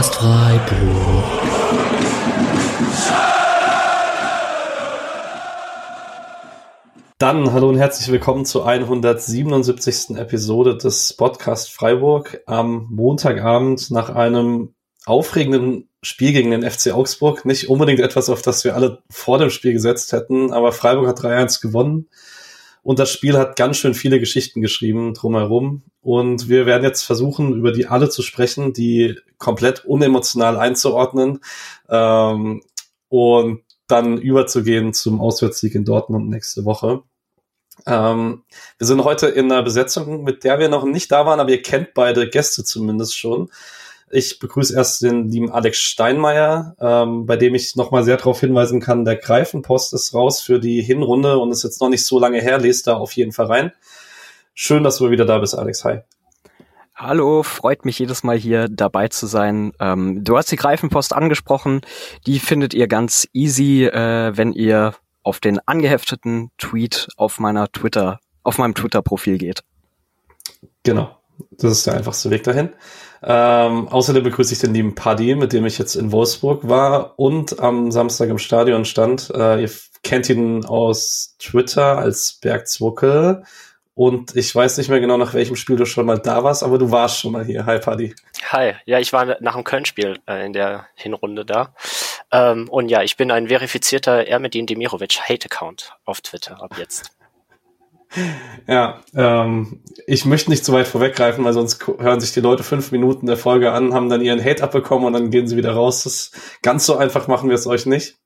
Podcast Freiburg. Dann hallo und herzlich willkommen zur 177. Episode des Podcast Freiburg am Montagabend nach einem aufregenden Spiel gegen den FC Augsburg. Nicht unbedingt etwas, auf das wir alle vor dem Spiel gesetzt hätten, aber Freiburg hat 3-1 gewonnen. Und das Spiel hat ganz schön viele Geschichten geschrieben drumherum. Und wir werden jetzt versuchen, über die alle zu sprechen, die komplett unemotional einzuordnen ähm, und dann überzugehen zum Auswärtssieg in Dortmund nächste Woche. Ähm, wir sind heute in einer Besetzung, mit der wir noch nicht da waren, aber ihr kennt beide Gäste zumindest schon. Ich begrüße erst den lieben Alex Steinmeier, ähm, bei dem ich nochmal sehr darauf hinweisen kann, der Greifenpost ist raus für die Hinrunde und ist jetzt noch nicht so lange her, lest da auf jeden Fall rein. Schön, dass du wieder da bist, Alex. Hi. Hallo, freut mich jedes Mal hier dabei zu sein. Ähm, du hast die Greifenpost angesprochen. Die findet ihr ganz easy, äh, wenn ihr auf den angehefteten Tweet auf meiner Twitter, auf meinem Twitter-Profil geht. Genau. Das ist der einfachste Weg dahin. Ähm, außerdem begrüße ich den lieben Paddy, mit dem ich jetzt in Wolfsburg war und am Samstag im Stadion stand. Äh, ihr kennt ihn aus Twitter als Bergzwucke. Und ich weiß nicht mehr genau, nach welchem Spiel du schon mal da warst, aber du warst schon mal hier. Hi, Paddy. Hi, ja, ich war nach dem Köln-Spiel äh, in der Hinrunde da. Ähm, und ja, ich bin ein verifizierter Ermedin Demirovic Hate-Account auf Twitter ab jetzt. Ja, ähm, ich möchte nicht zu weit vorweggreifen, weil sonst hören sich die Leute fünf Minuten der Folge an, haben dann ihren Hate abbekommen und dann gehen sie wieder raus. Das ganz so einfach machen wir es euch nicht.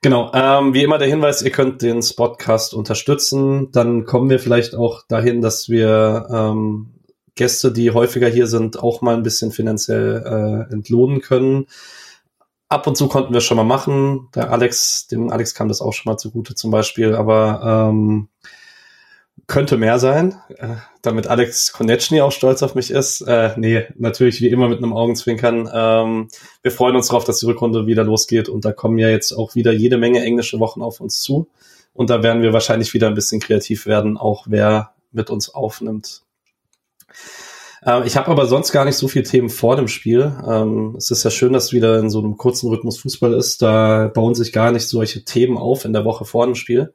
Genau, ähm, wie immer der Hinweis, ihr könnt den Spotcast unterstützen. Dann kommen wir vielleicht auch dahin, dass wir ähm, Gäste, die häufiger hier sind, auch mal ein bisschen finanziell äh, entlohnen können ab und zu konnten wir schon mal machen. Der Alex, dem Alex kam das auch schon mal zugute zum Beispiel, aber ähm, könnte mehr sein, äh, damit Alex Konechny auch stolz auf mich ist. Äh, nee, natürlich wie immer mit einem Augenzwinkern. Ähm, wir freuen uns darauf, dass die Rückrunde wieder losgeht und da kommen ja jetzt auch wieder jede Menge englische Wochen auf uns zu. Und da werden wir wahrscheinlich wieder ein bisschen kreativ werden, auch wer mit uns aufnimmt. Äh, ich habe aber sonst gar nicht so viele Themen vor dem Spiel. Ähm, es ist ja schön, dass wieder in so einem kurzen Rhythmus Fußball ist. Da bauen sich gar nicht solche Themen auf in der Woche vor dem Spiel.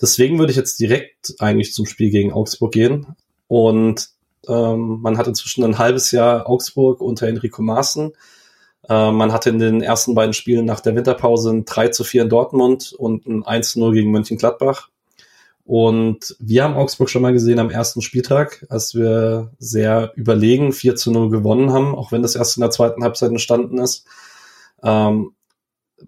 Deswegen würde ich jetzt direkt eigentlich zum Spiel gegen Augsburg gehen. Und ähm, man hat inzwischen ein halbes Jahr Augsburg unter Enrico Maaßen. Äh, man hatte in den ersten beiden Spielen nach der Winterpause ein 3 zu 4 in Dortmund und ein 1 zu 0 gegen Mönchengladbach. Und wir haben Augsburg schon mal gesehen am ersten Spieltag, als wir sehr überlegen 4 zu 0 gewonnen haben, auch wenn das erst in der zweiten Halbzeit entstanden ist. Ähm,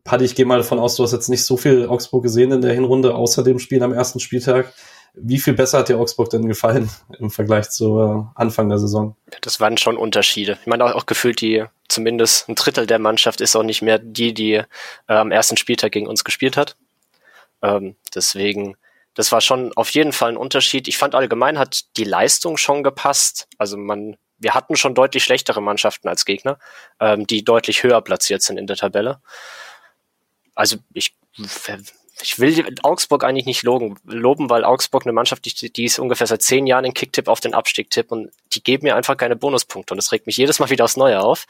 Paddy, ich gehe mal davon aus, du hast jetzt nicht so viel Augsburg gesehen in der Hinrunde, außer dem Spiel am ersten Spieltag. Wie viel besser hat dir Augsburg denn gefallen im Vergleich zu Anfang der Saison? Das waren schon Unterschiede. Ich meine auch, auch gefühlt die, zumindest ein Drittel der Mannschaft ist auch nicht mehr die, die äh, am ersten Spieltag gegen uns gespielt hat. Ähm, deswegen das war schon auf jeden Fall ein Unterschied. Ich fand allgemein hat die Leistung schon gepasst. Also man, wir hatten schon deutlich schlechtere Mannschaften als Gegner, ähm, die deutlich höher platziert sind in der Tabelle. Also ich, ich will Augsburg eigentlich nicht loben, loben, weil Augsburg eine Mannschaft, die, die ist ungefähr seit zehn Jahren in Kicktipp auf den Abstieg-Tipp und die geben mir einfach keine Bonuspunkte und das regt mich jedes Mal wieder aufs Neue auf.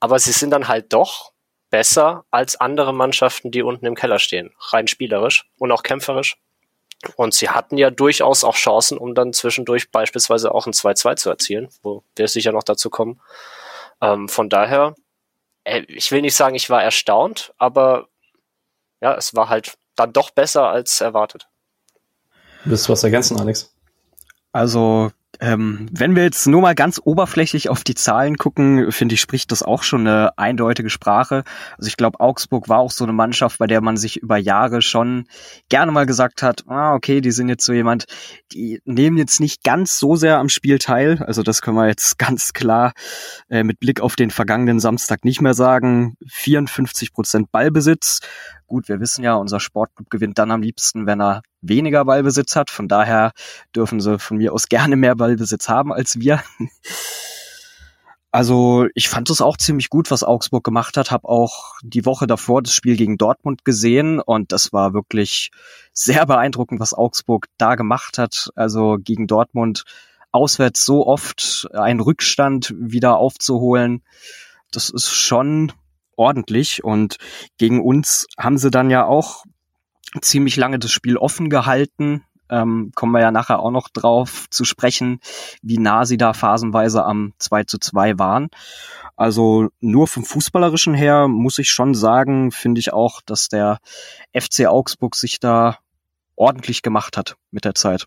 Aber sie sind dann halt doch besser als andere Mannschaften, die unten im Keller stehen. Rein spielerisch und auch kämpferisch. Und sie hatten ja durchaus auch Chancen, um dann zwischendurch beispielsweise auch ein 2-2 zu erzielen, wo wir sicher noch dazu kommen. Ähm, von daher, äh, ich will nicht sagen, ich war erstaunt, aber ja, es war halt dann doch besser als erwartet. Willst du was ergänzen, Alex? Also ähm, wenn wir jetzt nur mal ganz oberflächlich auf die Zahlen gucken, finde ich, spricht das auch schon eine eindeutige Sprache. Also ich glaube, Augsburg war auch so eine Mannschaft, bei der man sich über Jahre schon gerne mal gesagt hat, ah, okay, die sind jetzt so jemand, die nehmen jetzt nicht ganz so sehr am Spiel teil. Also das können wir jetzt ganz klar äh, mit Blick auf den vergangenen Samstag nicht mehr sagen. 54 Prozent Ballbesitz. Gut, wir wissen ja, unser Sportclub gewinnt dann am liebsten, wenn er weniger Ballbesitz hat. Von daher dürfen sie von mir aus gerne mehr Ballbesitz haben als wir. Also ich fand es auch ziemlich gut, was Augsburg gemacht hat. Habe auch die Woche davor das Spiel gegen Dortmund gesehen und das war wirklich sehr beeindruckend, was Augsburg da gemacht hat. Also gegen Dortmund auswärts so oft einen Rückstand wieder aufzuholen, das ist schon ordentlich. Und gegen uns haben sie dann ja auch ziemlich lange das Spiel offen gehalten. Ähm, kommen wir ja nachher auch noch drauf zu sprechen, wie nah sie da phasenweise am 2 zu 2 waren. Also nur vom Fußballerischen her muss ich schon sagen, finde ich auch, dass der FC Augsburg sich da ordentlich gemacht hat mit der Zeit.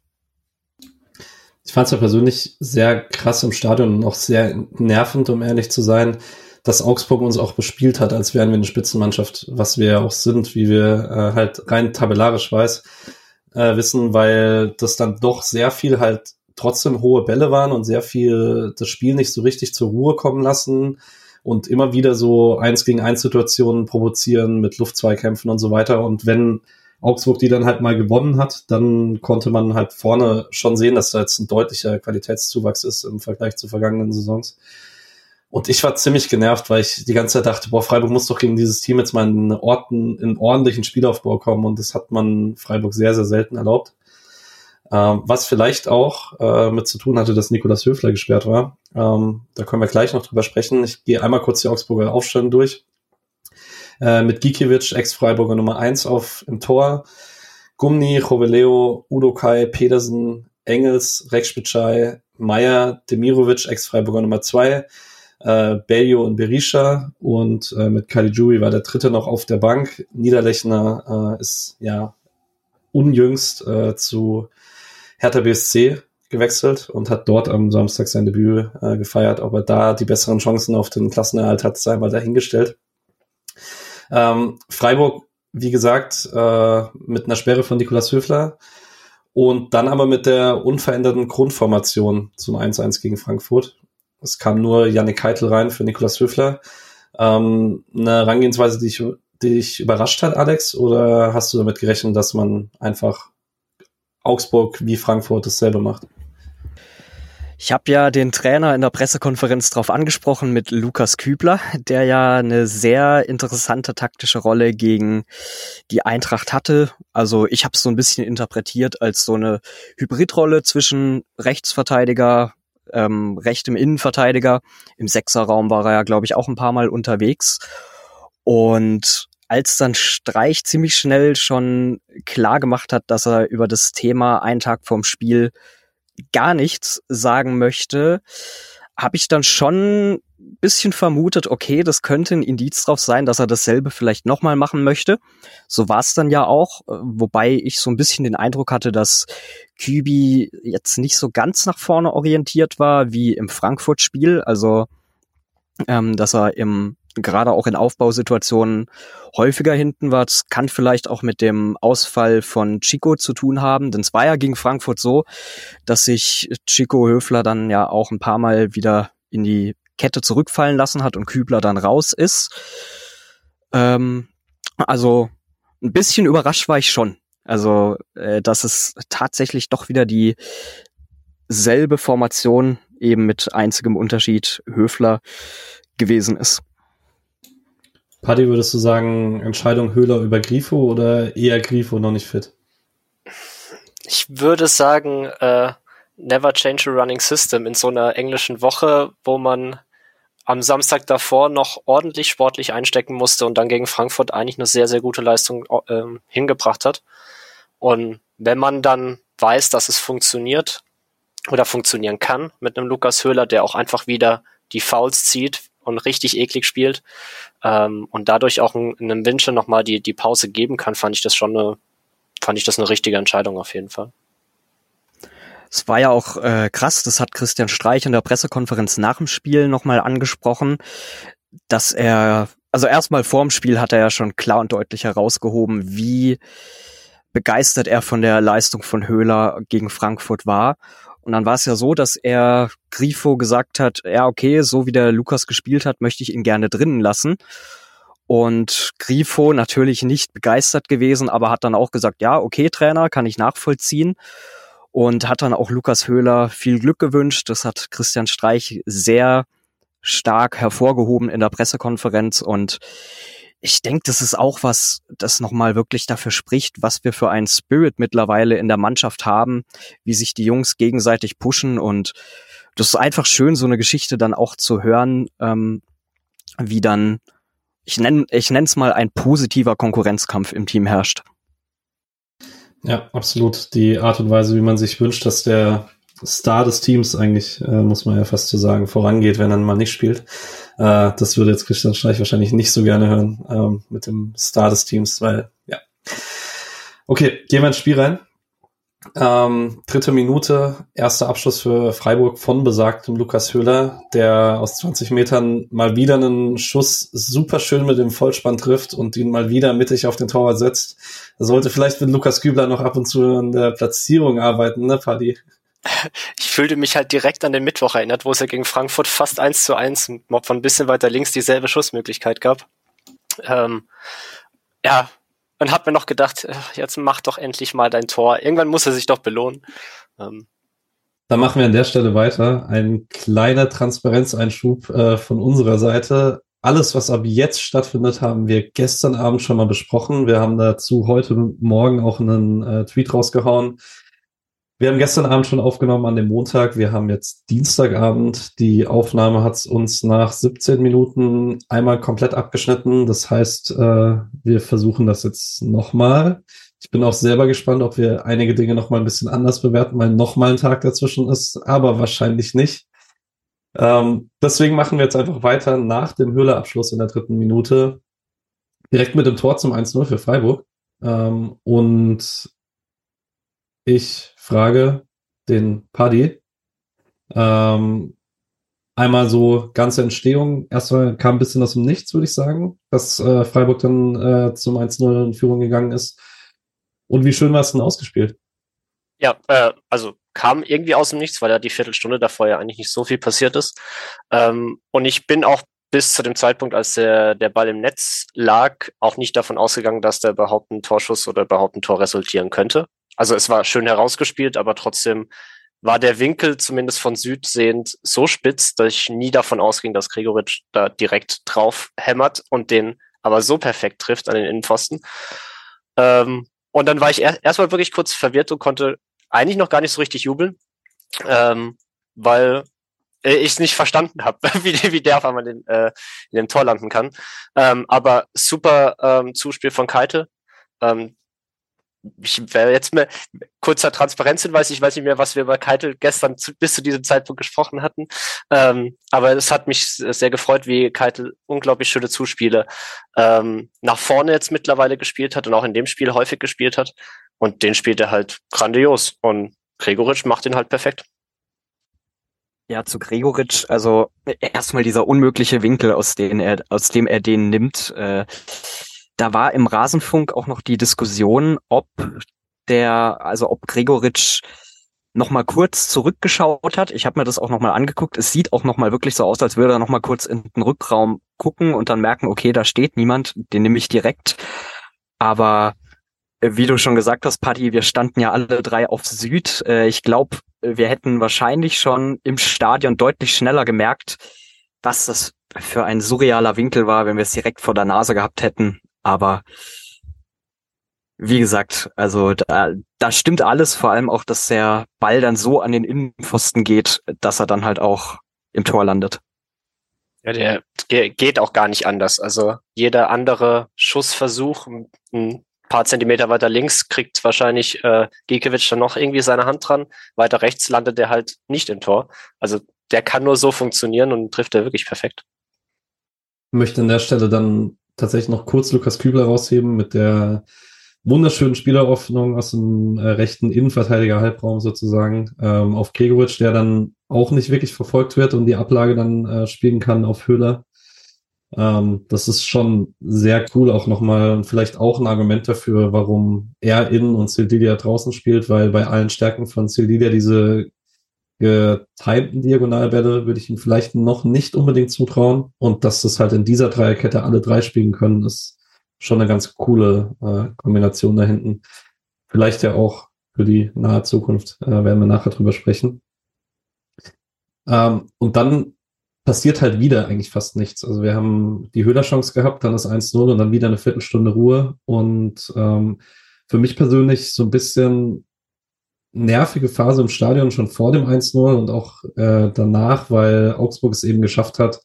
Ich fand es ja persönlich sehr krass im Stadion und auch sehr nervend, um ehrlich zu sein, dass Augsburg uns auch bespielt hat, als wären wir eine Spitzenmannschaft, was wir ja auch sind, wie wir äh, halt rein tabellarisch weiß, äh, wissen, weil das dann doch sehr viel halt trotzdem hohe Bälle waren und sehr viel das Spiel nicht so richtig zur Ruhe kommen lassen und immer wieder so eins gegen eins Situationen provozieren mit Luftzweikämpfen und so weiter. Und wenn Augsburg die dann halt mal gewonnen hat, dann konnte man halt vorne schon sehen, dass da jetzt ein deutlicher Qualitätszuwachs ist im Vergleich zu vergangenen Saisons. Und ich war ziemlich genervt, weil ich die ganze Zeit dachte, boah, Freiburg muss doch gegen dieses Team jetzt mal in, Orten, in ordentlichen Spielaufbau kommen. Und das hat man Freiburg sehr, sehr selten erlaubt. Ähm, was vielleicht auch äh, mit zu tun hatte, dass Nikolas Höfler gesperrt war. Ähm, da können wir gleich noch drüber sprechen. Ich gehe einmal kurz die Augsburger Aufstellung durch. Äh, mit Gikiewicz, Ex-Freiburger Nummer eins auf im Tor. Gumni, Joveleo, Udo Kai, Pedersen, Engels, Rekspitschei, Meier, Demirovic, Ex-Freiburger Nummer zwei äh, Belio und Berisha und äh, mit Caligiuri war der dritte noch auf der Bank. Niederlechner äh, ist ja unjüngst äh, zu Hertha BSC gewechselt und hat dort am Samstag sein Debüt äh, gefeiert. Ob er da die besseren Chancen auf den Klassenerhalt hat, sei mal dahingestellt. Ähm, Freiburg, wie gesagt, äh, mit einer Sperre von Nikolas Höfler und dann aber mit der unveränderten Grundformation zum 1-1 gegen Frankfurt. Es kam nur Yannick Keitel rein für Niklas Höfler. Ähm, eine Herangehensweise, die dich, die dich überrascht hat, Alex, oder hast du damit gerechnet, dass man einfach Augsburg wie Frankfurt dasselbe macht? Ich habe ja den Trainer in der Pressekonferenz darauf angesprochen mit Lukas Kübler, der ja eine sehr interessante taktische Rolle gegen die Eintracht hatte. Also ich habe es so ein bisschen interpretiert als so eine Hybridrolle zwischen Rechtsverteidiger, ähm, rechtem Innenverteidiger. Im Sechserraum war er ja, glaube ich, auch ein paar Mal unterwegs. Und als dann Streich ziemlich schnell schon klar gemacht hat, dass er über das Thema einen Tag vorm Spiel gar nichts sagen möchte, habe ich dann schon bisschen vermutet, okay, das könnte ein Indiz drauf sein, dass er dasselbe vielleicht nochmal machen möchte. So war es dann ja auch, äh, wobei ich so ein bisschen den Eindruck hatte, dass Kübi jetzt nicht so ganz nach vorne orientiert war wie im Frankfurt-Spiel. Also, ähm, dass er im gerade auch in Aufbausituationen häufiger hinten war. Das kann vielleicht auch mit dem Ausfall von Chico zu tun haben, denn es war ja gegen Frankfurt so, dass sich Chico Höfler dann ja auch ein paar Mal wieder in die Kette zurückfallen lassen hat und Kübler dann raus ist. Ähm, also ein bisschen überrascht war ich schon. Also, äh, dass es tatsächlich doch wieder dieselbe Formation eben mit einzigem Unterschied Höfler gewesen ist. Paddy, würdest du sagen, Entscheidung Höhler über Grifo oder eher Grifo noch nicht fit? Ich würde sagen, äh, never change a running system in so einer englischen Woche, wo man am Samstag davor noch ordentlich sportlich einstecken musste und dann gegen Frankfurt eigentlich eine sehr, sehr gute Leistung äh, hingebracht hat. Und wenn man dann weiß, dass es funktioniert oder funktionieren kann mit einem Lukas Höhler, der auch einfach wieder die Fouls zieht und richtig eklig spielt ähm, und dadurch auch einem Winche nochmal die, die Pause geben kann, fand ich das schon eine, fand ich das eine richtige Entscheidung auf jeden Fall. Es war ja auch äh, krass, das hat Christian Streich in der Pressekonferenz nach dem Spiel nochmal angesprochen, dass er, also erstmal vorm Spiel hat er ja schon klar und deutlich herausgehoben, wie begeistert er von der Leistung von Höhler gegen Frankfurt war. Und dann war es ja so, dass er Grifo gesagt hat, ja, okay, so wie der Lukas gespielt hat, möchte ich ihn gerne drinnen lassen. Und Grifo natürlich nicht begeistert gewesen, aber hat dann auch gesagt, ja, okay, Trainer, kann ich nachvollziehen und hat dann auch Lukas Höhler viel Glück gewünscht. Das hat Christian Streich sehr stark hervorgehoben in der Pressekonferenz und ich denke, das ist auch was, das nochmal wirklich dafür spricht, was wir für einen Spirit mittlerweile in der Mannschaft haben, wie sich die Jungs gegenseitig pushen und das ist einfach schön, so eine Geschichte dann auch zu hören, ähm, wie dann, ich nenne ich nenne es mal ein positiver Konkurrenzkampf im Team herrscht. Ja, absolut. Die Art und Weise, wie man sich wünscht, dass der Star des Teams eigentlich, äh, muss man ja fast so sagen, vorangeht, wenn er mal nicht spielt. Äh, das würde jetzt Christian Streich wahrscheinlich nicht so gerne hören ähm, mit dem Star des Teams, weil, ja. Okay, gehen wir ins Spiel rein. Ähm, dritte Minute, erster Abschluss für Freiburg von besagtem Lukas Höhler, der aus 20 Metern mal wieder einen Schuss super schön mit dem Vollspann trifft und ihn mal wieder mittig auf den Torwart setzt. Er sollte vielleicht mit Lukas Kübler noch ab und zu an der Platzierung arbeiten, ne, Paddy? Ich fühlte mich halt direkt an den Mittwoch erinnert, wo es ja gegen Frankfurt fast eins zu eins von ein bisschen weiter links dieselbe Schussmöglichkeit gab. Ähm, ja, und hab mir noch gedacht, äh, jetzt mach doch endlich mal dein Tor. Irgendwann muss er sich doch belohnen. Ähm. Da machen wir an der Stelle weiter. Ein kleiner Transparenzeinschub äh, von unserer Seite. Alles, was ab jetzt stattfindet, haben wir gestern Abend schon mal besprochen. Wir haben dazu heute Morgen auch einen äh, Tweet rausgehauen. Wir haben gestern Abend schon aufgenommen an dem Montag. Wir haben jetzt Dienstagabend. Die Aufnahme hat uns nach 17 Minuten einmal komplett abgeschnitten. Das heißt, äh, wir versuchen das jetzt nochmal. Ich bin auch selber gespannt, ob wir einige Dinge nochmal ein bisschen anders bewerten, weil nochmal ein Tag dazwischen ist, aber wahrscheinlich nicht. Ähm, deswegen machen wir jetzt einfach weiter nach dem Höhleabschluss in der dritten Minute. Direkt mit dem Tor zum 1-0 für Freiburg. Ähm, und ich frage den Paddy. Ähm, einmal so ganze Entstehung. Erstmal kam ein bisschen aus dem Nichts, würde ich sagen, dass äh, Freiburg dann äh, zum 1-0 in Führung gegangen ist. Und wie schön war es denn ausgespielt? Ja, äh, also kam irgendwie aus dem Nichts, weil ja die Viertelstunde davor ja eigentlich nicht so viel passiert ist. Ähm, und ich bin auch bis zu dem Zeitpunkt, als der, der Ball im Netz lag, auch nicht davon ausgegangen, dass da überhaupt ein Torschuss oder überhaupt ein Tor resultieren könnte. Also es war schön herausgespielt, aber trotzdem war der Winkel zumindest von Süd sehend so spitz, dass ich nie davon ausging, dass Gregoritsch da direkt drauf hämmert und den aber so perfekt trifft an den Innenpfosten. Ähm, und dann war ich er erstmal wirklich kurz verwirrt und konnte eigentlich noch gar nicht so richtig jubeln, ähm, weil ich es nicht verstanden habe, wie, wie der auf einmal in, äh, in dem Tor landen kann. Ähm, aber super ähm, Zuspiel von Keitel. Ähm, ich wäre jetzt mal kurzer Transparenzhinweis, ich weiß nicht mehr, was wir bei Keitel gestern zu, bis zu diesem Zeitpunkt gesprochen hatten. Ähm, aber es hat mich sehr gefreut, wie Keitel unglaublich schöne Zuspiele ähm, nach vorne jetzt mittlerweile gespielt hat und auch in dem Spiel häufig gespielt hat. Und den spielt er halt grandios. Und Gregoritsch macht ihn halt perfekt. Ja, zu Gregoritsch, also erstmal dieser unmögliche Winkel, aus dem er, aus dem er den nimmt. Äh, da war im Rasenfunk auch noch die Diskussion, ob der, also ob Gregoritsch noch mal kurz zurückgeschaut hat. Ich habe mir das auch noch mal angeguckt. Es sieht auch noch mal wirklich so aus, als würde er noch mal kurz in den Rückraum gucken und dann merken, okay, da steht niemand, den nehme ich direkt. Aber äh, wie du schon gesagt hast, Patti, wir standen ja alle drei auf Süd. Äh, ich glaube, wir hätten wahrscheinlich schon im Stadion deutlich schneller gemerkt, was das für ein surrealer Winkel war, wenn wir es direkt vor der Nase gehabt hätten. Aber wie gesagt, also da, da stimmt alles, vor allem auch, dass der Ball dann so an den Innenpfosten geht, dass er dann halt auch im Tor landet. Ja, der geht auch gar nicht anders. Also jeder andere Schussversuch, ein paar Zentimeter weiter links, kriegt wahrscheinlich äh, Gikiewicz dann noch irgendwie seine Hand dran. Weiter rechts landet der halt nicht im Tor. Also der kann nur so funktionieren und trifft er wirklich perfekt. Ich möchte an der Stelle dann tatsächlich noch kurz Lukas Kübler rausheben mit der wunderschönen Spieleröffnung aus dem äh, rechten Innenverteidiger-Halbraum sozusagen ähm, auf Gregoritsch, der dann auch nicht wirklich verfolgt wird und die Ablage dann äh, spielen kann auf Höhler. Ähm, das ist schon sehr cool, auch nochmal und vielleicht auch ein Argument dafür, warum er innen und Sildilia draußen spielt, weil bei allen Stärken von Sildilia diese getimten Diagonalbälle würde ich ihm vielleicht noch nicht unbedingt zutrauen. Und dass das halt in dieser Dreierkette alle drei spielen können, ist schon eine ganz coole äh, Kombination da hinten. Vielleicht ja auch für die nahe Zukunft, äh, werden wir nachher drüber sprechen. Ähm, und dann passiert halt wieder eigentlich fast nichts. Also wir haben die Höhler-Chance gehabt, dann ist 1-0 und dann wieder eine Viertelstunde Ruhe. Und ähm, für mich persönlich so ein bisschen nervige Phase im Stadion schon vor dem 1-0 und auch äh, danach, weil Augsburg es eben geschafft hat,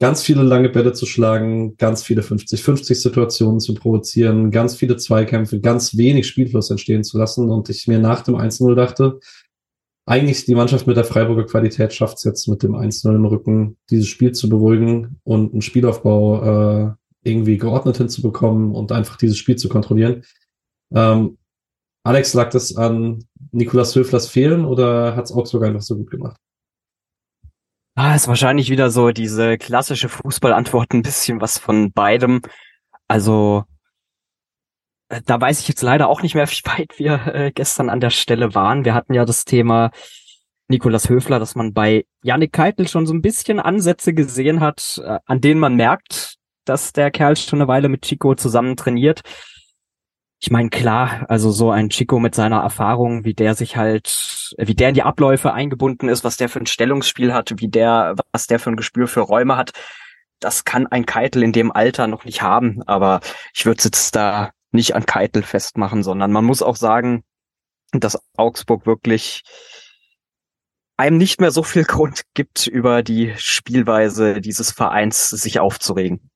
ganz viele lange Bälle zu schlagen, ganz viele 50-50 Situationen zu provozieren, ganz viele Zweikämpfe, ganz wenig Spielfluss entstehen zu lassen. Und ich mir nach dem 1-0 dachte, eigentlich die Mannschaft mit der Freiburger Qualität schafft es jetzt mit dem 1-0 im Rücken, dieses Spiel zu beruhigen und einen Spielaufbau äh, irgendwie geordnet hinzubekommen und einfach dieses Spiel zu kontrollieren. Ähm, Alex, lag das an Nikolas Höflers Fehlen oder hat es Augsburg einfach so gut gemacht? Ah, ist wahrscheinlich wieder so diese klassische Fußballantwort, ein bisschen was von beidem. Also, äh, da weiß ich jetzt leider auch nicht mehr, wie weit wir äh, gestern an der Stelle waren. Wir hatten ja das Thema Nikolas Höfler, dass man bei Yannick Keitel schon so ein bisschen Ansätze gesehen hat, äh, an denen man merkt, dass der Kerl schon eine Weile mit Chico zusammen trainiert ich meine, klar, also so ein Chico mit seiner Erfahrung, wie der sich halt, wie der in die Abläufe eingebunden ist, was der für ein Stellungsspiel hat, wie der, was der für ein Gespür für Räume hat, das kann ein Keitel in dem Alter noch nicht haben. Aber ich würde jetzt da nicht an Keitel festmachen, sondern man muss auch sagen, dass Augsburg wirklich einem nicht mehr so viel Grund gibt, über die Spielweise dieses Vereins sich aufzuregen.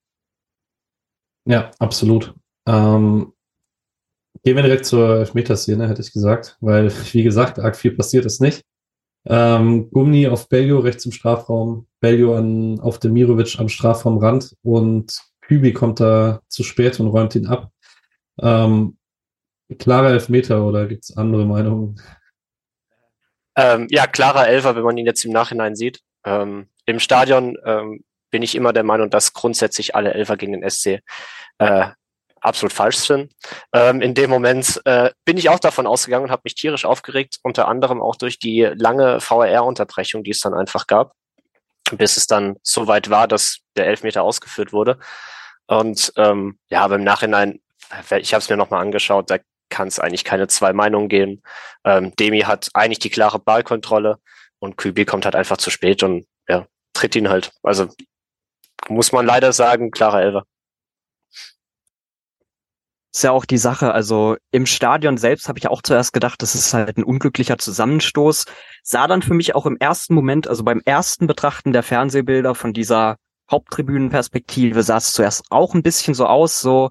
Ja, absolut. Ähm, Gehen wir direkt zur Elfmeterszene, hätte ich gesagt, weil, wie gesagt, arg viel passiert ist nicht. Ähm, Gummi auf Bellio rechts im Strafraum, Bellio an, auf Demirovic am Strafraumrand und Kübi kommt da zu spät und räumt ihn ab. Ähm, klarer Elfmeter oder gibt's andere Meinungen? Ähm, ja, klarer Elfer, wenn man ihn jetzt im Nachhinein sieht. Ähm, Im Stadion ähm, bin ich immer der Meinung, dass grundsätzlich alle Elfer gegen den SC äh, absolut falsch sind. Ähm, in dem Moment äh, bin ich auch davon ausgegangen und habe mich tierisch aufgeregt, unter anderem auch durch die lange VAR-Unterbrechung, die es dann einfach gab, bis es dann so weit war, dass der Elfmeter ausgeführt wurde. Und ähm, ja, aber im Nachhinein, ich habe es mir nochmal angeschaut, da kann es eigentlich keine zwei Meinungen geben. Ähm, Demi hat eigentlich die klare Ballkontrolle und Kübi kommt halt einfach zu spät und ja, tritt ihn halt. Also muss man leider sagen, klarer Elfer ist ja auch die Sache. Also im Stadion selbst habe ich auch zuerst gedacht, das ist halt ein unglücklicher Zusammenstoß. Sah dann für mich auch im ersten Moment, also beim ersten Betrachten der Fernsehbilder von dieser Haupttribünenperspektive, sah es zuerst auch ein bisschen so aus, so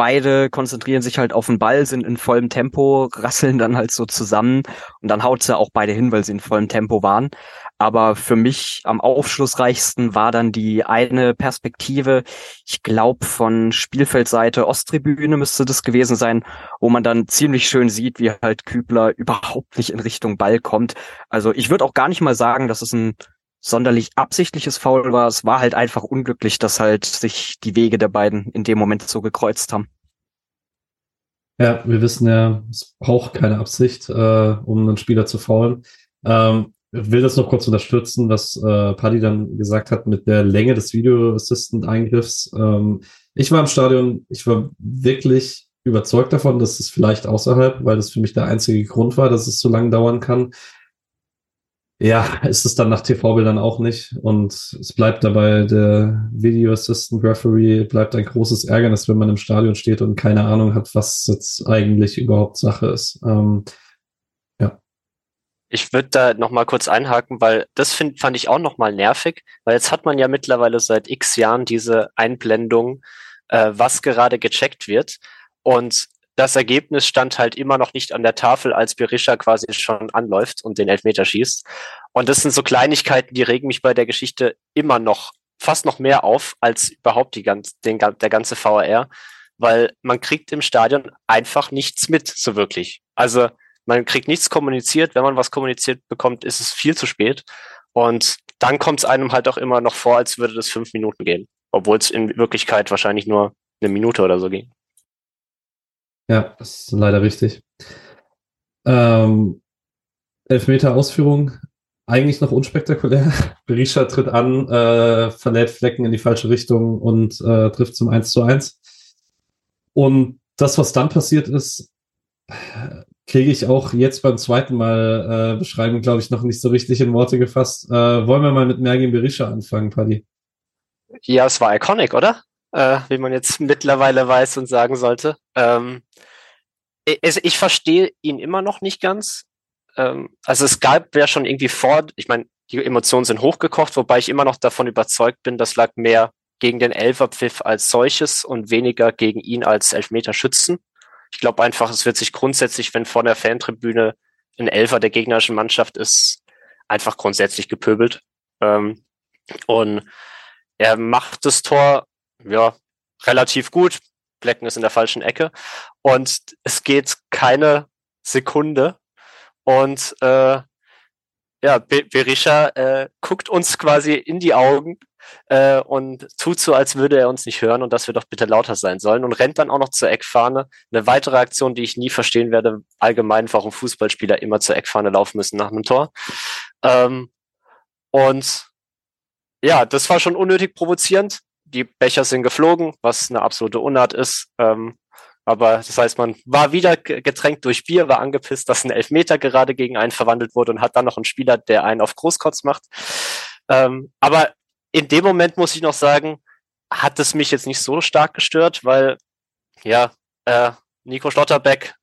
beide konzentrieren sich halt auf den Ball, sind in vollem Tempo, rasseln dann halt so zusammen und dann haut sie auch beide hin, weil sie in vollem Tempo waren. Aber für mich am aufschlussreichsten war dann die eine Perspektive, ich glaube von Spielfeldseite Osttribüne müsste das gewesen sein, wo man dann ziemlich schön sieht, wie halt Kübler überhaupt nicht in Richtung Ball kommt. Also ich würde auch gar nicht mal sagen, dass es ein sonderlich absichtliches Foul war. Es war halt einfach unglücklich, dass halt sich die Wege der beiden in dem Moment so gekreuzt haben. Ja, wir wissen ja, es braucht keine Absicht, äh, um einen Spieler zu faulen. Ähm, ich will das noch kurz unterstützen, was äh, Paddy dann gesagt hat mit der Länge des Video Assistant Eingriffs. Ähm, ich war im Stadion, ich war wirklich überzeugt davon, dass es vielleicht außerhalb, weil das für mich der einzige Grund war, dass es so lange dauern kann. Ja, ist es dann nach TV-Bildern auch nicht. Und es bleibt dabei, der Video Assistant Referee bleibt ein großes Ärgernis, wenn man im Stadion steht und keine Ahnung hat, was jetzt eigentlich überhaupt Sache ist. Ähm, ja. Ich würde da nochmal kurz einhaken, weil das find, fand ich auch nochmal nervig, weil jetzt hat man ja mittlerweile seit x Jahren diese Einblendung, äh, was gerade gecheckt wird. Und das Ergebnis stand halt immer noch nicht an der Tafel, als Berisha quasi schon anläuft und den Elfmeter schießt. Und das sind so Kleinigkeiten, die regen mich bei der Geschichte immer noch, fast noch mehr auf, als überhaupt die ganz, den, der ganze VAR, weil man kriegt im Stadion einfach nichts mit, so wirklich. Also man kriegt nichts kommuniziert. Wenn man was kommuniziert bekommt, ist es viel zu spät. Und dann kommt es einem halt auch immer noch vor, als würde das fünf Minuten gehen. Obwohl es in Wirklichkeit wahrscheinlich nur eine Minute oder so ging. Ja, das ist leider richtig. Ähm, Elfmeter Ausführung, eigentlich noch unspektakulär. Berisha tritt an, äh, verlädt Flecken in die falsche Richtung und äh, trifft zum 1 zu 1. Und das, was dann passiert ist, kriege ich auch jetzt beim zweiten Mal äh, beschreiben, glaube ich, noch nicht so richtig in Worte gefasst. Äh, wollen wir mal mit Mergin Berisha anfangen, Paddy? Ja, es war iconic, oder? Äh, wie man jetzt mittlerweile weiß und sagen sollte. Ähm, ich, ich verstehe ihn immer noch nicht ganz. Ähm, also es gab ja schon irgendwie vor, ich meine, die Emotionen sind hochgekocht, wobei ich immer noch davon überzeugt bin, das lag mehr gegen den Elferpfiff als solches und weniger gegen ihn als Elfmeterschützen. Ich glaube einfach, es wird sich grundsätzlich, wenn vor der Fantribüne ein Elfer der gegnerischen Mannschaft ist, einfach grundsätzlich gepöbelt. Ähm, und er macht das Tor, ja, relativ gut. Blecken ist in der falschen Ecke. Und es geht keine Sekunde. Und äh, ja, Berisha äh, guckt uns quasi in die Augen äh, und tut so, als würde er uns nicht hören und dass wir doch bitte lauter sein sollen und rennt dann auch noch zur Eckfahne. Eine weitere Aktion, die ich nie verstehen werde, allgemein, warum Fußballspieler immer zur Eckfahne laufen müssen nach einem Tor. Ähm, und ja, das war schon unnötig provozierend. Die Becher sind geflogen, was eine absolute Unart ist. Ähm, aber das heißt, man war wieder getränkt durch Bier, war angepisst, dass ein Elfmeter gerade gegen einen verwandelt wurde und hat dann noch einen Spieler, der einen auf Großkotz macht. Ähm, aber in dem Moment muss ich noch sagen, hat es mich jetzt nicht so stark gestört, weil ja, äh, Nico Schlotterbeck,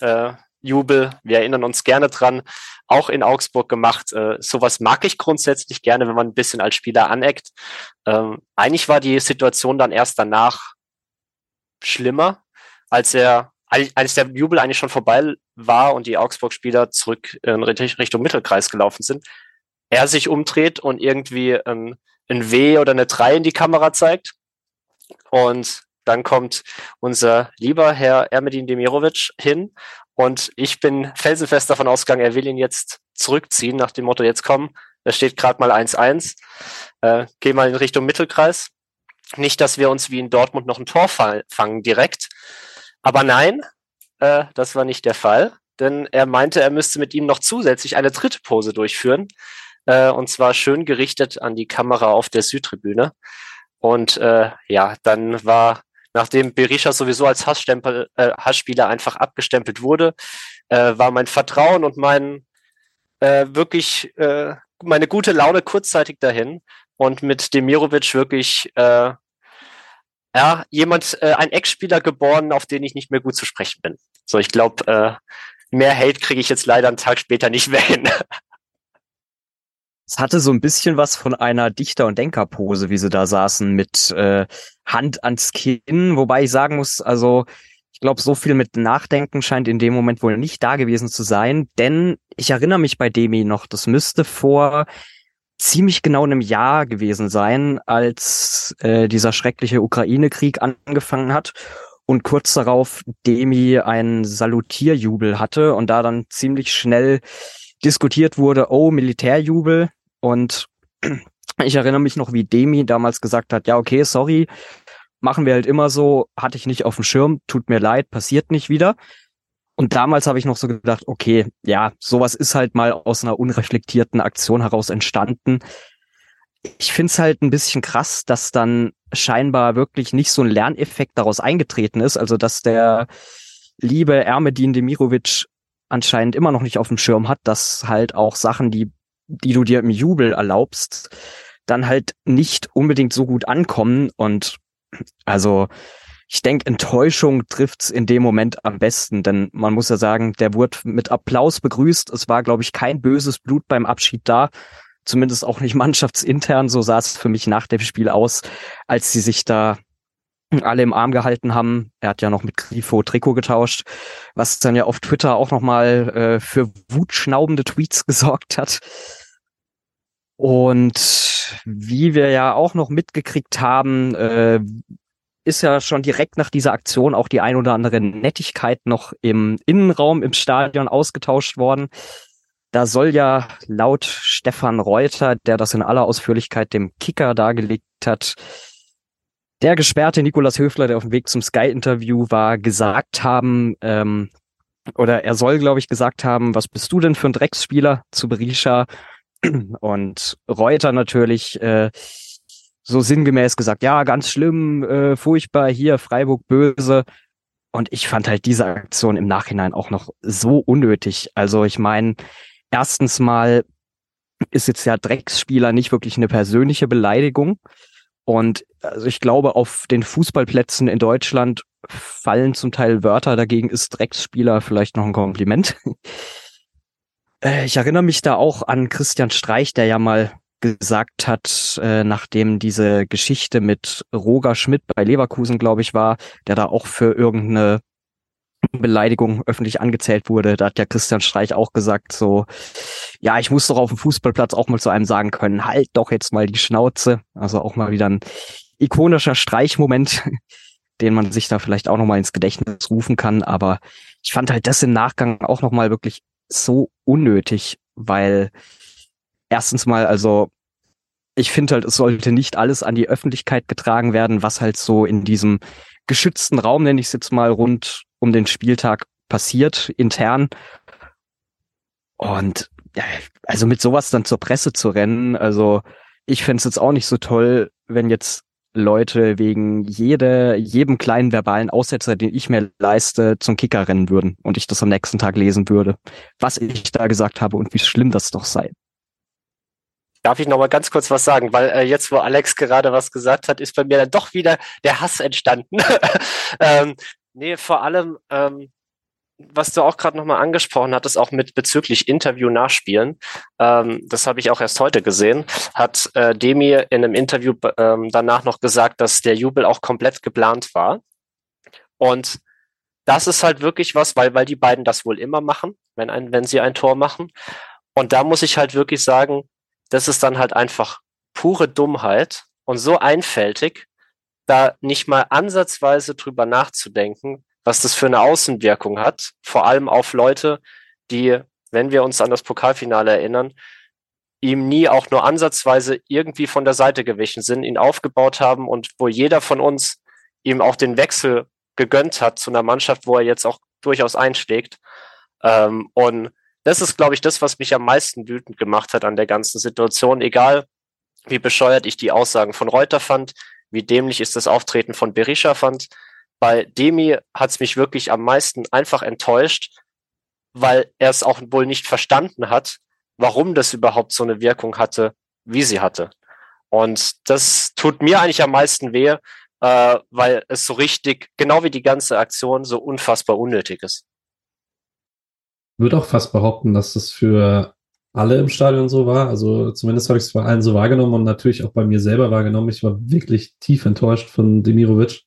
äh, Jubel, wir erinnern uns gerne dran, auch in Augsburg gemacht. Äh, sowas mag ich grundsätzlich gerne, wenn man ein bisschen als Spieler aneckt. Ähm, eigentlich war die Situation dann erst danach schlimmer, als er, als der Jubel eigentlich schon vorbei war und die Augsburg-Spieler zurück in Richtung Mittelkreis gelaufen sind, er sich umdreht und irgendwie ein, ein W oder eine 3 in die Kamera zeigt. Und dann kommt unser lieber Herr Ermedin Demirovic hin und ich bin felsenfest davon ausgegangen, er will ihn jetzt zurückziehen, nach dem Motto, jetzt komm, da steht gerade mal 1-1, äh, geh mal in Richtung Mittelkreis. Nicht, dass wir uns wie in Dortmund noch ein Tor fangen direkt, aber nein, äh, das war nicht der Fall, denn er meinte, er müsste mit ihm noch zusätzlich eine dritte Pose durchführen, äh, und zwar schön gerichtet an die Kamera auf der Südtribüne. Und äh, ja, dann war, nachdem Berisha sowieso als Hassstempel, äh, Hassspieler einfach abgestempelt wurde, äh, war mein Vertrauen und mein äh, wirklich äh, meine gute Laune kurzzeitig dahin und mit Demirovic wirklich äh, ja, jemand, äh, ein Ex-Spieler geboren, auf den ich nicht mehr gut zu sprechen bin. So, ich glaube, äh, mehr Hate kriege ich jetzt leider einen Tag später nicht mehr hin. Es hatte so ein bisschen was von einer Dichter- und Denkerpose, wie sie da saßen, mit äh, Hand ans Kinn, wobei ich sagen muss, also ich glaube, so viel mit Nachdenken scheint in dem Moment wohl nicht da gewesen zu sein, denn ich erinnere mich bei Demi noch, das müsste vor ziemlich genau einem Jahr gewesen sein, als äh, dieser schreckliche Ukraine-Krieg angefangen hat und kurz darauf Demi einen Salutierjubel hatte und da dann ziemlich schnell diskutiert wurde, oh, Militärjubel und ich erinnere mich noch, wie Demi damals gesagt hat, ja, okay, sorry, machen wir halt immer so, hatte ich nicht auf dem Schirm, tut mir leid, passiert nicht wieder. Und damals habe ich noch so gedacht, okay, ja, sowas ist halt mal aus einer unreflektierten Aktion heraus entstanden. Ich finde es halt ein bisschen krass, dass dann scheinbar wirklich nicht so ein Lerneffekt daraus eingetreten ist. Also, dass der liebe Ermedin Demirovic anscheinend immer noch nicht auf dem Schirm hat, dass halt auch Sachen, die, die du dir im Jubel erlaubst, dann halt nicht unbedingt so gut ankommen. Und also ich denke, Enttäuschung trifft's in dem Moment am besten, denn man muss ja sagen, der wurde mit Applaus begrüßt. Es war, glaube ich, kein böses Blut beim Abschied da. Zumindest auch nicht mannschaftsintern. So sah es für mich nach dem Spiel aus, als sie sich da alle im Arm gehalten haben. Er hat ja noch mit Grifo Trikot getauscht, was dann ja auf Twitter auch nochmal äh, für wutschnaubende Tweets gesorgt hat. Und wie wir ja auch noch mitgekriegt haben, äh, ist ja schon direkt nach dieser Aktion auch die ein oder andere Nettigkeit noch im Innenraum im Stadion ausgetauscht worden. Da soll ja laut Stefan Reuter, der das in aller Ausführlichkeit dem Kicker dargelegt hat, der Gesperrte Nikolas Höfler, der auf dem Weg zum Sky-Interview war, gesagt haben, ähm, oder er soll, glaube ich, gesagt haben, was bist du denn für ein Drecksspieler zu Berisha? Und Reuter natürlich äh, so sinngemäß gesagt, ja, ganz schlimm, äh, furchtbar, hier Freiburg böse. Und ich fand halt diese Aktion im Nachhinein auch noch so unnötig. Also ich meine, erstens mal ist jetzt ja Drecksspieler nicht wirklich eine persönliche Beleidigung. Und also ich glaube, auf den Fußballplätzen in Deutschland fallen zum Teil Wörter, dagegen ist Drecksspieler vielleicht noch ein Kompliment. Äh, ich erinnere mich da auch an Christian Streich, der ja mal gesagt hat, äh, nachdem diese Geschichte mit Roger Schmidt bei Leverkusen, glaube ich, war, der da auch für irgendeine Beleidigung öffentlich angezählt wurde. Da hat ja Christian Streich auch gesagt, so, ja, ich muss doch auf dem Fußballplatz auch mal zu einem sagen können, halt doch jetzt mal die Schnauze. Also auch mal wieder ein ikonischer Streichmoment, den man sich da vielleicht auch nochmal ins Gedächtnis rufen kann. Aber ich fand halt das im Nachgang auch nochmal wirklich so unnötig, weil erstens mal, also ich finde halt, es sollte nicht alles an die Öffentlichkeit getragen werden, was halt so in diesem geschützten Raum, nenne ich es jetzt mal, rund um den Spieltag passiert, intern. Und also mit sowas dann zur Presse zu rennen, also ich fände es jetzt auch nicht so toll, wenn jetzt Leute wegen jede, jedem kleinen verbalen Aussetzer, den ich mir leiste, zum Kicker rennen würden und ich das am nächsten Tag lesen würde, was ich da gesagt habe und wie schlimm das doch sei. Darf ich noch mal ganz kurz was sagen? Weil äh, jetzt, wo Alex gerade was gesagt hat, ist bei mir dann doch wieder der Hass entstanden. ähm, nee, vor allem, ähm, was du auch gerade noch mal angesprochen hattest, auch mit bezüglich Interview nachspielen, ähm, das habe ich auch erst heute gesehen, hat äh, Demi in einem Interview ähm, danach noch gesagt, dass der Jubel auch komplett geplant war. Und das ist halt wirklich was, weil, weil die beiden das wohl immer machen, wenn, ein, wenn sie ein Tor machen. Und da muss ich halt wirklich sagen, das ist dann halt einfach pure Dummheit und so einfältig, da nicht mal ansatzweise drüber nachzudenken, was das für eine Außenwirkung hat, vor allem auf Leute, die, wenn wir uns an das Pokalfinale erinnern, ihm nie auch nur ansatzweise irgendwie von der Seite gewichen sind, ihn aufgebaut haben und wo jeder von uns ihm auch den Wechsel gegönnt hat zu einer Mannschaft, wo er jetzt auch durchaus einschlägt. Ähm, und das ist, glaube ich, das, was mich am meisten wütend gemacht hat an der ganzen Situation. Egal, wie bescheuert ich die Aussagen von Reuter fand, wie dämlich ist das Auftreten von Berisha fand, bei Demi hat es mich wirklich am meisten einfach enttäuscht, weil er es auch wohl nicht verstanden hat, warum das überhaupt so eine Wirkung hatte, wie sie hatte. Und das tut mir eigentlich am meisten weh, äh, weil es so richtig, genau wie die ganze Aktion, so unfassbar unnötig ist. Ich würde auch fast behaupten, dass das für alle im Stadion so war. Also zumindest habe ich es bei allen so wahrgenommen und natürlich auch bei mir selber wahrgenommen. Ich war wirklich tief enttäuscht von Demirovic.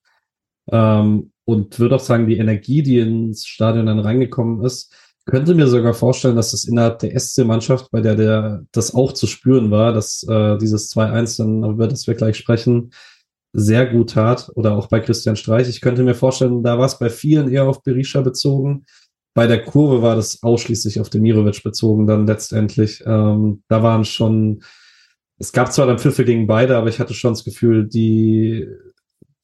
Ähm, und würde auch sagen, die Energie, die ins Stadion dann reingekommen ist, könnte mir sogar vorstellen, dass das innerhalb der SC-Mannschaft, bei der der das auch zu spüren war, dass äh, dieses 2-1 dann, über das wir gleich sprechen, sehr gut tat. Oder auch bei Christian Streich. Ich könnte mir vorstellen, da war es bei vielen eher auf Berisha bezogen. Bei der Kurve war das ausschließlich auf Demirovic bezogen dann letztendlich. Ähm, da waren schon, es gab zwar dann Pfiffe gegen beide, aber ich hatte schon das Gefühl, die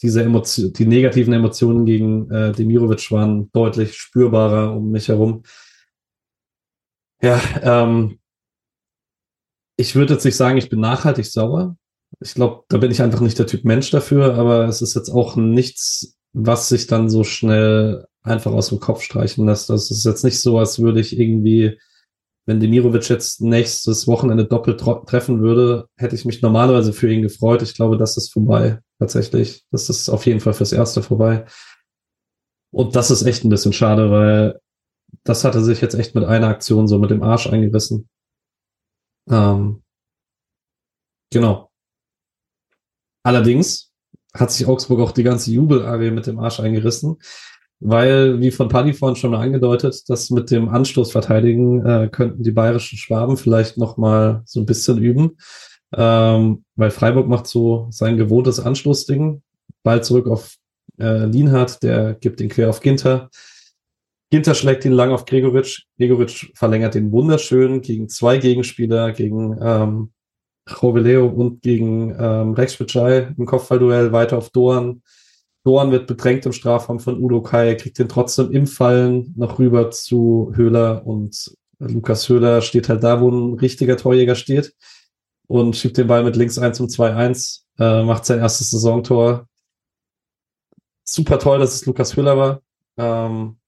diese Emotion, die negativen Emotionen gegen äh, Demirovic waren deutlich spürbarer um mich herum. Ja, ähm, ich würde jetzt nicht sagen, ich bin nachhaltig sauer. Ich glaube, da bin ich einfach nicht der Typ Mensch dafür, aber es ist jetzt auch nichts, was sich dann so schnell einfach aus dem Kopf streichen lässt. Das ist jetzt nicht so, als würde ich irgendwie wenn Demirovic jetzt nächstes Wochenende doppelt treffen würde, hätte ich mich normalerweise für ihn gefreut. Ich glaube, das ist vorbei, tatsächlich. Das ist auf jeden Fall fürs Erste vorbei. Und das ist echt ein bisschen schade, weil das hatte sich jetzt echt mit einer Aktion so mit dem Arsch eingerissen. Ähm, genau. Allerdings hat sich Augsburg auch die ganze Jubelarie mit dem Arsch eingerissen weil, wie von Paddy vorhin schon mal angedeutet, das mit dem Anstoß verteidigen äh, könnten die bayerischen Schwaben vielleicht noch mal so ein bisschen üben, ähm, weil Freiburg macht so sein gewohntes Anstoßding, Ball zurück auf äh, Lienhardt, der gibt ihn quer auf Ginter. Ginter schlägt ihn lang auf Gregoritsch. Gregoritsch verlängert den wunderschön gegen zwei Gegenspieler, gegen ähm, Roveleo und gegen ähm, Rex Bitschei im Kopfballduell weiter auf Dorn Dorn wird bedrängt im Strafraum von Udo Kai, kriegt den trotzdem im Fallen noch rüber zu Höhler und Lukas Höhler steht halt da, wo ein richtiger Torjäger steht und schiebt den Ball mit links 1 zum 2-1, äh, macht sein erstes Saisontor. Super toll, dass es Lukas Höhler war. Ähm,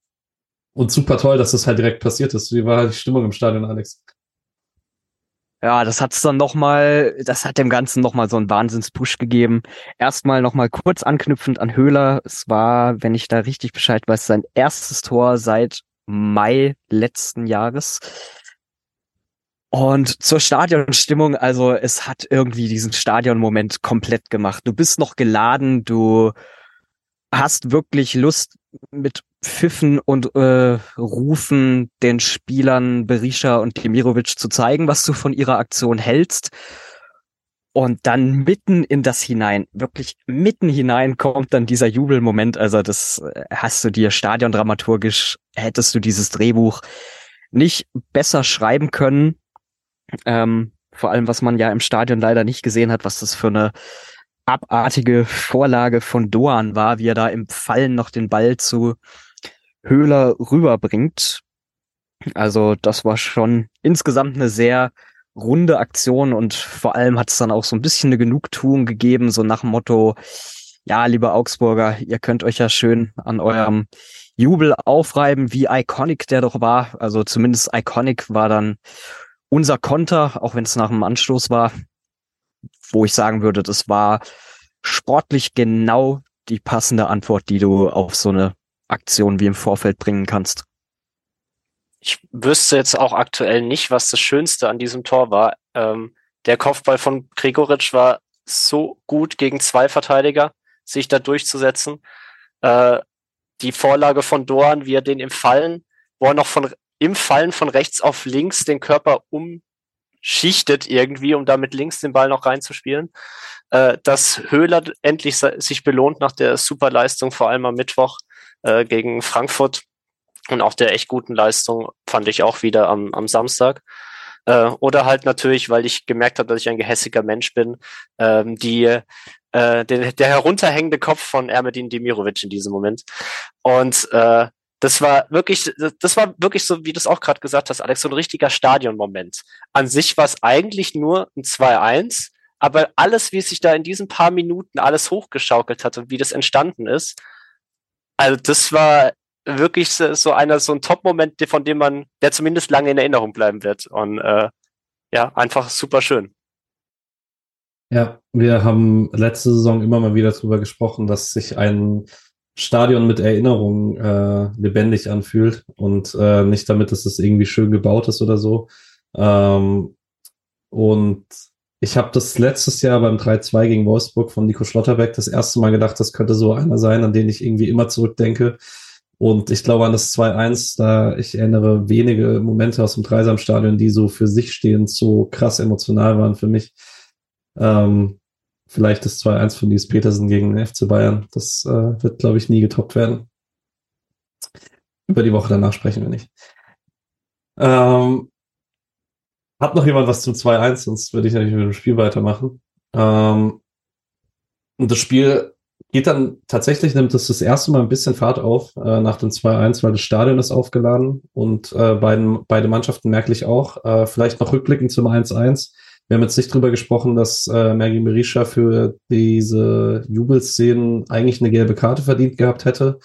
und super toll, dass das halt direkt passiert ist. Wie war halt die Stimmung im Stadion, Alex? Ja, das hat's dann nochmal, das hat dem Ganzen nochmal so einen Wahnsinns-Push gegeben. Erstmal nochmal kurz anknüpfend an Höhler. Es war, wenn ich da richtig Bescheid weiß, sein erstes Tor seit Mai letzten Jahres. Und zur Stadionstimmung, also es hat irgendwie diesen Stadionmoment komplett gemacht. Du bist noch geladen, du hast wirklich Lust mit Pfiffen und äh, Rufen den Spielern Berisha und Demirovic zu zeigen, was du von ihrer Aktion hältst. Und dann mitten in das hinein, wirklich mitten hinein kommt dann dieser Jubelmoment. Also das äh, hast du dir stadiondramaturgisch, hättest du dieses Drehbuch nicht besser schreiben können. Ähm, vor allem, was man ja im Stadion leider nicht gesehen hat, was das für eine abartige Vorlage von Doan war, wie er da im Fallen noch den Ball zu Höhler rüberbringt. Also das war schon insgesamt eine sehr runde Aktion und vor allem hat es dann auch so ein bisschen eine Genugtuung gegeben, so nach dem Motto, ja, liebe Augsburger, ihr könnt euch ja schön an eurem Jubel aufreiben, wie iconic der doch war. Also zumindest iconic war dann unser Konter, auch wenn es nach dem Anstoß war, wo ich sagen würde, das war sportlich genau die passende Antwort, die du auf so eine Aktion wie im Vorfeld bringen kannst. Ich wüsste jetzt auch aktuell nicht, was das Schönste an diesem Tor war. Ähm, der Kopfball von Gregoritsch war so gut gegen zwei Verteidiger, sich da durchzusetzen. Äh, die Vorlage von Doan, wie er den im Fallen, wo er noch von im Fallen von rechts auf links den Körper umschichtet irgendwie, um damit links den Ball noch reinzuspielen. Äh, dass Höhler endlich sich belohnt nach der Superleistung, vor allem am Mittwoch äh, gegen Frankfurt und auch der echt guten Leistung fand ich auch wieder am, am Samstag. Äh, oder halt natürlich, weil ich gemerkt habe, dass ich ein gehässiger Mensch bin, ähm, die äh, der, der herunterhängende Kopf von Ermedin Demirovic in diesem Moment. Und äh, das war wirklich, das war wirklich so, wie du es auch gerade gesagt hast, Alex, so ein richtiger Stadionmoment. An sich war es eigentlich nur ein 2-1, aber alles, wie es sich da in diesen paar Minuten alles hochgeschaukelt hat und wie das entstanden ist, also das war wirklich so einer, so ein Top-Moment, von dem man, der zumindest lange in Erinnerung bleiben wird. Und äh, ja, einfach super schön. Ja, wir haben letzte Saison immer mal wieder darüber gesprochen, dass sich ein Stadion mit Erinnerung äh, lebendig anfühlt und äh, nicht damit, dass es irgendwie schön gebaut ist oder so. Ähm, und ich habe das letztes Jahr beim 3-2 gegen Wolfsburg von Nico Schlotterbeck das erste Mal gedacht, das könnte so einer sein, an den ich irgendwie immer zurückdenke. Und ich glaube an das 2-1, da ich erinnere wenige Momente aus dem Dreisamstadion, die so für sich stehend so krass emotional waren für mich. Ähm, vielleicht das 2-1 von Nils Petersen gegen den FC Bayern. Das äh, wird, glaube ich, nie getoppt werden. Über die Woche danach sprechen wir nicht. Ähm, hat noch jemand was zum 2-1? Sonst würde ich natürlich mit dem Spiel weitermachen. Ähm, und das Spiel geht dann tatsächlich, nimmt das, das erste Mal ein bisschen Fahrt auf äh, nach dem 2-1, weil das Stadion ist aufgeladen und äh, beiden, beide Mannschaften merklich auch. Äh, vielleicht noch rückblickend zum 1-1. Wir haben jetzt nicht drüber gesprochen, dass äh, Maggie Merisha für diese Jubelszenen eigentlich eine gelbe Karte verdient gehabt hätte.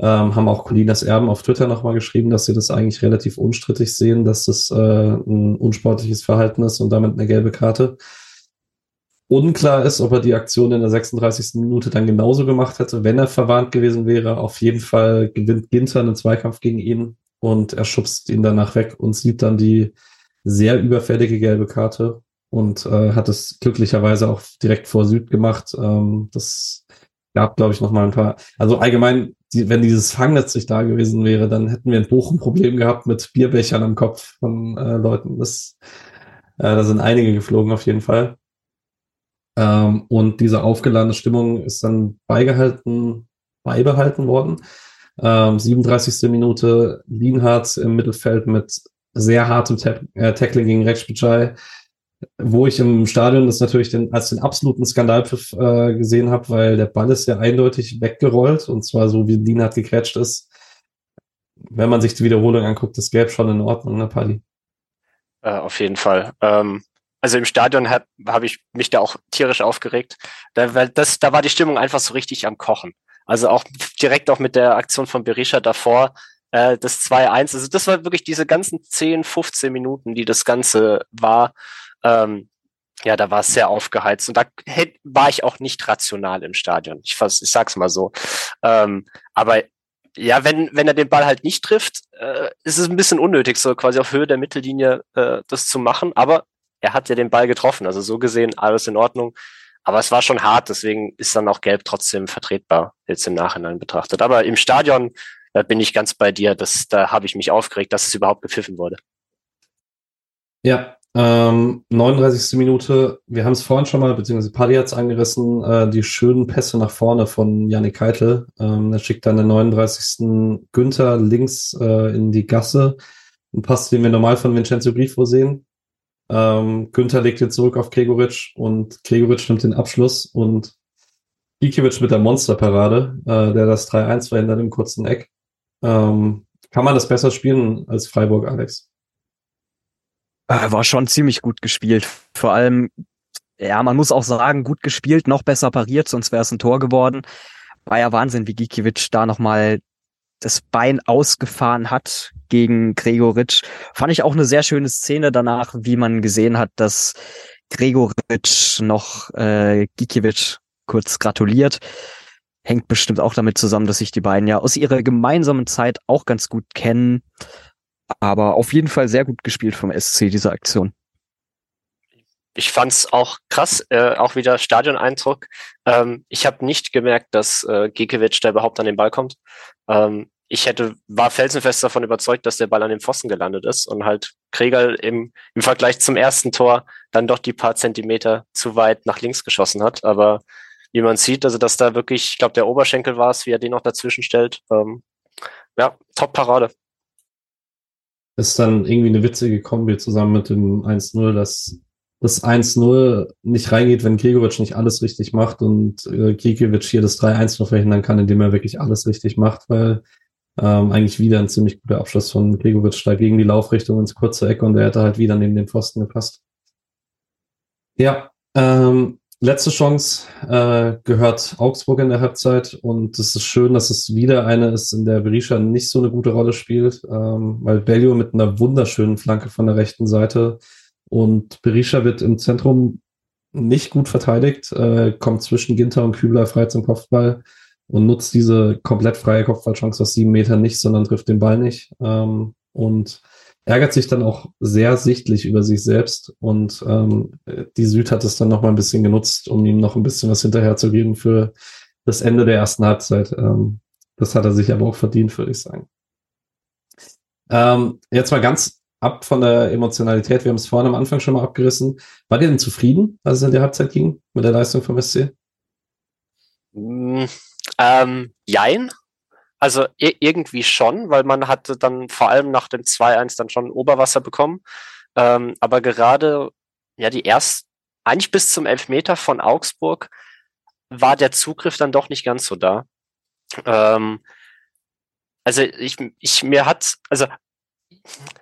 Ähm, haben auch Colinas Erben auf Twitter nochmal geschrieben, dass sie das eigentlich relativ unstrittig sehen, dass das äh, ein unsportliches Verhalten ist und damit eine gelbe Karte. Unklar ist, ob er die Aktion in der 36. Minute dann genauso gemacht hätte, wenn er verwarnt gewesen wäre. Auf jeden Fall gewinnt Ginter einen Zweikampf gegen ihn und er schubst ihn danach weg und sieht dann die sehr überfällige gelbe Karte und äh, hat es glücklicherweise auch direkt vor Süd gemacht. Ähm, das gab, glaube ich, noch mal ein paar. Also allgemein die, wenn dieses Fangnetz nicht da gewesen wäre, dann hätten wir ein ein Problem gehabt mit Bierbechern am Kopf von äh, Leuten. Das, äh, da sind einige geflogen auf jeden Fall. Ähm, und diese aufgeladene Stimmung ist dann beigehalten, beibehalten worden. Ähm, 37. Minute, Lienhardt im Mittelfeld mit sehr hartem äh, Tackling gegen Rex Bicai wo ich im Stadion das natürlich den, als den absoluten Skandalpfiff äh, gesehen habe, weil der Ball ist ja eindeutig weggerollt und zwar so wie Lienhardt gequetscht ist. Wenn man sich die Wiederholung anguckt, ist gelb schon in Ordnung, ne, Paddy? Äh, auf jeden Fall. Ähm, also im Stadion habe hab ich mich da auch tierisch aufgeregt, da, weil das, da war die Stimmung einfach so richtig am Kochen. Also auch direkt auch mit der Aktion von Berisha davor, äh, das 2-1. Also das war wirklich diese ganzen 10, 15 Minuten, die das Ganze war. Ähm, ja, da war es sehr aufgeheizt und da war ich auch nicht rational im Stadion. Ich, ich sag's mal so. Ähm, aber ja, wenn, wenn er den Ball halt nicht trifft, äh, ist es ein bisschen unnötig, so quasi auf Höhe der Mittellinie äh, das zu machen. Aber er hat ja den Ball getroffen. Also so gesehen alles in Ordnung. Aber es war schon hart, deswegen ist dann auch Gelb trotzdem vertretbar, jetzt im Nachhinein betrachtet. Aber im Stadion da bin ich ganz bei dir. Das, da habe ich mich aufgeregt, dass es überhaupt gepfiffen wurde. Ja, ähm, 39. Minute, wir haben es vorhin schon mal, beziehungsweise Paddy hat es angerissen, äh, die schönen Pässe nach vorne von Janik Keitel. Ähm, er schickt dann den 39. Günther links äh, in die Gasse. Ein Pass, den wir normal von Vincenzo Grifo sehen. Ähm, Günther legt jetzt zurück auf Gregoritsch und Gregoritsch nimmt den Abschluss und Ikiewicz mit der Monsterparade, äh, der das 3-1 verhindert im kurzen Eck. Ähm, kann man das besser spielen als Freiburg, Alex? Äh, war schon ziemlich gut gespielt. Vor allem, ja, man muss auch sagen, gut gespielt, noch besser pariert, sonst wäre es ein Tor geworden. War ja Wahnsinn, wie Gikiewicz da nochmal das Bein ausgefahren hat gegen Gregoritsch. Fand ich auch eine sehr schöne Szene danach, wie man gesehen hat, dass Gregoritsch noch äh, Gikiewicz kurz gratuliert. Hängt bestimmt auch damit zusammen, dass sich die beiden ja aus ihrer gemeinsamen Zeit auch ganz gut kennen. Aber auf jeden Fall sehr gut gespielt vom SC, diese Aktion. Ich fand's auch krass, äh, auch wieder Stadioneindruck. Ähm, ich habe nicht gemerkt, dass äh, Gikiewicz da überhaupt an den Ball kommt. Ähm, ich hätte, war felsenfest davon überzeugt, dass der Ball an dem Pfosten gelandet ist und halt Kregal im, im Vergleich zum ersten Tor dann doch die paar Zentimeter zu weit nach links geschossen hat. Aber wie man sieht, also dass da wirklich, ich glaube, der Oberschenkel war es, wie er den noch dazwischen stellt. Ähm, ja, Top-Parade. Ist dann irgendwie eine witzige Kombi zusammen mit dem 1-0, dass das 1-0 nicht reingeht, wenn Gregovic nicht alles richtig macht und äh, Kikiewicz hier das 3-1 noch verhindern kann, indem er wirklich alles richtig macht, weil ähm, eigentlich wieder ein ziemlich guter Abschluss von Gregovic da gegen die Laufrichtung ins kurze Eck und der hätte halt wieder neben den Pfosten gepasst. Ja, ähm, letzte Chance äh, gehört Augsburg in der Halbzeit und es ist schön, dass es wieder eine ist, in der Berisha nicht so eine gute Rolle spielt, ähm, weil Bellio mit einer wunderschönen Flanke von der rechten Seite und Berisha wird im Zentrum nicht gut verteidigt, äh, kommt zwischen Ginter und Kübler frei zum Kopfball und nutzt diese komplett freie Kopfballchance aus sieben Metern nicht, sondern trifft den Ball nicht. Ähm, und ärgert sich dann auch sehr sichtlich über sich selbst und ähm, die Süd hat es dann noch mal ein bisschen genutzt, um ihm noch ein bisschen was hinterherzugeben für das Ende der ersten Halbzeit. Ähm, das hat er sich aber auch verdient, würde ich sagen. Ähm, jetzt mal ganz ab von der Emotionalität. Wir haben es vorhin am Anfang schon mal abgerissen. War ihr denn zufrieden, als es in die Halbzeit ging mit der Leistung vom SC? Mm, ähm, jein. Also irgendwie schon, weil man hatte dann vor allem nach dem 2-1 dann schon Oberwasser bekommen. Ähm, aber gerade, ja, die erst, eigentlich bis zum Elfmeter von Augsburg war der Zugriff dann doch nicht ganz so da. Ähm, also ich, ich, mir hat, also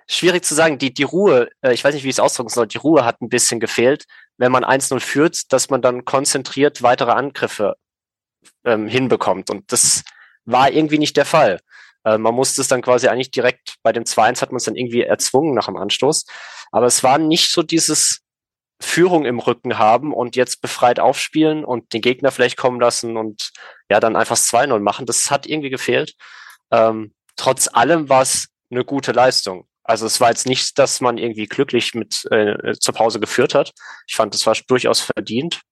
schwierig zu sagen, die, die Ruhe, äh, ich weiß nicht, wie ich es ausdrücken soll, die Ruhe hat ein bisschen gefehlt, wenn man 1-0 führt, dass man dann konzentriert weitere Angriffe ähm, hinbekommt. Und das war irgendwie nicht der Fall. Äh, man musste es dann quasi eigentlich direkt bei dem 2-1 hat man es dann irgendwie erzwungen nach dem Anstoß. Aber es war nicht so dieses Führung im Rücken haben und jetzt befreit aufspielen und den Gegner vielleicht kommen lassen und ja, dann einfach 2-0 machen. Das hat irgendwie gefehlt. Ähm, trotz allem war es eine gute Leistung. Also es war jetzt nicht, dass man irgendwie glücklich mit äh, zur Pause geführt hat. Ich fand, das war durchaus verdient.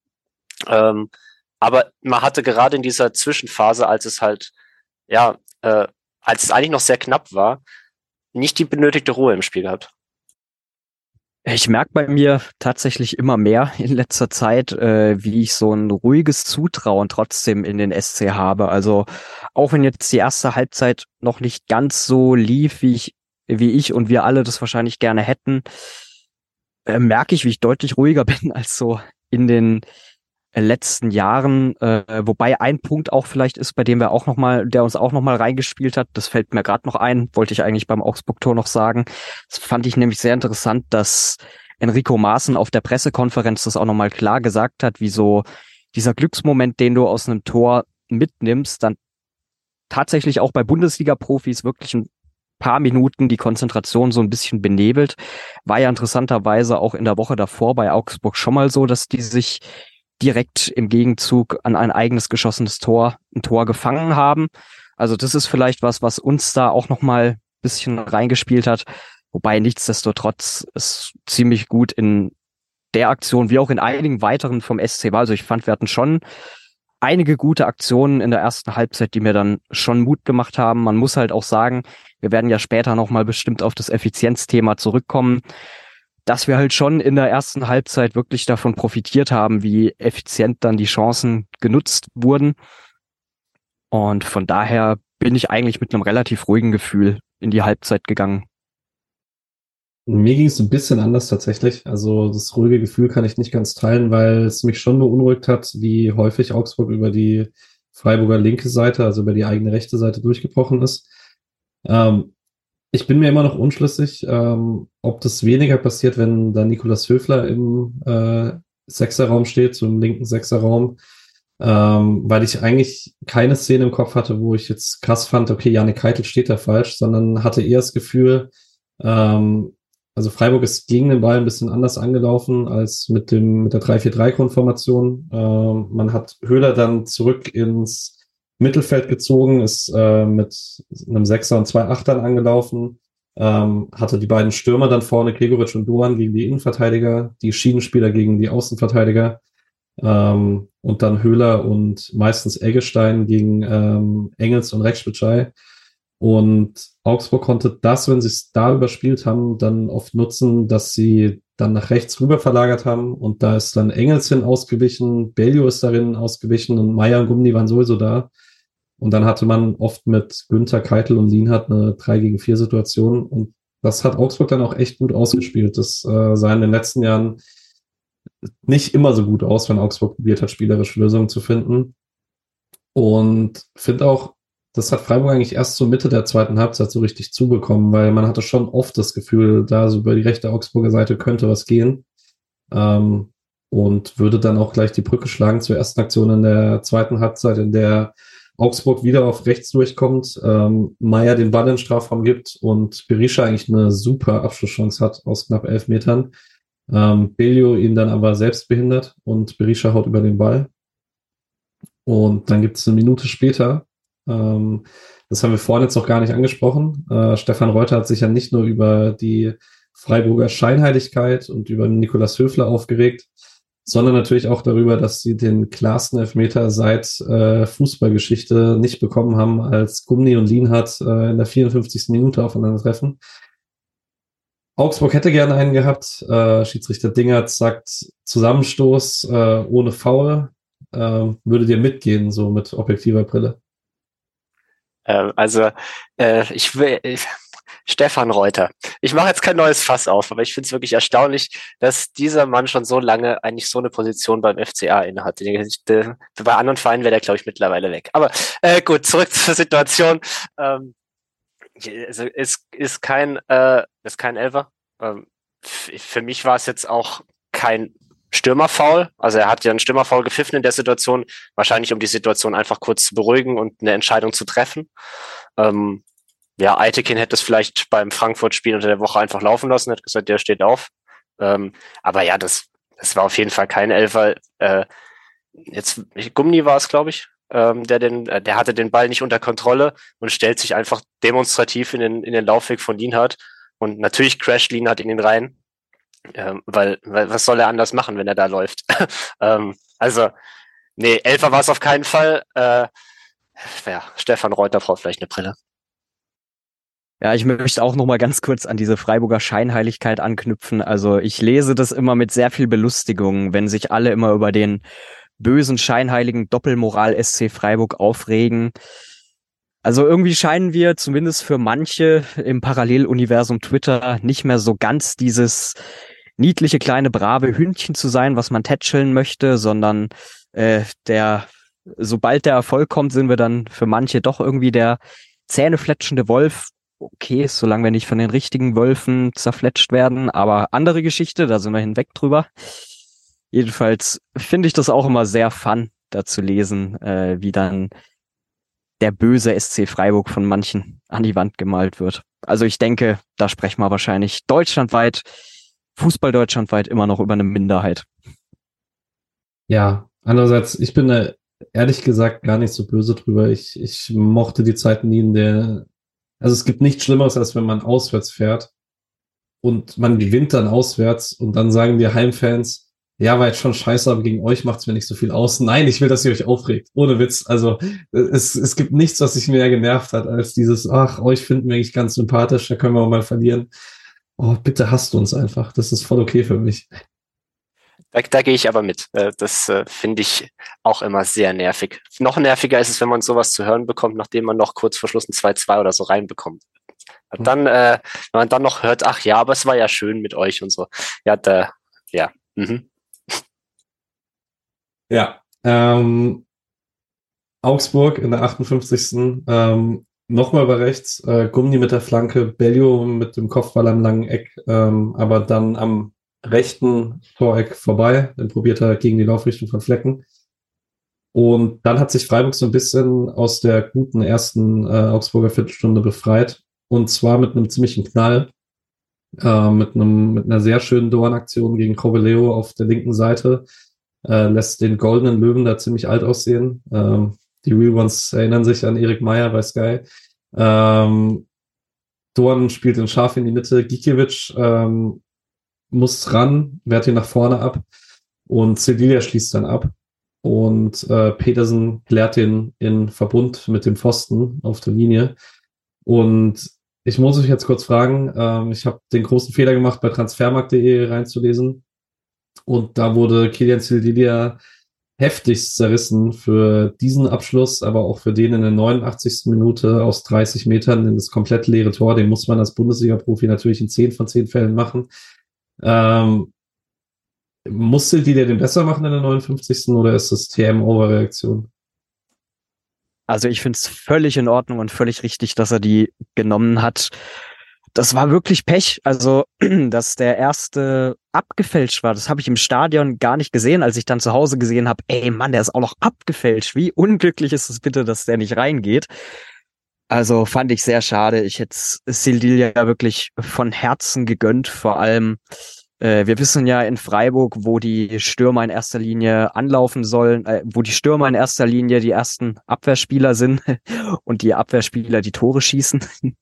Ähm, aber man hatte gerade in dieser Zwischenphase, als es halt ja, äh, als es eigentlich noch sehr knapp war, nicht die benötigte Ruhe im Spiel gehabt. Ich merke bei mir tatsächlich immer mehr in letzter Zeit, äh, wie ich so ein ruhiges Zutrauen trotzdem in den SC habe. Also auch wenn jetzt die erste Halbzeit noch nicht ganz so lief, wie ich, wie ich und wir alle das wahrscheinlich gerne hätten, äh, merke ich, wie ich deutlich ruhiger bin als so in den letzten Jahren, äh, wobei ein Punkt auch vielleicht ist, bei dem wir auch noch mal, der uns auch noch mal reingespielt hat, das fällt mir gerade noch ein, wollte ich eigentlich beim Augsburg-Tor noch sagen. Das fand ich nämlich sehr interessant, dass Enrico Maaßen auf der Pressekonferenz das auch noch mal klar gesagt hat, wie so dieser Glücksmoment, den du aus einem Tor mitnimmst, dann tatsächlich auch bei Bundesliga-Profis wirklich ein paar Minuten die Konzentration so ein bisschen benebelt. War ja interessanterweise auch in der Woche davor bei Augsburg schon mal so, dass die sich direkt im Gegenzug an ein eigenes geschossenes Tor, ein Tor gefangen haben. Also das ist vielleicht was, was uns da auch noch mal bisschen reingespielt hat. Wobei nichtsdestotrotz es ziemlich gut in der Aktion wie auch in einigen weiteren vom SC war. Also ich fand, wir hatten schon einige gute Aktionen in der ersten Halbzeit, die mir dann schon Mut gemacht haben. Man muss halt auch sagen, wir werden ja später nochmal bestimmt auf das Effizienzthema zurückkommen, dass wir halt schon in der ersten Halbzeit wirklich davon profitiert haben, wie effizient dann die Chancen genutzt wurden. Und von daher bin ich eigentlich mit einem relativ ruhigen Gefühl in die Halbzeit gegangen. Mir ging es ein bisschen anders tatsächlich. Also das ruhige Gefühl kann ich nicht ganz teilen, weil es mich schon beunruhigt hat, wie häufig Augsburg über die Freiburger linke Seite, also über die eigene rechte Seite durchgebrochen ist. Ähm, ich bin mir immer noch unschlüssig, ähm, ob das weniger passiert, wenn da Nikolas Höfler im äh, Sechserraum steht, so im linken Sechserraum, ähm, weil ich eigentlich keine Szene im Kopf hatte, wo ich jetzt krass fand, okay, Janik Keitel steht da falsch, sondern hatte eher das Gefühl, ähm, also Freiburg ist gegen den Ball ein bisschen anders angelaufen als mit dem mit der 3-4-3-Konformation. Ähm, man hat Höhler dann zurück ins Mittelfeld gezogen, ist äh, mit einem Sechser und zwei Achtern angelaufen, ähm, hatte die beiden Stürmer dann vorne, Gregoritsch und Duan gegen die Innenverteidiger, die Schienenspieler gegen die Außenverteidiger ähm, und dann Höhler und meistens Eggestein gegen ähm, Engels und Rekschbitschei. Und Augsburg konnte das, wenn sie es da überspielt haben, dann oft nutzen, dass sie dann nach rechts rüber verlagert haben. Und da ist dann Engels hin ausgewichen, Bellio ist darin ausgewichen und Meier und Gummi waren sowieso da. Und dann hatte man oft mit Günther, Keitel und Lienhardt eine 3 gegen 4 Situation. Und das hat Augsburg dann auch echt gut ausgespielt. Das äh, sah in den letzten Jahren nicht immer so gut aus, wenn Augsburg probiert hat, spielerische Lösungen zu finden. Und finde auch, das hat Freiburg eigentlich erst zur Mitte der zweiten Halbzeit so richtig zubekommen, weil man hatte schon oft das Gefühl, da so über die rechte Augsburger Seite könnte was gehen. Ähm, und würde dann auch gleich die Brücke schlagen zur ersten Aktion in der zweiten Halbzeit, in der Augsburg wieder auf rechts durchkommt, ähm, Meier den Ball in den Strafraum gibt und Berisha eigentlich eine super Abschlusschance hat aus knapp elf Metern. Ähm, Belio ihn dann aber selbst behindert und Berisha haut über den Ball. Und dann gibt es eine Minute später ähm, das haben wir vorhin jetzt noch gar nicht angesprochen. Äh, Stefan Reuter hat sich ja nicht nur über die Freiburger Scheinheiligkeit und über Nikolas Höfler aufgeregt, sondern natürlich auch darüber, dass sie den klarsten Elfmeter seit äh, Fußballgeschichte nicht bekommen haben, als Gumni und Lienhardt äh, in der 54. Minute aufeinandertreffen. Augsburg hätte gerne einen gehabt. Äh, Schiedsrichter Dingert sagt Zusammenstoß äh, ohne Foul. Äh, würde dir mitgehen, so mit objektiver Brille? Ähm, also äh, ich will Stefan Reuter. Ich mache jetzt kein neues Fass auf, aber ich finde es wirklich erstaunlich, dass dieser Mann schon so lange eigentlich so eine Position beim FCA innehat. Bei anderen Vereinen wäre der, glaube ich, mittlerweile weg. Aber äh, gut, zurück zur Situation. Ähm, also ist, ist kein äh, ist kein Elfer. Ähm, für mich war es jetzt auch kein Stürmerfoul. Also er hat ja einen Stürmerfoul gepfiffen in der Situation, wahrscheinlich um die Situation einfach kurz zu beruhigen und eine Entscheidung zu treffen. Ähm, ja, Eitekin hätte es vielleicht beim Frankfurt-Spiel unter der Woche einfach laufen lassen, hat gesagt, der steht auf. Ähm, aber ja, das, das war auf jeden Fall kein Elfer. Äh, jetzt, Gummi war es, glaube ich, ähm, der, den, äh, der hatte den Ball nicht unter Kontrolle und stellt sich einfach demonstrativ in den, in den Laufweg von Lienhardt. Und natürlich crasht Lienhardt in den rein. Ähm, weil, weil, was soll er anders machen, wenn er da läuft? ähm, also, nee, Elfer war es auf keinen Fall. Äh, ja, Stefan Reuter braucht vielleicht eine Brille. Ja, ich möchte auch noch mal ganz kurz an diese Freiburger Scheinheiligkeit anknüpfen. Also ich lese das immer mit sehr viel Belustigung, wenn sich alle immer über den bösen scheinheiligen Doppelmoral SC Freiburg aufregen. Also irgendwie scheinen wir zumindest für manche im Paralleluniversum Twitter nicht mehr so ganz dieses niedliche kleine brave Hündchen zu sein, was man tätscheln möchte, sondern äh, der, sobald der Erfolg kommt, sind wir dann für manche doch irgendwie der zähnefletschende Wolf. Okay, solange wir nicht von den richtigen Wölfen zerfletscht werden, aber andere Geschichte, da sind wir hinweg drüber. Jedenfalls finde ich das auch immer sehr fun, da zu lesen, äh, wie dann der böse SC Freiburg von manchen an die Wand gemalt wird. Also ich denke, da sprechen wir wahrscheinlich deutschlandweit, Fußball deutschlandweit immer noch über eine Minderheit. Ja, andererseits, ich bin da ehrlich gesagt gar nicht so böse drüber. Ich, ich mochte die Zeiten nie, in der, also es gibt nichts Schlimmeres, als wenn man auswärts fährt und man gewinnt dann auswärts und dann sagen die Heimfans, ja, war jetzt schon scheiße, aber gegen euch macht's mir nicht so viel aus. Nein, ich will, dass ihr euch aufregt. Ohne Witz. Also es, es gibt nichts, was sich mehr genervt hat, als dieses, ach, euch finden wir eigentlich ganz sympathisch, da können wir auch mal verlieren. Oh, bitte hasst uns einfach. Das ist voll okay für mich. Da, da gehe ich aber mit. Äh, das äh, finde ich auch immer sehr nervig. Noch nerviger ist es, wenn man sowas zu hören bekommt, nachdem man noch kurz vor Schluss ein 2-2 oder so reinbekommt. Und hm. dann, äh, wenn man dann noch hört, ach ja, aber es war ja schön mit euch und so. Ja, da, ja. Mhm. Ja. Ähm, Augsburg in der 58. Ähm, Nochmal bei rechts, äh, Gummi mit der Flanke, Bellio mit dem Kopfball am langen Eck, ähm, aber dann am rechten Toreck vorbei. Dann probiert er gegen die Laufrichtung von Flecken. Und dann hat sich Freiburg so ein bisschen aus der guten ersten äh, Augsburger Viertelstunde befreit. Und zwar mit einem ziemlichen Knall. Äh, mit, einem, mit einer sehr schönen Dornaktion gegen Coveleo auf der linken Seite. Äh, lässt den goldenen Löwen da ziemlich alt aussehen. Ähm, die Real Ones erinnern sich an Erik Meyer bei Sky. Ähm, Dorn spielt in scharf in die Mitte. Gikiewicz ähm, muss ran, wehrt ihn nach vorne ab und Sevilla schließt dann ab. Und äh, Petersen klärt den in Verbund mit dem Pfosten auf der Linie. Und ich muss euch jetzt kurz fragen, ähm, ich habe den großen Fehler gemacht, bei transfermarkt.de reinzulesen. Und da wurde Kilian Sildilia heftigst zerrissen für diesen Abschluss, aber auch für den in der 89. Minute aus 30 Metern in das komplett leere Tor. Den muss man als Bundesliga-Profi natürlich in 10 von 10 Fällen machen. Ähm, musste die den besser machen in der 59. oder ist das TM-Overreaktion? Also ich finde es völlig in Ordnung und völlig richtig, dass er die genommen hat. Das war wirklich Pech. Also, dass der erste abgefälscht war, das habe ich im Stadion gar nicht gesehen, als ich dann zu Hause gesehen habe, ey Mann, der ist auch noch abgefälscht. Wie unglücklich ist es bitte, dass der nicht reingeht? Also fand ich sehr schade. Ich hätte Sildilia wirklich von Herzen gegönnt. Vor allem, äh, wir wissen ja in Freiburg, wo die Stürmer in erster Linie anlaufen sollen, äh, wo die Stürmer in erster Linie die ersten Abwehrspieler sind und die Abwehrspieler die Tore schießen.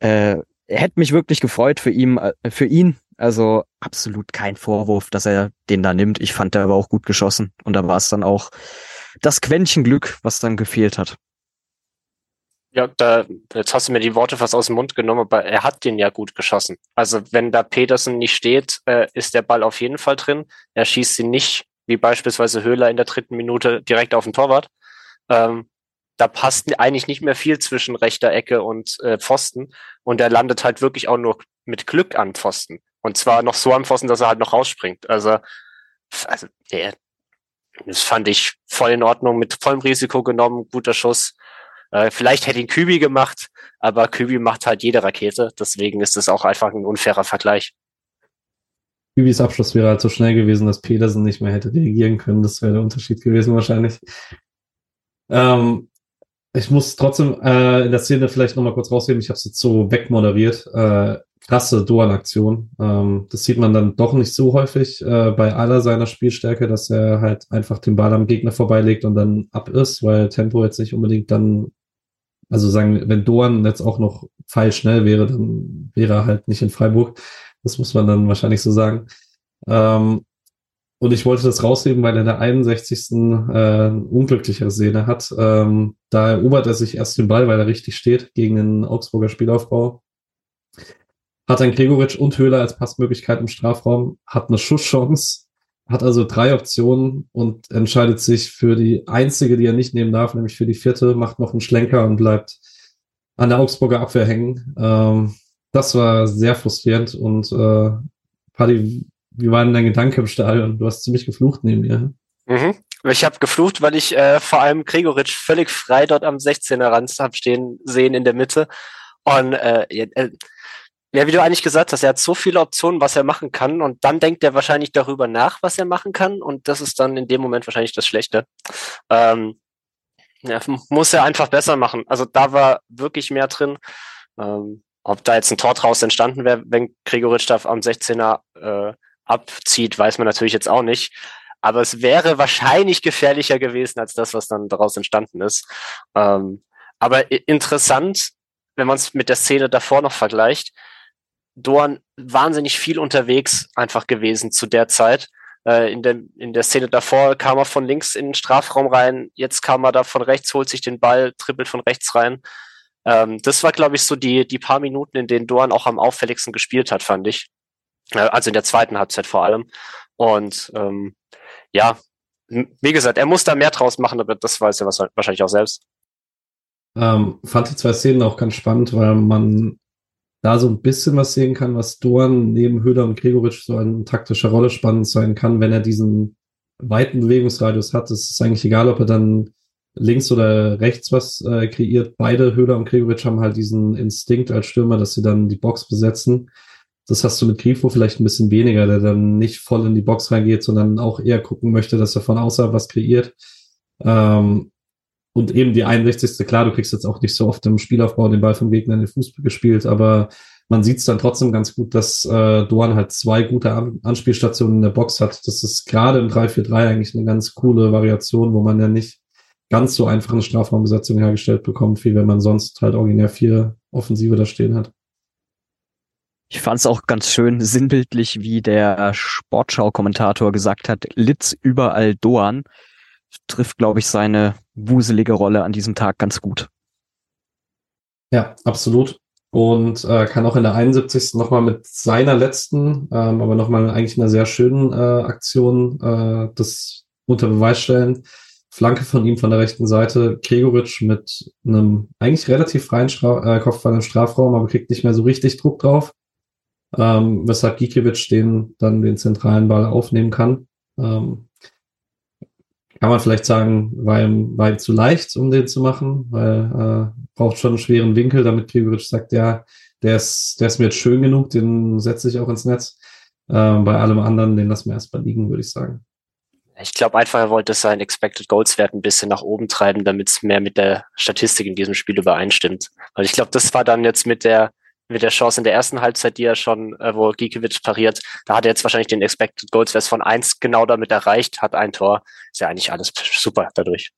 äh, hätte mich wirklich gefreut für ihn, äh, für ihn. Also absolut kein Vorwurf, dass er den da nimmt. Ich fand, der aber auch gut geschossen. Und da war es dann auch das Quäntchen Glück, was dann gefehlt hat. Ja, da, jetzt hast du mir die Worte fast aus dem Mund genommen, aber er hat den ja gut geschossen. Also wenn da Petersen nicht steht, äh, ist der Ball auf jeden Fall drin. Er schießt ihn nicht, wie beispielsweise Höhler in der dritten Minute, direkt auf den Torwart. Ähm, da passt eigentlich nicht mehr viel zwischen rechter Ecke und äh, Pfosten. Und er landet halt wirklich auch nur mit Glück an Pfosten. Und zwar noch so am Pfosten, dass er halt noch rausspringt. Also, also der, das fand ich voll in Ordnung, mit vollem Risiko genommen, guter Schuss. Äh, vielleicht hätte ihn Kübi gemacht, aber Kübi macht halt jede Rakete. Deswegen ist es auch einfach ein unfairer Vergleich. Kübis Abschluss wäre halt so schnell gewesen, dass Petersen nicht mehr hätte reagieren können. Das wäre der Unterschied gewesen wahrscheinlich. Ähm, ich muss trotzdem äh, in der Szene vielleicht nochmal kurz rausheben. Ich habe es jetzt so wegmoderiert. Äh, krasse Dual-Aktion. Ähm, das sieht man dann doch nicht so häufig äh, bei aller seiner Spielstärke, dass er halt einfach den Ball am Gegner vorbeilegt und dann ab ist, weil Tempo jetzt nicht unbedingt dann also sagen, wenn Dorn jetzt auch noch pfeilschnell wäre, dann wäre er halt nicht in Freiburg. Das muss man dann wahrscheinlich so sagen. Ähm, und ich wollte das rausheben, weil er in der 61. Äh, unglücklichere Szene hat. Ähm, da erobert er sich erst den Ball, weil er richtig steht gegen den Augsburger Spielaufbau. Hat dann Gregoritsch und Höhler als Passmöglichkeit im Strafraum, hat eine Schusschance, hat also drei Optionen und entscheidet sich für die einzige, die er nicht nehmen darf, nämlich für die vierte, macht noch einen Schlenker und bleibt an der Augsburger Abwehr hängen. Ähm, das war sehr frustrierend und äh, Paddy, wie war denn dein Gedanke im Stadion? Du hast ziemlich geflucht neben mir. Mhm. Ich habe geflucht, weil ich äh, vor allem Gregoritsch völlig frei dort am 16er Rand hab stehen sehen in der Mitte. Und äh, äh ja, wie du eigentlich gesagt hast, er hat so viele Optionen, was er machen kann und dann denkt er wahrscheinlich darüber nach, was er machen kann und das ist dann in dem Moment wahrscheinlich das Schlechte. Ähm, Ja, muss er einfach besser machen. Also da war wirklich mehr drin. Ähm, ob da jetzt ein Tor draus entstanden wäre, wenn Gregoritsch da am 16er äh, abzieht, weiß man natürlich jetzt auch nicht. Aber es wäre wahrscheinlich gefährlicher gewesen als das, was dann daraus entstanden ist. Ähm, aber interessant, wenn man es mit der Szene davor noch vergleicht, Dorn wahnsinnig viel unterwegs einfach gewesen zu der Zeit. Äh, in, der, in der Szene davor kam er von links in den Strafraum rein, jetzt kam er da von rechts, holt sich den Ball, trippelt von rechts rein. Ähm, das war, glaube ich, so die, die paar Minuten, in denen Dorn auch am auffälligsten gespielt hat, fand ich. Äh, also in der zweiten Halbzeit vor allem. Und ähm, ja, wie gesagt, er muss da mehr draus machen, aber das weiß er wahrscheinlich auch selbst. Ähm, fand die zwei Szenen auch ganz spannend, weil man da so ein bisschen was sehen kann, was Dorn neben Höhler und Gregoritsch so eine taktische Rolle spannend sein kann, wenn er diesen weiten Bewegungsradius hat. Es ist eigentlich egal, ob er dann links oder rechts was äh, kreiert. Beide Höhler und Gregoritsch haben halt diesen Instinkt als Stürmer, dass sie dann die Box besetzen. Das hast du mit Grifo vielleicht ein bisschen weniger, der dann nicht voll in die Box reingeht, sondern auch eher gucken möchte, dass er von außerhalb was kreiert. Ähm, und eben die 61. Klar, du kriegst jetzt auch nicht so oft im Spielaufbau den Ball vom Gegner in den Fußball gespielt, aber man sieht es dann trotzdem ganz gut, dass äh, Duan halt zwei gute An Anspielstationen in der Box hat. Das ist gerade im 3-4-3 eigentlich eine ganz coole Variation, wo man ja nicht ganz so einfach eine Strafraumbesetzung hergestellt bekommt, wie wenn man sonst halt originär vier Offensive da stehen hat. Ich fand es auch ganz schön sinnbildlich, wie der Sportschau-Kommentator gesagt hat, Litz überall Doan trifft, glaube ich, seine wuselige Rolle an diesem Tag ganz gut. Ja, absolut. Und äh, kann auch in der 71. nochmal mit seiner letzten, ähm, aber nochmal eigentlich einer sehr schönen äh, Aktion äh, das unter Beweis stellen. Flanke von ihm von der rechten Seite. Gregoritsch mit einem eigentlich relativ freien Stra äh, Kopfball im Strafraum, aber kriegt nicht mehr so richtig Druck drauf. Ähm, weshalb Gikiewicz den dann den zentralen Ball aufnehmen kann. Ähm, kann man vielleicht sagen, war ihm, war ihm zu leicht, um den zu machen, weil äh, braucht schon einen schweren Winkel, damit Gregoritsch sagt, ja, der ist, der ist mir jetzt schön genug, den setze ich auch ins Netz. Äh, bei allem anderen, den lassen wir erstmal liegen, würde ich sagen. Ich glaube einfach, er wollte seinen Expected Goals Wert ein bisschen nach oben treiben, damit es mehr mit der Statistik in diesem Spiel übereinstimmt. Weil ich glaube, das war dann jetzt mit der mit der Chance in der ersten Halbzeit, die er schon, äh, wo Gikiewicz pariert, da hat er jetzt wahrscheinlich den Expected Goals Wert von eins genau damit erreicht, hat ein Tor. Ist ja eigentlich alles super dadurch.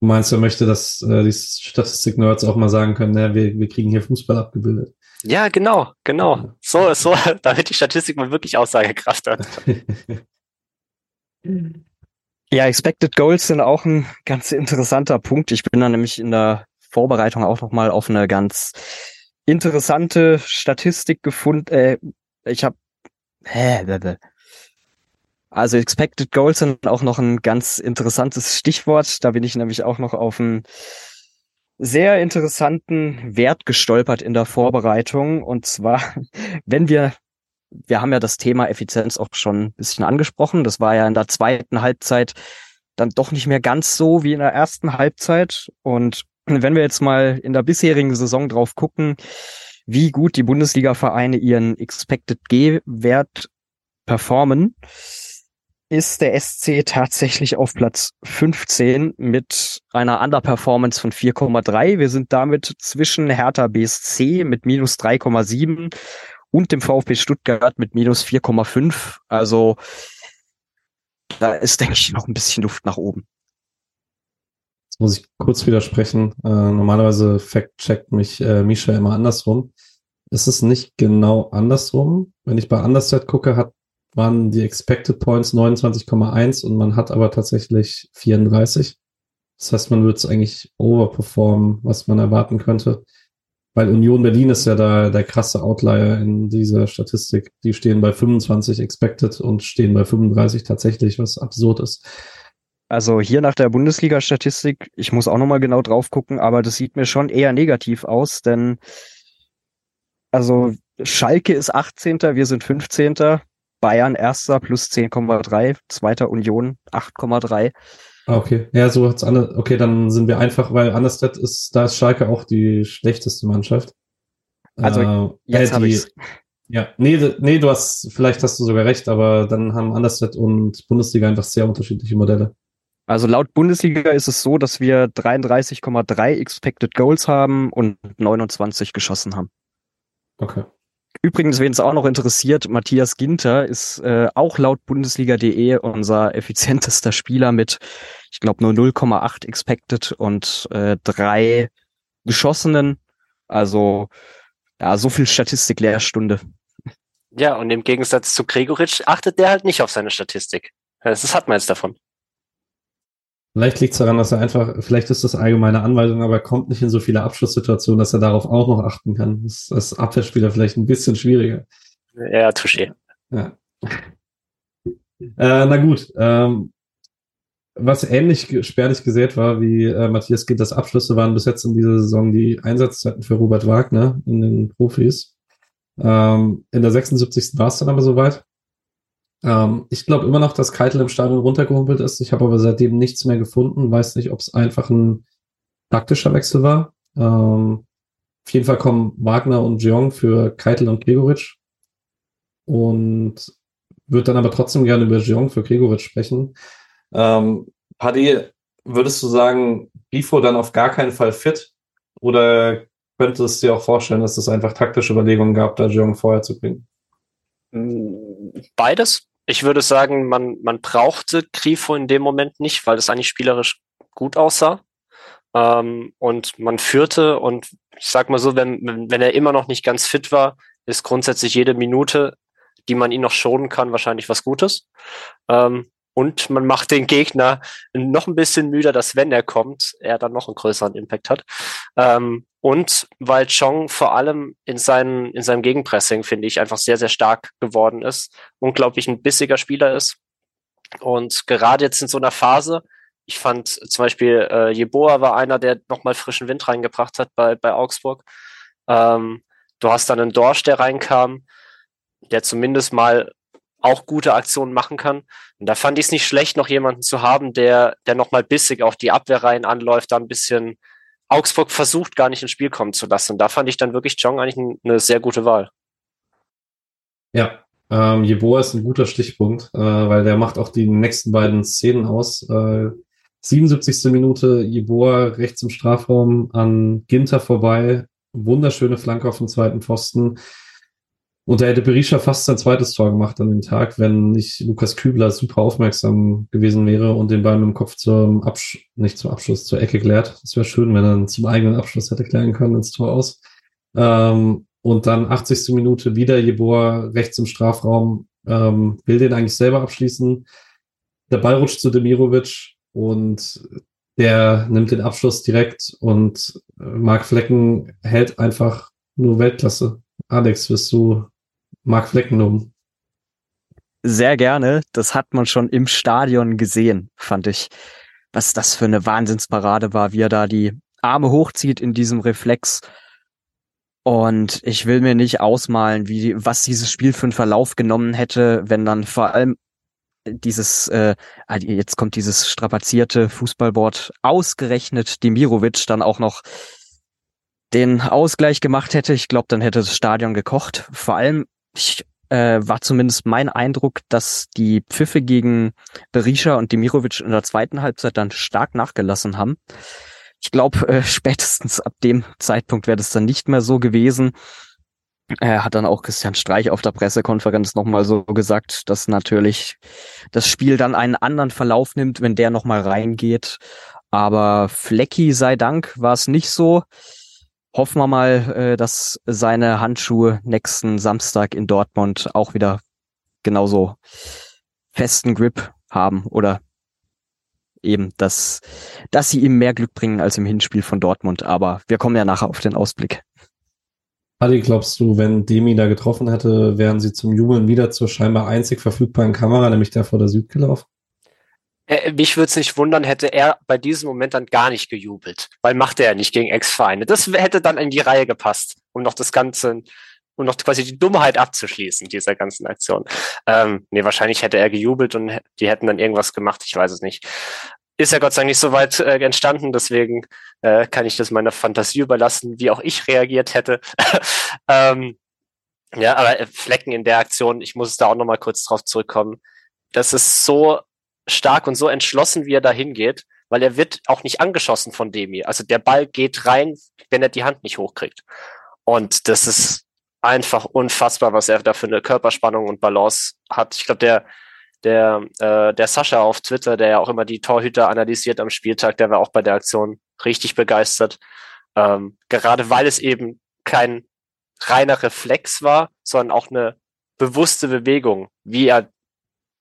Du meinst, er möchte, dass äh, die Statistik-Nerds auch mal sagen können, ne, wir, wir kriegen hier Fußball abgebildet. Ja, genau, genau. So, so, damit die Statistik mal wirklich Aussagekraft hat. ja, Expected Goals sind auch ein ganz interessanter Punkt. Ich bin da nämlich in der Vorbereitung auch noch mal auf eine ganz interessante Statistik gefunden. Äh, ich habe also Expected Goals sind auch noch ein ganz interessantes Stichwort. Da bin ich nämlich auch noch auf einen sehr interessanten Wert gestolpert in der Vorbereitung. Und zwar, wenn wir, wir haben ja das Thema Effizienz auch schon ein bisschen angesprochen. Das war ja in der zweiten Halbzeit dann doch nicht mehr ganz so wie in der ersten Halbzeit. Und wenn wir jetzt mal in der bisherigen Saison drauf gucken, wie gut die Bundesliga-Vereine ihren Expected G-Wert performen, ist der SC tatsächlich auf Platz 15 mit einer Underperformance von 4,3. Wir sind damit zwischen Hertha BSC mit minus 3,7 und dem VfB Stuttgart mit minus 4,5. Also da ist, denke ich, noch ein bisschen Luft nach oben muss ich kurz widersprechen. Äh, normalerweise fact-checkt mich äh, Misha immer andersrum. Es ist nicht genau andersrum. Wenn ich bei Underset gucke, hat, waren die Expected Points 29,1 und man hat aber tatsächlich 34. Das heißt, man wird es eigentlich overperformen, was man erwarten könnte. Weil Union Berlin ist ja da der krasse Outlier in dieser Statistik. Die stehen bei 25 expected und stehen bei 35 tatsächlich, was absurd ist. Also hier nach der Bundesliga-Statistik, ich muss auch nochmal genau drauf gucken, aber das sieht mir schon eher negativ aus, denn also Schalke ist 18., wir sind 15., Bayern erster plus 10,3, zweiter Union 8,3. Ah, okay. Ja, so hat's andere. Okay, dann sind wir einfach, weil Anderstedt ist, da ist Schalke auch die schlechteste Mannschaft. Also äh, jetzt äh, habe ich Ja, nee, nee, du hast, vielleicht hast du sogar recht, aber dann haben Anderstedt und Bundesliga einfach sehr unterschiedliche Modelle. Also laut Bundesliga ist es so, dass wir 33,3 Expected Goals haben und 29 geschossen haben. Okay. Übrigens, wen es auch noch interessiert, Matthias Ginter ist äh, auch laut Bundesliga.de unser effizientester Spieler mit, ich glaube, nur 0,8 expected und äh, drei geschossenen. Also ja, so viel Statistik-Lehrstunde. Ja, und im Gegensatz zu Gregoritsch achtet der halt nicht auf seine Statistik. Das hat man jetzt davon. Vielleicht liegt es daran, dass er einfach, vielleicht ist das allgemeine Anweisung, aber er kommt nicht in so viele Abschlusssituationen, dass er darauf auch noch achten kann. Das ist als Abwehrspieler vielleicht ein bisschen schwieriger. Ja, touché. Ja. Äh, na gut, ähm, was ähnlich spärlich gesät war, wie äh, Matthias Ginters Abschlüsse waren bis jetzt in dieser Saison die Einsatzzeiten für Robert Wagner in den Profis. Ähm, in der 76. war es dann aber soweit. Ähm, ich glaube immer noch, dass Keitel im Stadion runtergehumpelt ist. Ich habe aber seitdem nichts mehr gefunden. Weiß nicht, ob es einfach ein taktischer Wechsel war. Ähm, auf jeden Fall kommen Wagner und Jong für Keitel und Gregoritsch. Und würde dann aber trotzdem gerne über Jong für Gregoritsch sprechen. Ähm, Paddy, würdest du sagen, Bifo dann auf gar keinen Fall fit? Oder könntest du dir auch vorstellen, dass es einfach taktische Überlegungen gab, da Jong vorher zu bringen? Beides ich würde sagen, man, man brauchte Grifo in dem Moment nicht, weil es eigentlich spielerisch gut aussah. Ähm, und man führte und ich sag mal so, wenn, wenn er immer noch nicht ganz fit war, ist grundsätzlich jede Minute, die man ihn noch schonen kann, wahrscheinlich was Gutes. Ähm, und man macht den Gegner noch ein bisschen müder, dass wenn er kommt, er dann noch einen größeren Impact hat. Ähm, und weil Chong vor allem in, seinen, in seinem Gegenpressing, finde ich, einfach sehr, sehr stark geworden ist, unglaublich ein bissiger Spieler ist. Und gerade jetzt in so einer Phase, ich fand zum Beispiel äh, Jeboa war einer, der nochmal frischen Wind reingebracht hat bei, bei Augsburg. Ähm, du hast dann einen Dorsch, der reinkam, der zumindest mal auch gute Aktionen machen kann. Und da fand ich es nicht schlecht, noch jemanden zu haben, der, der nochmal bissig auf die Abwehrreihen anläuft, da ein bisschen Augsburg versucht, gar nicht ins Spiel kommen zu lassen. Und da fand ich dann wirklich Jong eigentlich eine sehr gute Wahl. Ja, ähm, Jeboa ist ein guter Stichpunkt, äh, weil der macht auch die nächsten beiden Szenen aus. Äh, 77. Minute, Jeboa rechts im Strafraum an Ginter vorbei. Wunderschöne Flanke auf dem zweiten Pfosten. Und da hätte Berisha fast sein zweites Tor gemacht an dem Tag, wenn nicht Lukas Kübler super aufmerksam gewesen wäre und den Ball mit dem Kopf zum Abschluss, nicht zum Abschluss, zur Ecke klärt. Das wäre schön, wenn er zum eigenen Abschluss hätte klären können ins Tor aus. Ähm, und dann 80. Minute wieder Jeboa rechts im Strafraum, ähm, will den eigentlich selber abschließen. Der Ball rutscht zu Demirovic und der nimmt den Abschluss direkt und äh, Marc Flecken hält einfach nur Weltklasse. Alex, wirst du Mark Flecken loben? Sehr gerne. Das hat man schon im Stadion gesehen, fand ich. Was das für eine Wahnsinnsparade war, wie er da die Arme hochzieht in diesem Reflex. Und ich will mir nicht ausmalen, wie was dieses Spiel für einen Verlauf genommen hätte, wenn dann vor allem dieses, äh, ah, jetzt kommt dieses strapazierte Fußballboard ausgerechnet Demirovic dann auch noch den Ausgleich gemacht hätte. Ich glaube, dann hätte das Stadion gekocht. Vor allem, ich, äh, war zumindest mein Eindruck, dass die Pfiffe gegen Berisha und Demirovic in der zweiten Halbzeit dann stark nachgelassen haben. Ich glaube, äh, spätestens ab dem Zeitpunkt wäre das dann nicht mehr so gewesen. Er hat dann auch Christian Streich auf der Pressekonferenz nochmal so gesagt, dass natürlich das Spiel dann einen anderen Verlauf nimmt, wenn der nochmal reingeht. Aber Flecki sei Dank war es nicht so hoffen wir mal, äh, dass seine Handschuhe nächsten Samstag in Dortmund auch wieder genauso festen Grip haben oder eben, dass, dass sie ihm mehr Glück bringen als im Hinspiel von Dortmund. Aber wir kommen ja nachher auf den Ausblick. Adi, glaubst du, wenn Demi da getroffen hätte, wären sie zum Jubeln wieder zur scheinbar einzig verfügbaren Kamera, nämlich der vor der Süd gelaufen? Äh, mich würde es nicht wundern, hätte er bei diesem Moment dann gar nicht gejubelt, weil macht er nicht gegen Ex-Vereine. Das hätte dann in die Reihe gepasst, um noch das Ganze, um noch quasi die Dummheit abzuschließen, dieser ganzen Aktion. Ähm, nee, wahrscheinlich hätte er gejubelt und die hätten dann irgendwas gemacht, ich weiß es nicht. Ist ja Gott sei Dank nicht so weit äh, entstanden, deswegen äh, kann ich das meiner Fantasie überlassen, wie auch ich reagiert hätte. ähm, ja, aber äh, Flecken in der Aktion, ich muss da auch nochmal kurz drauf zurückkommen. Das ist so stark und so entschlossen, wie er da hingeht, weil er wird auch nicht angeschossen von Demi. Also der Ball geht rein, wenn er die Hand nicht hochkriegt. Und das ist einfach unfassbar, was er da für eine Körperspannung und Balance hat. Ich glaube, der, der, äh, der Sascha auf Twitter, der ja auch immer die Torhüter analysiert am Spieltag, der war auch bei der Aktion richtig begeistert. Ähm, gerade weil es eben kein reiner Reflex war, sondern auch eine bewusste Bewegung, wie er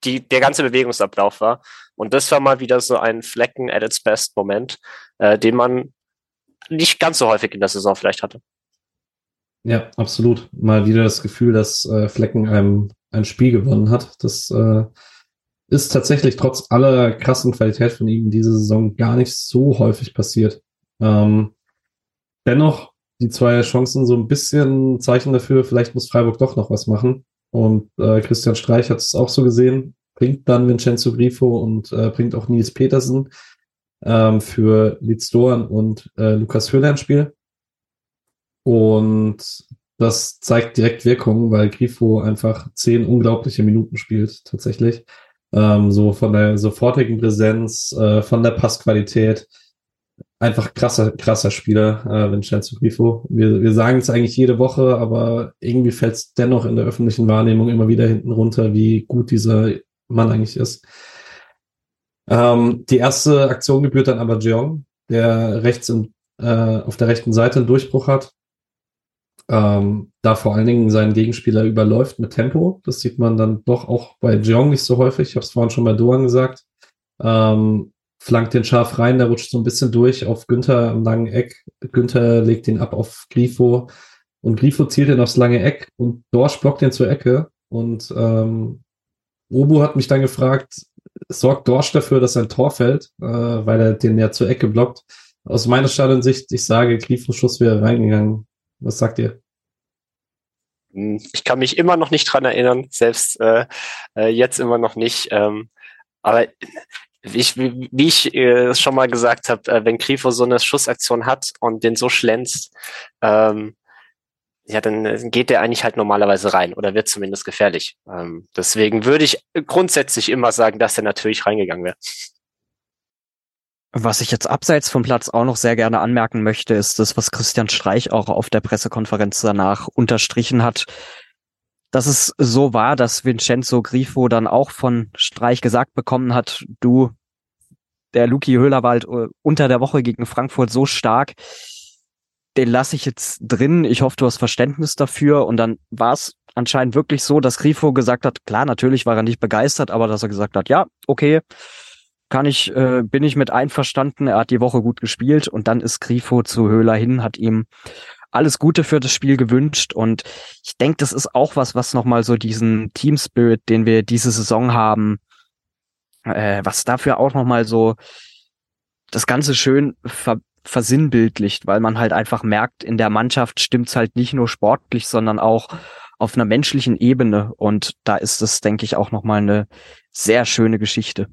die, der ganze Bewegungsablauf war. Und das war mal wieder so ein Flecken at its best Moment, äh, den man nicht ganz so häufig in der Saison vielleicht hatte. Ja, absolut. Mal wieder das Gefühl, dass äh, Flecken einem ein Spiel gewonnen hat. Das äh, ist tatsächlich trotz aller krassen Qualität von ihm diese Saison gar nicht so häufig passiert. Ähm, dennoch die zwei Chancen so ein bisschen Zeichen dafür, vielleicht muss Freiburg doch noch was machen. Und äh, Christian Streich hat es auch so gesehen, bringt dann Vincenzo Grifo und äh, bringt auch Nils Petersen ähm, für Litz Doan und äh, Lukas Höhler ins Spiel. Und das zeigt direkt Wirkung, weil Grifo einfach zehn unglaubliche Minuten spielt, tatsächlich. Ähm, so von der sofortigen Präsenz, äh, von der Passqualität. Einfach krasser, krasser Spieler, äh, Vincenzo Grifo. Wir, wir sagen es eigentlich jede Woche, aber irgendwie fällt es dennoch in der öffentlichen Wahrnehmung immer wieder hinten runter, wie gut dieser Mann eigentlich ist. Ähm, die erste Aktion gebührt dann aber Jeong, der rechts im, äh, auf der rechten Seite einen Durchbruch hat ähm, da vor allen Dingen seinen Gegenspieler überläuft mit Tempo. Das sieht man dann doch auch bei Jeong nicht so häufig. Ich habe es vorhin schon bei Doan gesagt. Ähm, flankt den scharf rein, der rutscht so ein bisschen durch auf Günther am langen Eck. Günther legt ihn ab auf Grifo und Grifo zielt ihn aufs lange Eck und Dorsch blockt ihn zur Ecke. Und ähm, Obu hat mich dann gefragt, sorgt Dorsch dafür, dass ein Tor fällt, äh, weil er den ja zur Ecke blockt. Aus meiner Stadionsicht, ich sage, Grifos Schuss wäre reingegangen. Was sagt ihr? Hm, ich kann mich immer noch nicht dran erinnern, selbst äh, äh, jetzt immer noch nicht. Ähm, aber ich, wie, ich äh, schon mal gesagt habe, äh, wenn Grifo so eine Schussaktion hat und den so schlänzt, ähm, ja, dann geht der eigentlich halt normalerweise rein oder wird zumindest gefährlich. Ähm, deswegen würde ich grundsätzlich immer sagen, dass er natürlich reingegangen wäre. Was ich jetzt abseits vom Platz auch noch sehr gerne anmerken möchte, ist das, was Christian Streich auch auf der Pressekonferenz danach unterstrichen hat, dass es so war, dass Vincenzo Grifo dann auch von Streich gesagt bekommen hat, du, der Luki Höhlerwald äh, unter der Woche gegen Frankfurt so stark, den lasse ich jetzt drin. Ich hoffe, du hast Verständnis dafür. Und dann war es anscheinend wirklich so, dass Grifo gesagt hat, klar, natürlich war er nicht begeistert, aber dass er gesagt hat, ja, okay, kann ich, äh, bin ich mit einverstanden. Er hat die Woche gut gespielt und dann ist Grifo zu Höhler hin, hat ihm alles Gute für das Spiel gewünscht und ich denke, das ist auch was, was nochmal so diesen Team Spirit, den wir diese Saison haben, äh, was dafür auch nochmal so das Ganze schön ver versinnbildlicht, weil man halt einfach merkt, in der Mannschaft stimmt's halt nicht nur sportlich, sondern auch auf einer menschlichen Ebene und da ist es, denke ich, auch nochmal eine sehr schöne Geschichte.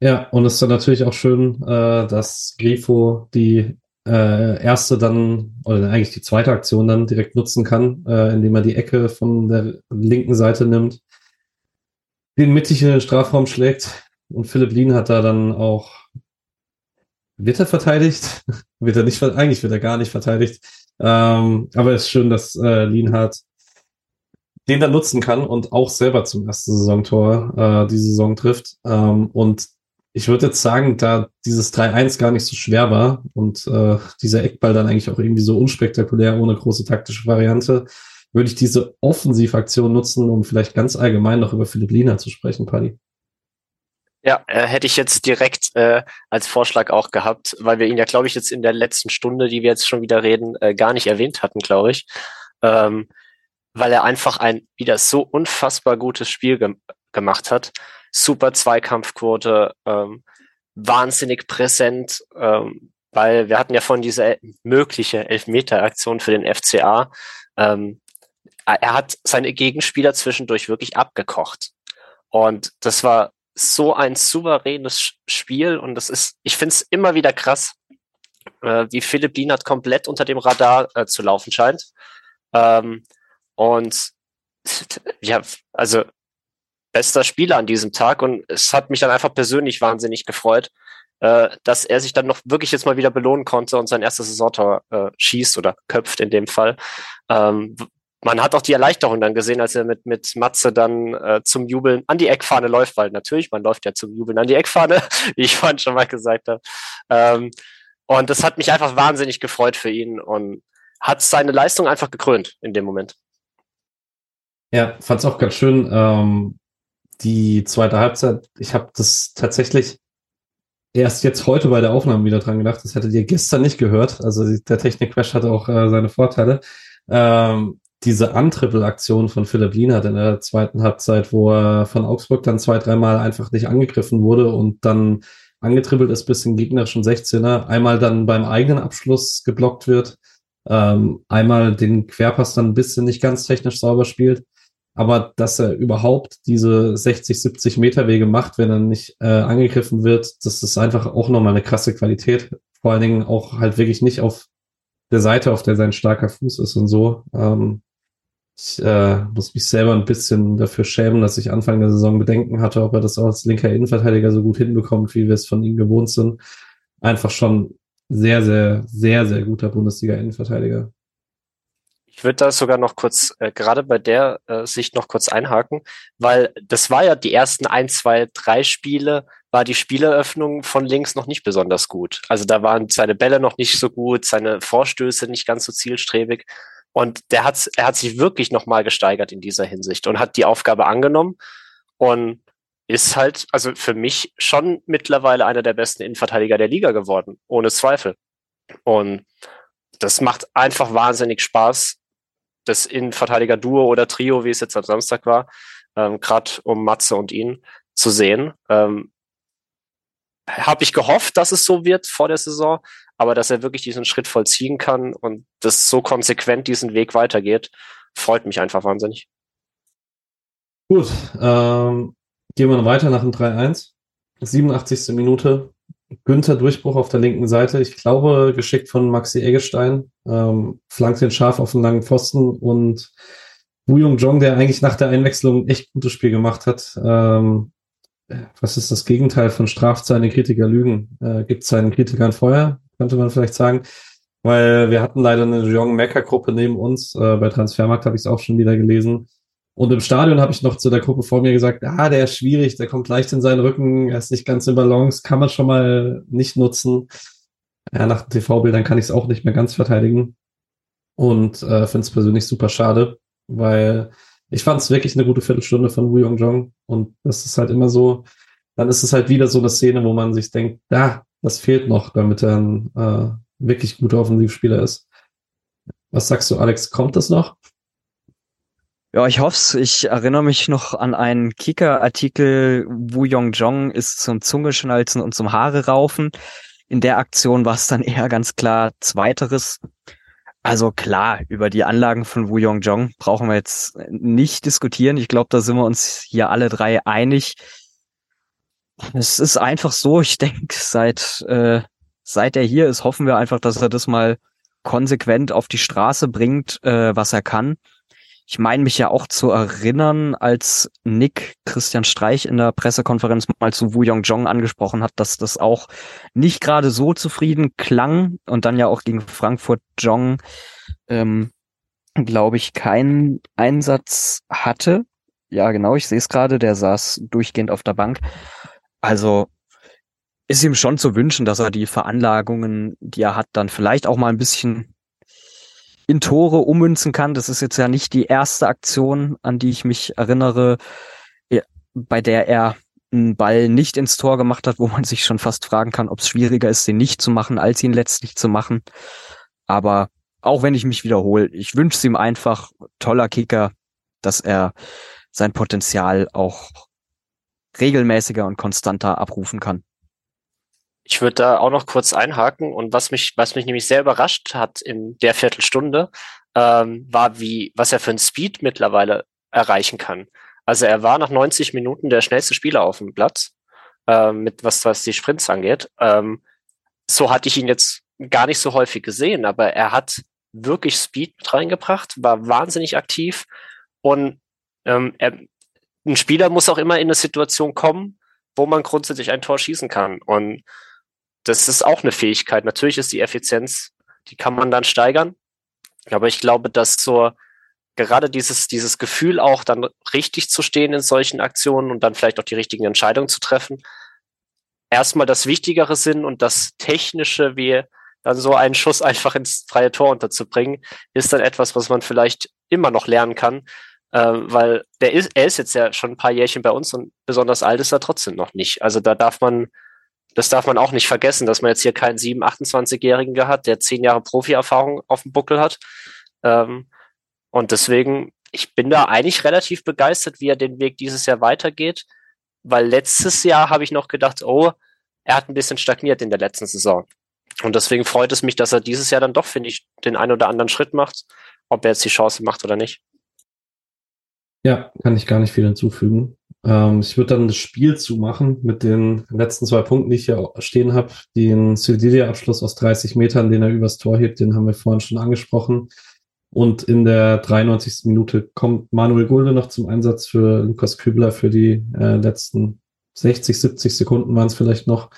Ja, und es ist dann natürlich auch schön, äh, dass Grifo die äh, erste dann, oder eigentlich die zweite Aktion dann direkt nutzen kann, äh, indem er die Ecke von der linken Seite nimmt, den mittig in den Strafraum schlägt. Und Philipp Lien hat da dann auch, wird er verteidigt? wird er nicht, eigentlich wird er gar nicht verteidigt. Ähm, aber es ist schön, dass äh, Lienhardt den dann nutzen kann und auch selber zum ersten Saisontor äh, die Saison trifft. Ähm, und ich würde jetzt sagen, da dieses 3-1 gar nicht so schwer war und äh, dieser Eckball dann eigentlich auch irgendwie so unspektakulär, ohne große taktische Variante, würde ich diese Offensivaktion nutzen, um vielleicht ganz allgemein noch über Philipp Lina zu sprechen, Paddy. Ja, äh, hätte ich jetzt direkt äh, als Vorschlag auch gehabt, weil wir ihn ja, glaube ich, jetzt in der letzten Stunde, die wir jetzt schon wieder reden, äh, gar nicht erwähnt hatten, glaube ich. Ähm, weil er einfach ein wieder so unfassbar gutes Spiel ge gemacht hat super Zweikampfquote, ähm, wahnsinnig präsent, ähm, weil wir hatten ja von dieser mögliche Elfmeter-Aktion für den FCA. Ähm, er hat seine Gegenspieler zwischendurch wirklich abgekocht. Und das war so ein souveränes Spiel und das ist, ich finde es immer wieder krass, äh, wie Philipp Dienert komplett unter dem Radar äh, zu laufen scheint. Ähm, und ja, also bester Spieler an diesem Tag und es hat mich dann einfach persönlich wahnsinnig gefreut, äh, dass er sich dann noch wirklich jetzt mal wieder belohnen konnte und sein erstes Saisontor äh, schießt oder köpft in dem Fall. Ähm, man hat auch die Erleichterung dann gesehen, als er mit, mit Matze dann äh, zum Jubeln an die Eckfahne läuft, weil natürlich, man läuft ja zum Jubeln an die Eckfahne, wie ich vorhin schon mal gesagt habe. Ähm, und das hat mich einfach wahnsinnig gefreut für ihn und hat seine Leistung einfach gekrönt in dem Moment. Ja, fand es auch ganz schön. Ähm, die zweite Halbzeit, ich habe das tatsächlich erst jetzt heute bei der Aufnahme wieder dran gedacht. Das hättet ihr gestern nicht gehört. Also der Technik-Crash hatte auch äh, seine Vorteile. Ähm, diese Antrippel-Aktion von Philipp Lienert in der zweiten Halbzeit, wo er von Augsburg dann zwei, dreimal einfach nicht angegriffen wurde und dann angetribbelt ist bis in gegnerischen 16er, einmal dann beim eigenen Abschluss geblockt wird, ähm, einmal den Querpass dann ein bisschen nicht ganz technisch sauber spielt, aber dass er überhaupt diese 60, 70 Meter Wege macht, wenn er nicht äh, angegriffen wird, das ist einfach auch nochmal eine krasse Qualität. Vor allen Dingen auch halt wirklich nicht auf der Seite, auf der sein starker Fuß ist und so. Ähm, ich äh, muss mich selber ein bisschen dafür schämen, dass ich Anfang der Saison Bedenken hatte, ob er das auch als linker Innenverteidiger so gut hinbekommt, wie wir es von ihm gewohnt sind. Einfach schon sehr, sehr, sehr, sehr guter Bundesliga-Innenverteidiger. Ich würde da sogar noch kurz, äh, gerade bei der äh, Sicht noch kurz einhaken, weil das war ja die ersten ein, zwei, drei Spiele, war die Spieleröffnung von links noch nicht besonders gut. Also da waren seine Bälle noch nicht so gut, seine Vorstöße nicht ganz so zielstrebig. Und der hat, er hat sich wirklich nochmal gesteigert in dieser Hinsicht und hat die Aufgabe angenommen und ist halt, also für mich schon mittlerweile einer der besten Innenverteidiger der Liga geworden, ohne Zweifel. Und das macht einfach wahnsinnig Spaß, das Innenverteidiger-Duo oder Trio, wie es jetzt am Samstag war, ähm, gerade um Matze und ihn zu sehen. Ähm, Habe ich gehofft, dass es so wird vor der Saison, aber dass er wirklich diesen Schritt vollziehen kann und das so konsequent diesen Weg weitergeht, freut mich einfach wahnsinnig. Gut, ähm, gehen wir weiter nach dem 3-1. 87. Minute. Günther Durchbruch auf der linken Seite. Ich glaube, geschickt von Maxi Eggestein. Ähm, flankt den scharf auf den langen Pfosten und Wu Jung Jong, der eigentlich nach der Einwechslung echt gutes Spiel gemacht hat. Ähm, was ist das Gegenteil von straft seine Kritiker lügen? Äh, gibt seinen Kritikern Feuer? könnte man vielleicht sagen. Weil wir hatten leider eine Jong Mecker Gruppe neben uns. Äh, bei Transfermarkt habe ich es auch schon wieder gelesen. Und im Stadion habe ich noch zu der Gruppe vor mir gesagt, ah, der ist schwierig, der kommt leicht in seinen Rücken, er ist nicht ganz in Balance, kann man schon mal nicht nutzen. Ja, nach TV-Bildern kann ich es auch nicht mehr ganz verteidigen. Und äh, finde es persönlich super schade, weil ich fand es wirklich eine gute Viertelstunde von Wu Yong. Und das ist halt immer so, dann ist es halt wieder so eine Szene, wo man sich denkt, da, das fehlt noch, damit er ein äh, wirklich guter Offensivspieler ist. Was sagst du, Alex? Kommt das noch? Ja, ich hoffe Ich erinnere mich noch an einen Kicker-Artikel, Wu Yong Jong ist zum Zungeschnalzen und zum Haare raufen. In der Aktion war es dann eher ganz klar Zweiteres. Also klar, über die Anlagen von Wu Yong Jong brauchen wir jetzt nicht diskutieren. Ich glaube, da sind wir uns hier alle drei einig. Es ist einfach so, ich denke, seit, äh, seit er hier ist, hoffen wir einfach, dass er das mal konsequent auf die Straße bringt, äh, was er kann. Ich meine mich ja auch zu erinnern, als Nick Christian Streich in der Pressekonferenz mal zu Wu Yong Jong angesprochen hat, dass das auch nicht gerade so zufrieden klang und dann ja auch gegen Frankfurt Jong, ähm, glaube ich, keinen Einsatz hatte. Ja, genau, ich sehe es gerade, der saß durchgehend auf der Bank. Also ist ihm schon zu wünschen, dass er die Veranlagungen, die er hat, dann vielleicht auch mal ein bisschen in Tore ummünzen kann. Das ist jetzt ja nicht die erste Aktion, an die ich mich erinnere, bei der er einen Ball nicht ins Tor gemacht hat, wo man sich schon fast fragen kann, ob es schwieriger ist, den nicht zu machen, als ihn letztlich zu machen. Aber auch wenn ich mich wiederhole, ich wünsche es ihm einfach, toller Kicker, dass er sein Potenzial auch regelmäßiger und konstanter abrufen kann. Ich würde da auch noch kurz einhaken und was mich, was mich nämlich sehr überrascht hat in der Viertelstunde, ähm, war wie, was er für ein Speed mittlerweile erreichen kann. Also er war nach 90 Minuten der schnellste Spieler auf dem Platz, ähm, mit was, was die Sprints angeht. Ähm, so hatte ich ihn jetzt gar nicht so häufig gesehen, aber er hat wirklich Speed mit reingebracht, war wahnsinnig aktiv und ähm, er, ein Spieler muss auch immer in eine Situation kommen, wo man grundsätzlich ein Tor schießen kann. Und das ist auch eine Fähigkeit. Natürlich ist die Effizienz, die kann man dann steigern. Aber ich glaube, dass so gerade dieses, dieses Gefühl auch dann richtig zu stehen in solchen Aktionen und dann vielleicht auch die richtigen Entscheidungen zu treffen, erstmal das Wichtigere sind und das Technische, wie dann so einen Schuss einfach ins freie Tor unterzubringen, ist dann etwas, was man vielleicht immer noch lernen kann, äh, weil der ist, er ist jetzt ja schon ein paar Jährchen bei uns und besonders alt ist er trotzdem noch nicht. Also da darf man, das darf man auch nicht vergessen, dass man jetzt hier keinen 7-, 28-Jährigen hat, der zehn Jahre Profi-Erfahrung auf dem Buckel hat. Ähm, und deswegen, ich bin da eigentlich relativ begeistert, wie er den Weg dieses Jahr weitergeht, weil letztes Jahr habe ich noch gedacht, oh, er hat ein bisschen stagniert in der letzten Saison. Und deswegen freut es mich, dass er dieses Jahr dann doch, finde ich, den einen oder anderen Schritt macht, ob er jetzt die Chance macht oder nicht. Ja, kann ich gar nicht viel hinzufügen. Ähm, ich würde dann das Spiel zumachen mit den letzten zwei Punkten, die ich hier stehen habe. Den Sildilia-Abschluss aus 30 Metern, den er übers Tor hebt, den haben wir vorhin schon angesprochen. Und in der 93. Minute kommt Manuel Gulde noch zum Einsatz für Lukas Kübler für die äh, letzten 60, 70 Sekunden waren es vielleicht noch.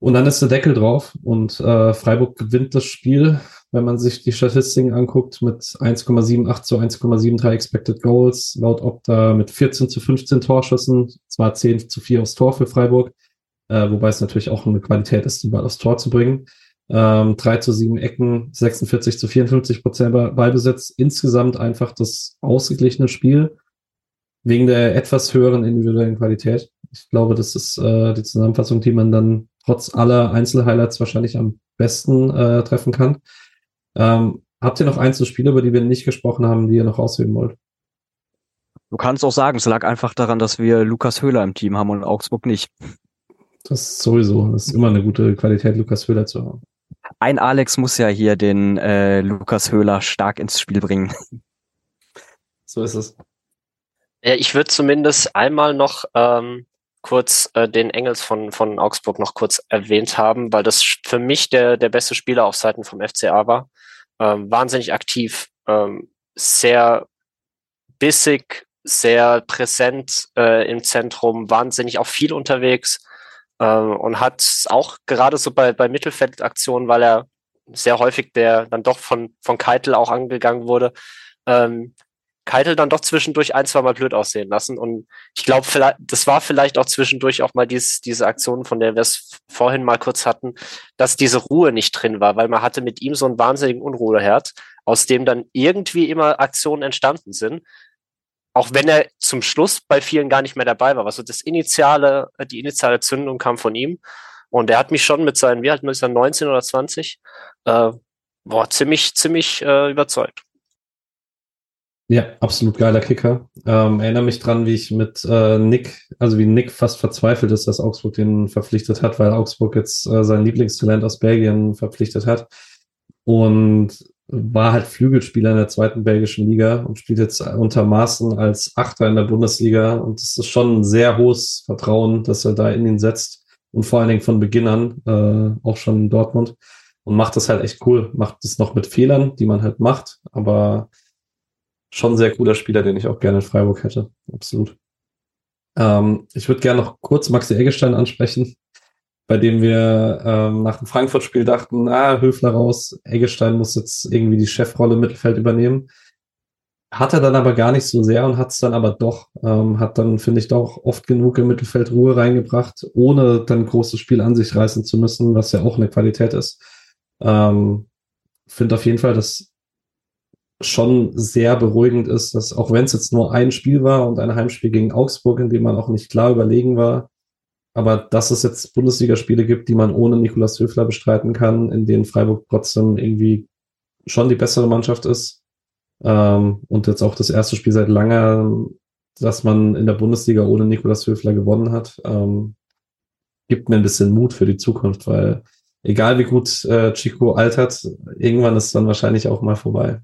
Und dann ist der Deckel drauf und äh, Freiburg gewinnt das Spiel, wenn man sich die Statistiken anguckt, mit 1,78 zu 1,73 Expected Goals, laut Opta mit 14 zu 15 Torschüssen, zwar 10 zu 4 aufs Tor für Freiburg, äh, wobei es natürlich auch eine Qualität ist, den Ball aufs Tor zu bringen. Ähm, 3 zu 7 Ecken, 46 zu 54 Prozent Ballbesitz. Insgesamt einfach das ausgeglichene Spiel wegen der etwas höheren individuellen Qualität. Ich glaube, das ist äh, die Zusammenfassung, die man dann trotz aller Einzelhighlights wahrscheinlich am besten äh, treffen kann. Ähm, habt ihr noch Einzelspiele, über die wir nicht gesprochen haben, die ihr noch ausheben wollt? Du kannst auch sagen, es lag einfach daran, dass wir Lukas Höhler im Team haben und Augsburg nicht. Das ist sowieso, das ist immer eine gute Qualität, Lukas Höhler zu haben. Ein Alex muss ja hier den äh, Lukas Höhler stark ins Spiel bringen. So ist es. Ja, ich würde zumindest einmal noch ähm, kurz äh, den Engels von, von Augsburg noch kurz erwähnt haben, weil das für mich der, der beste Spieler auf Seiten vom FCA war. Ähm, wahnsinnig aktiv, ähm, sehr bissig, sehr präsent äh, im Zentrum, wahnsinnig auch viel unterwegs ähm, und hat auch gerade so bei, bei Mittelfeldaktionen, weil er sehr häufig der dann doch von, von Keitel auch angegangen wurde, ähm, Keitel dann doch zwischendurch ein, zwei Mal blöd aussehen lassen. Und ich glaube, das war vielleicht auch zwischendurch auch mal dies, diese Aktion, von der wir es vorhin mal kurz hatten, dass diese Ruhe nicht drin war, weil man hatte mit ihm so einen wahnsinnigen Unruheherd, aus dem dann irgendwie immer Aktionen entstanden sind. Auch wenn er zum Schluss bei vielen gar nicht mehr dabei war. Also das initiale, die initiale Zündung kam von ihm. Und er hat mich schon mit seinen, wie alt ist er, 19 oder 20, äh, boah, ziemlich, ziemlich äh, überzeugt. Ja, absolut geiler Kicker. Ähm, erinnere mich dran, wie ich mit äh, Nick, also wie Nick fast verzweifelt ist, dass Augsburg den verpflichtet hat, weil Augsburg jetzt äh, sein Lieblingstalent aus Belgien verpflichtet hat. Und war halt Flügelspieler in der zweiten belgischen Liga und spielt jetzt unter Maßen als Achter in der Bundesliga. Und es ist schon ein sehr hohes Vertrauen, dass er da in ihn setzt. Und vor allen Dingen von Beginn an, äh, auch schon in Dortmund. Und macht das halt echt cool. Macht es noch mit Fehlern, die man halt macht, aber schon sehr cooler Spieler, den ich auch gerne in Freiburg hätte. Absolut. Ähm, ich würde gerne noch kurz Maxi Eggestein ansprechen, bei dem wir ähm, nach dem Frankfurt-Spiel dachten, ah, Höfler raus, Eggestein muss jetzt irgendwie die Chefrolle im Mittelfeld übernehmen. Hat er dann aber gar nicht so sehr und hat es dann aber doch, ähm, hat dann, finde ich, doch oft genug im Mittelfeld Ruhe reingebracht, ohne dann großes Spiel an sich reißen zu müssen, was ja auch eine Qualität ist. Ähm, finde auf jeden Fall, dass schon sehr beruhigend ist, dass auch wenn es jetzt nur ein Spiel war und ein Heimspiel gegen Augsburg, in dem man auch nicht klar überlegen war, aber dass es jetzt Bundesligaspiele gibt, die man ohne Nikolaus Höfler bestreiten kann, in denen Freiburg trotzdem irgendwie schon die bessere Mannschaft ist. Ähm, und jetzt auch das erste Spiel seit langer, dass man in der Bundesliga ohne Nikolaus Höfler gewonnen hat, ähm, gibt mir ein bisschen Mut für die Zukunft, weil egal wie gut äh, Chico altert, irgendwann ist dann wahrscheinlich auch mal vorbei.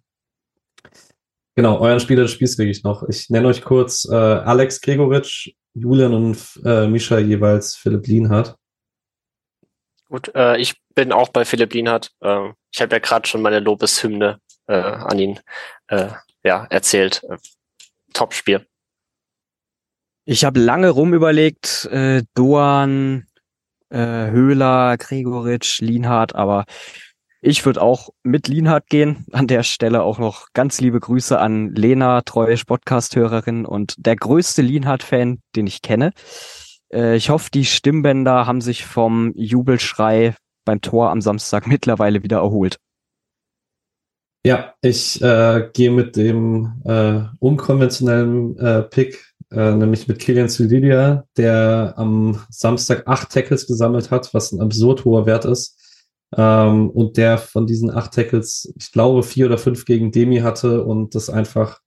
Genau, euren Spieler des Spiels kriege ich noch. Ich nenne euch kurz äh, Alex Gregoritsch, Julian und äh, Mischa jeweils Philipp Lienhardt. Gut, äh, ich bin auch bei Philipp Lienhardt. Äh, ich habe ja gerade schon meine Lobeshymne äh, an ihn äh, ja, erzählt. Top-Spiel. Ich habe lange rumüberlegt, äh, Doan, äh, Höhler, Gregoritsch, Lienhardt, aber ich würde auch mit Lienhardt gehen. An der Stelle auch noch ganz liebe Grüße an Lena, treue Podcast-Hörerin und der größte Lienhardt-Fan, den ich kenne. Äh, ich hoffe, die Stimmbänder haben sich vom Jubelschrei beim Tor am Samstag mittlerweile wieder erholt. Ja, ich äh, gehe mit dem äh, unkonventionellen äh, Pick, äh, nämlich mit Kilian Sulidia, der am Samstag acht Tackles gesammelt hat, was ein absurd hoher Wert ist. Ähm, und der von diesen acht Tackles, ich glaube, vier oder fünf gegen Demi hatte und das einfach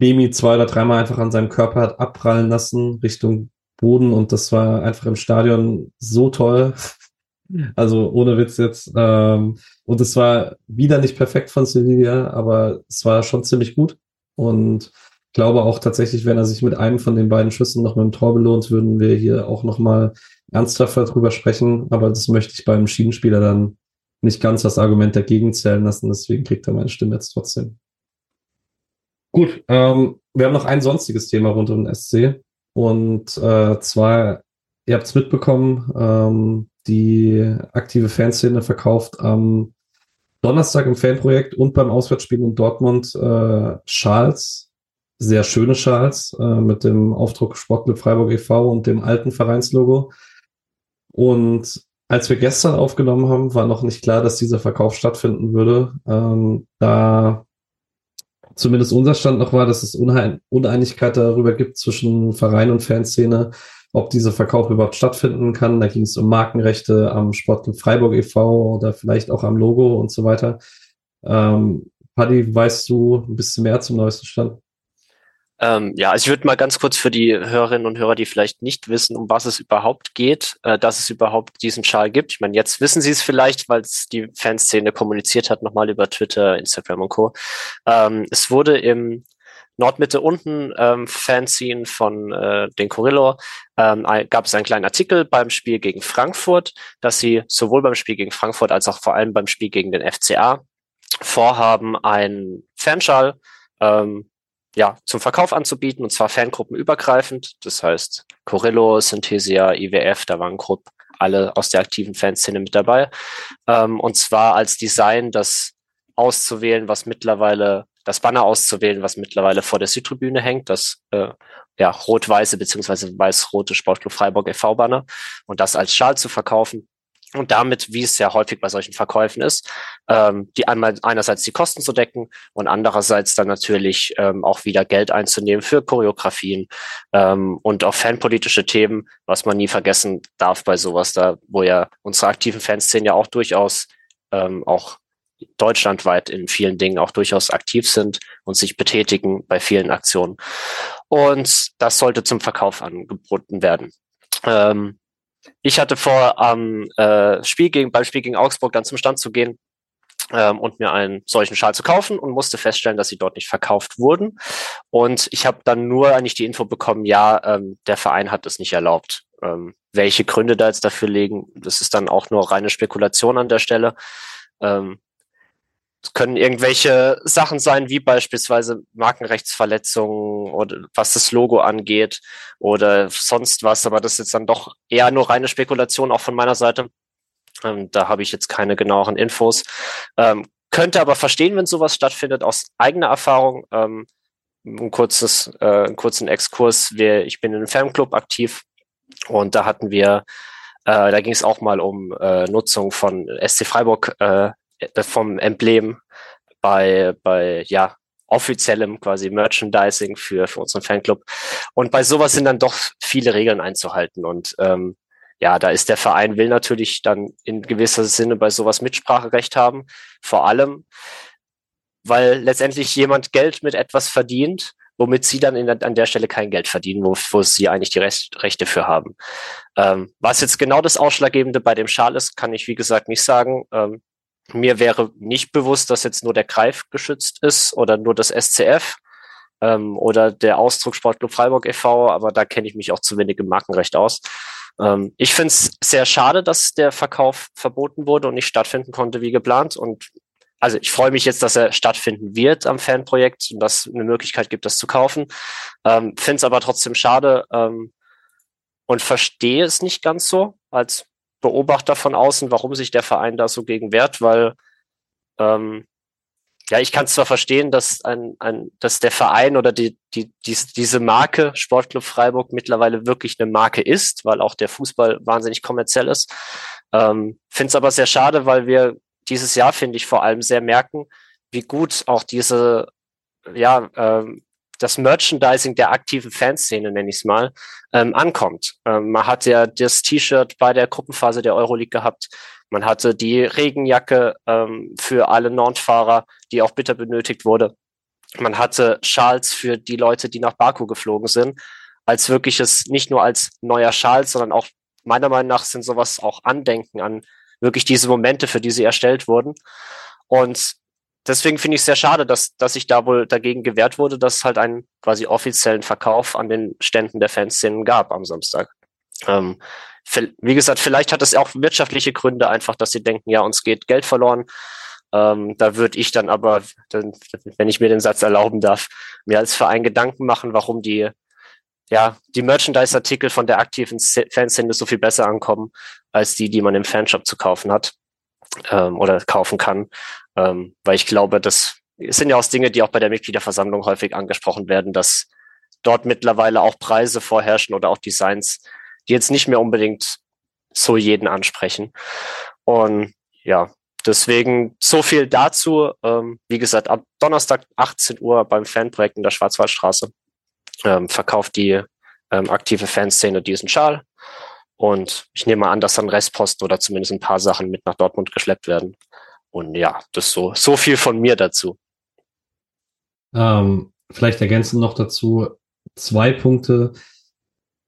Demi zwei oder dreimal einfach an seinem Körper hat abprallen lassen Richtung Boden und das war einfach im Stadion so toll. Also ohne Witz jetzt. Ähm, und es war wieder nicht perfekt von Sevilla, aber es war schon ziemlich gut. Und ich glaube auch tatsächlich, wenn er sich mit einem von den beiden Schüssen noch mit dem Tor belohnt, würden wir hier auch noch mal ernsthafter drüber sprechen. Aber das möchte ich beim Schiedenspieler dann nicht ganz das Argument dagegen zählen lassen. Deswegen kriegt er meine Stimme jetzt trotzdem. Gut, ähm, wir haben noch ein sonstiges Thema rund um den SC. Und äh, zwar, ihr habt es mitbekommen, ähm, die aktive Fanszene verkauft am Donnerstag im Fanprojekt und beim Auswärtsspiel in Dortmund äh, Schals, sehr schöne Schals äh, mit dem Aufdruck Sportclub Freiburg e.V. und dem alten Vereinslogo. Und als wir gestern aufgenommen haben, war noch nicht klar, dass dieser Verkauf stattfinden würde. Ähm, da zumindest unser Stand noch war, dass es Uneinigkeit darüber gibt zwischen Verein und Fanszene, ob dieser Verkauf überhaupt stattfinden kann. Da ging es um Markenrechte am Sportclub Freiburg e.V. oder vielleicht auch am Logo und so weiter. Ähm, Paddy, weißt du ein bisschen mehr zum neuesten Stand? Ähm, ja, also ich würde mal ganz kurz für die Hörerinnen und Hörer, die vielleicht nicht wissen, um was es überhaupt geht, äh, dass es überhaupt diesen Schal gibt. Ich meine, jetzt wissen sie es vielleicht, weil es die Fanszene kommuniziert hat, nochmal über Twitter, Instagram und Co. Ähm, es wurde im Nordmitte unten ähm, Fanzine von äh, den Corillo ähm, gab es einen kleinen Artikel beim Spiel gegen Frankfurt, dass sie sowohl beim Spiel gegen Frankfurt als auch vor allem beim Spiel gegen den FCA vorhaben, einen Fanschal ähm, ja, zum Verkauf anzubieten, und zwar fangruppenübergreifend. Das heißt, Corillo, Synthesia, IWF, da waren grob alle aus der aktiven Fanszene mit dabei. Ähm, und zwar als Design, das auszuwählen, was mittlerweile das Banner auszuwählen, was mittlerweile vor der Südtribüne hängt, das äh, ja, rot-weiße beziehungsweise weiß-rote Sportclub Freiburg e.V. Banner und das als Schal zu verkaufen und damit, wie es sehr häufig bei solchen Verkäufen ist, ähm, die einmal einerseits die Kosten zu decken und andererseits dann natürlich ähm, auch wieder Geld einzunehmen für Choreografien ähm, und auch fanpolitische Themen, was man nie vergessen darf bei sowas da, wo ja unsere aktiven Fanszenen ja auch durchaus ähm, auch deutschlandweit in vielen Dingen auch durchaus aktiv sind und sich betätigen bei vielen Aktionen. Und das sollte zum Verkauf angeboten werden. Ähm, ich hatte vor, am äh, Spiel gegen, beim Spiel gegen Augsburg dann zum Stand zu gehen ähm, und mir einen solchen Schal zu kaufen und musste feststellen, dass sie dort nicht verkauft wurden. Und ich habe dann nur eigentlich die Info bekommen, ja, ähm, der Verein hat es nicht erlaubt. Ähm, welche Gründe da jetzt dafür liegen, das ist dann auch nur reine Spekulation an der Stelle. Ähm, es können irgendwelche Sachen sein, wie beispielsweise Markenrechtsverletzungen oder was das Logo angeht oder sonst was, aber das ist jetzt dann doch eher nur reine Spekulation auch von meiner Seite. Ähm, da habe ich jetzt keine genaueren Infos. Ähm, könnte aber verstehen, wenn sowas stattfindet, aus eigener Erfahrung. Ähm, ein kurzes, äh, einen kurzen Exkurs. Wir, ich bin in einem Fanclub aktiv und da hatten wir, äh, da ging es auch mal um äh, Nutzung von SC Freiburg äh, vom Emblem bei, bei ja, offiziellem quasi Merchandising für, für unseren Fanclub. Und bei sowas sind dann doch viele Regeln einzuhalten. Und ähm, ja, da ist der Verein will natürlich dann in gewisser Sinne bei sowas Mitspracherecht haben. Vor allem, weil letztendlich jemand Geld mit etwas verdient, womit sie dann in, an der Stelle kein Geld verdienen, wo, wo sie eigentlich die Rest, Rechte für haben. Ähm, was jetzt genau das Ausschlaggebende bei dem Schal ist, kann ich wie gesagt nicht sagen. Ähm, mir wäre nicht bewusst, dass jetzt nur der Greif geschützt ist oder nur das SCF ähm, oder der Ausdruck Sportclub Freiburg e.V., aber da kenne ich mich auch zu wenig im Markenrecht aus. Ähm, ich finde es sehr schade, dass der Verkauf verboten wurde und nicht stattfinden konnte wie geplant und also ich freue mich jetzt, dass er stattfinden wird am Fanprojekt und dass eine Möglichkeit gibt, das zu kaufen. Ähm, Finde es aber trotzdem schade ähm, und verstehe es nicht ganz so als Beobachter von außen, warum sich der Verein da so gegen wehrt, weil ähm, ja, ich kann zwar verstehen, dass ein, ein, dass der Verein oder die, die, die, diese Marke Sportclub Freiburg mittlerweile wirklich eine Marke ist, weil auch der Fußball wahnsinnig kommerziell ist. Ähm, Finde es aber sehr schade, weil wir dieses Jahr, finde ich, vor allem sehr merken, wie gut auch diese, ja, ähm, das Merchandising der aktiven Fanszene, nenne ich es mal, ähm, ankommt. Ähm, man hat ja das T-Shirt bei der Gruppenphase der Euroleague gehabt. Man hatte die Regenjacke ähm, für alle Nordfahrer, die auch bitter benötigt wurde. Man hatte Schals für die Leute, die nach Baku geflogen sind, als wirkliches, nicht nur als neuer Schal, sondern auch meiner Meinung nach sind sowas auch Andenken an wirklich diese Momente, für die sie erstellt wurden. Und deswegen finde ich es sehr schade, dass, dass sich da wohl dagegen gewehrt wurde, dass es halt einen quasi offiziellen Verkauf an den Ständen der Fanszenen gab am Samstag. Ähm, wie gesagt, vielleicht hat es auch wirtschaftliche Gründe, einfach, dass sie denken, ja, uns geht Geld verloren. Ähm, da würde ich dann aber, wenn ich mir den Satz erlauben darf, mir als Verein Gedanken machen, warum die ja, die Merchandise-Artikel von der aktiven Fanszene so viel besser ankommen, als die, die man im Fanshop zu kaufen hat ähm, oder kaufen kann. Ähm, weil ich glaube, das sind ja auch Dinge, die auch bei der Mitgliederversammlung häufig angesprochen werden, dass dort mittlerweile auch Preise vorherrschen oder auch Designs, die jetzt nicht mehr unbedingt so jeden ansprechen. Und ja, deswegen so viel dazu. Ähm, wie gesagt, ab Donnerstag 18 Uhr beim Fanprojekt in der Schwarzwaldstraße ähm, verkauft die ähm, aktive Fanszene diesen Schal. Und ich nehme an, dass dann Restposten oder zumindest ein paar Sachen mit nach Dortmund geschleppt werden. Und ja, das so, so viel von mir dazu. Ähm, vielleicht ergänzen noch dazu zwei Punkte.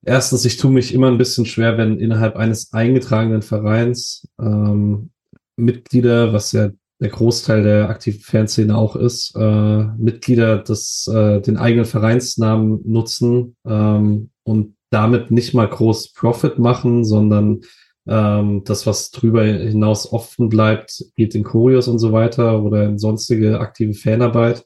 Erstens, ich tue mich immer ein bisschen schwer, wenn innerhalb eines eingetragenen Vereins ähm, Mitglieder, was ja der Großteil der aktiven Fanszene auch ist, äh, Mitglieder des, äh, den eigenen Vereinsnamen nutzen ähm, und damit nicht mal groß Profit machen, sondern ähm, das, was drüber hinaus offen bleibt, geht in Choreos und so weiter oder in sonstige aktive Fanarbeit.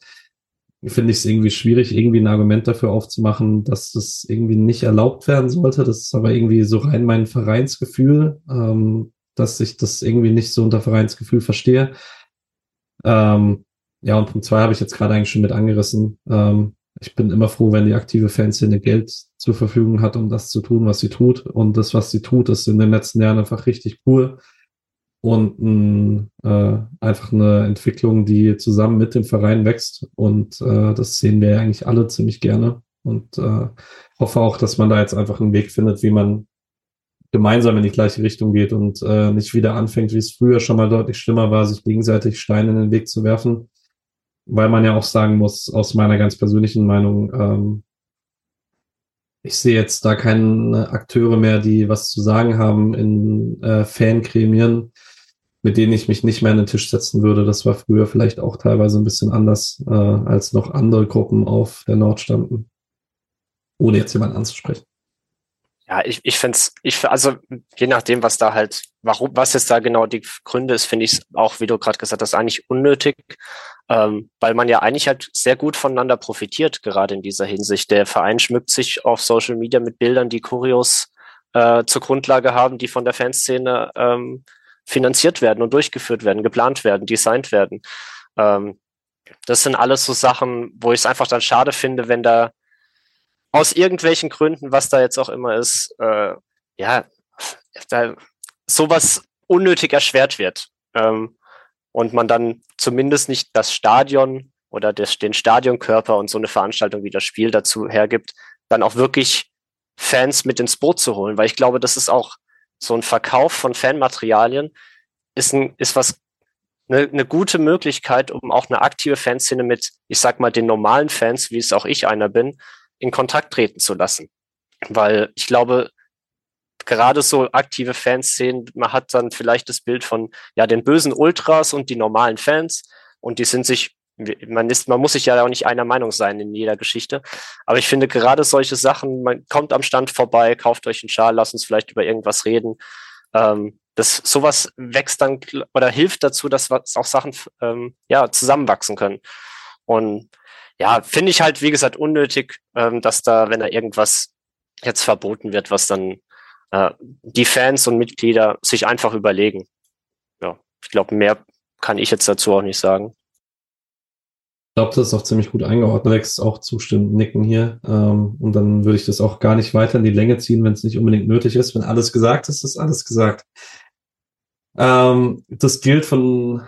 Finde ich es irgendwie schwierig, irgendwie ein Argument dafür aufzumachen, dass das irgendwie nicht erlaubt werden sollte. Das ist aber irgendwie so rein mein Vereinsgefühl, ähm, dass ich das irgendwie nicht so unter Vereinsgefühl verstehe. Ähm, ja, und Punkt zwei habe ich jetzt gerade eigentlich schon mit angerissen. Ähm, ich bin immer froh, wenn die aktive Fanszene Geld zur Verfügung hat, um das zu tun, was sie tut. Und das, was sie tut, ist in den letzten Jahren einfach richtig cool. Und mh, äh, einfach eine Entwicklung, die zusammen mit dem Verein wächst. Und äh, das sehen wir ja eigentlich alle ziemlich gerne. Und äh, hoffe auch, dass man da jetzt einfach einen Weg findet, wie man gemeinsam in die gleiche Richtung geht und äh, nicht wieder anfängt, wie es früher schon mal deutlich schlimmer war, sich gegenseitig Steine in den Weg zu werfen. Weil man ja auch sagen muss, aus meiner ganz persönlichen Meinung, ähm, ich sehe jetzt da keine Akteure mehr, die was zu sagen haben in äh, Fangremien, mit denen ich mich nicht mehr an den Tisch setzen würde. Das war früher vielleicht auch teilweise ein bisschen anders, äh, als noch andere Gruppen auf der Nord standen. Ohne jetzt jemanden anzusprechen. Ja, ich, ich finde es, ich, also je nachdem, was da halt, warum, was jetzt da genau die Gründe ist, finde ich es auch, wie du gerade gesagt hast, eigentlich unnötig, ähm, weil man ja eigentlich halt sehr gut voneinander profitiert, gerade in dieser Hinsicht. Der Verein schmückt sich auf Social Media mit Bildern, die Kurios äh, zur Grundlage haben, die von der Fanszene ähm, finanziert werden und durchgeführt werden, geplant werden, designt werden. Ähm, das sind alles so Sachen, wo ich es einfach dann schade finde, wenn da aus irgendwelchen Gründen, was da jetzt auch immer ist, äh, ja, da sowas unnötig erschwert wird. Ähm, und man dann zumindest nicht das Stadion oder das, den Stadionkörper und so eine Veranstaltung wie das Spiel dazu hergibt, dann auch wirklich Fans mit ins Boot zu holen, weil ich glaube, das ist auch so ein Verkauf von Fanmaterialien ist ein, ist was eine, eine gute Möglichkeit, um auch eine aktive Fanszene mit, ich sag mal, den normalen Fans, wie es auch ich einer bin, in Kontakt treten zu lassen. Weil ich glaube, gerade so aktive Fans sehen, man hat dann vielleicht das Bild von ja den bösen Ultras und die normalen Fans und die sind sich man ist man muss sich ja auch nicht einer Meinung sein in jeder Geschichte, aber ich finde gerade solche Sachen, man kommt am Stand vorbei, kauft euch einen Schal, lasst uns vielleicht über irgendwas reden. Ähm, das sowas wächst dann oder hilft dazu, dass auch Sachen ähm, ja zusammenwachsen können. Und ja, finde ich halt, wie gesagt, unnötig, ähm, dass da, wenn da irgendwas jetzt verboten wird, was dann äh, die Fans und Mitglieder sich einfach überlegen. Ja, ich glaube, mehr kann ich jetzt dazu auch nicht sagen. Ich glaube, das ist auch ziemlich gut eingeordnet. Rex auch zustimmen, nicken hier. Ähm, und dann würde ich das auch gar nicht weiter in die Länge ziehen, wenn es nicht unbedingt nötig ist. Wenn alles gesagt ist, ist alles gesagt. Ähm, das gilt von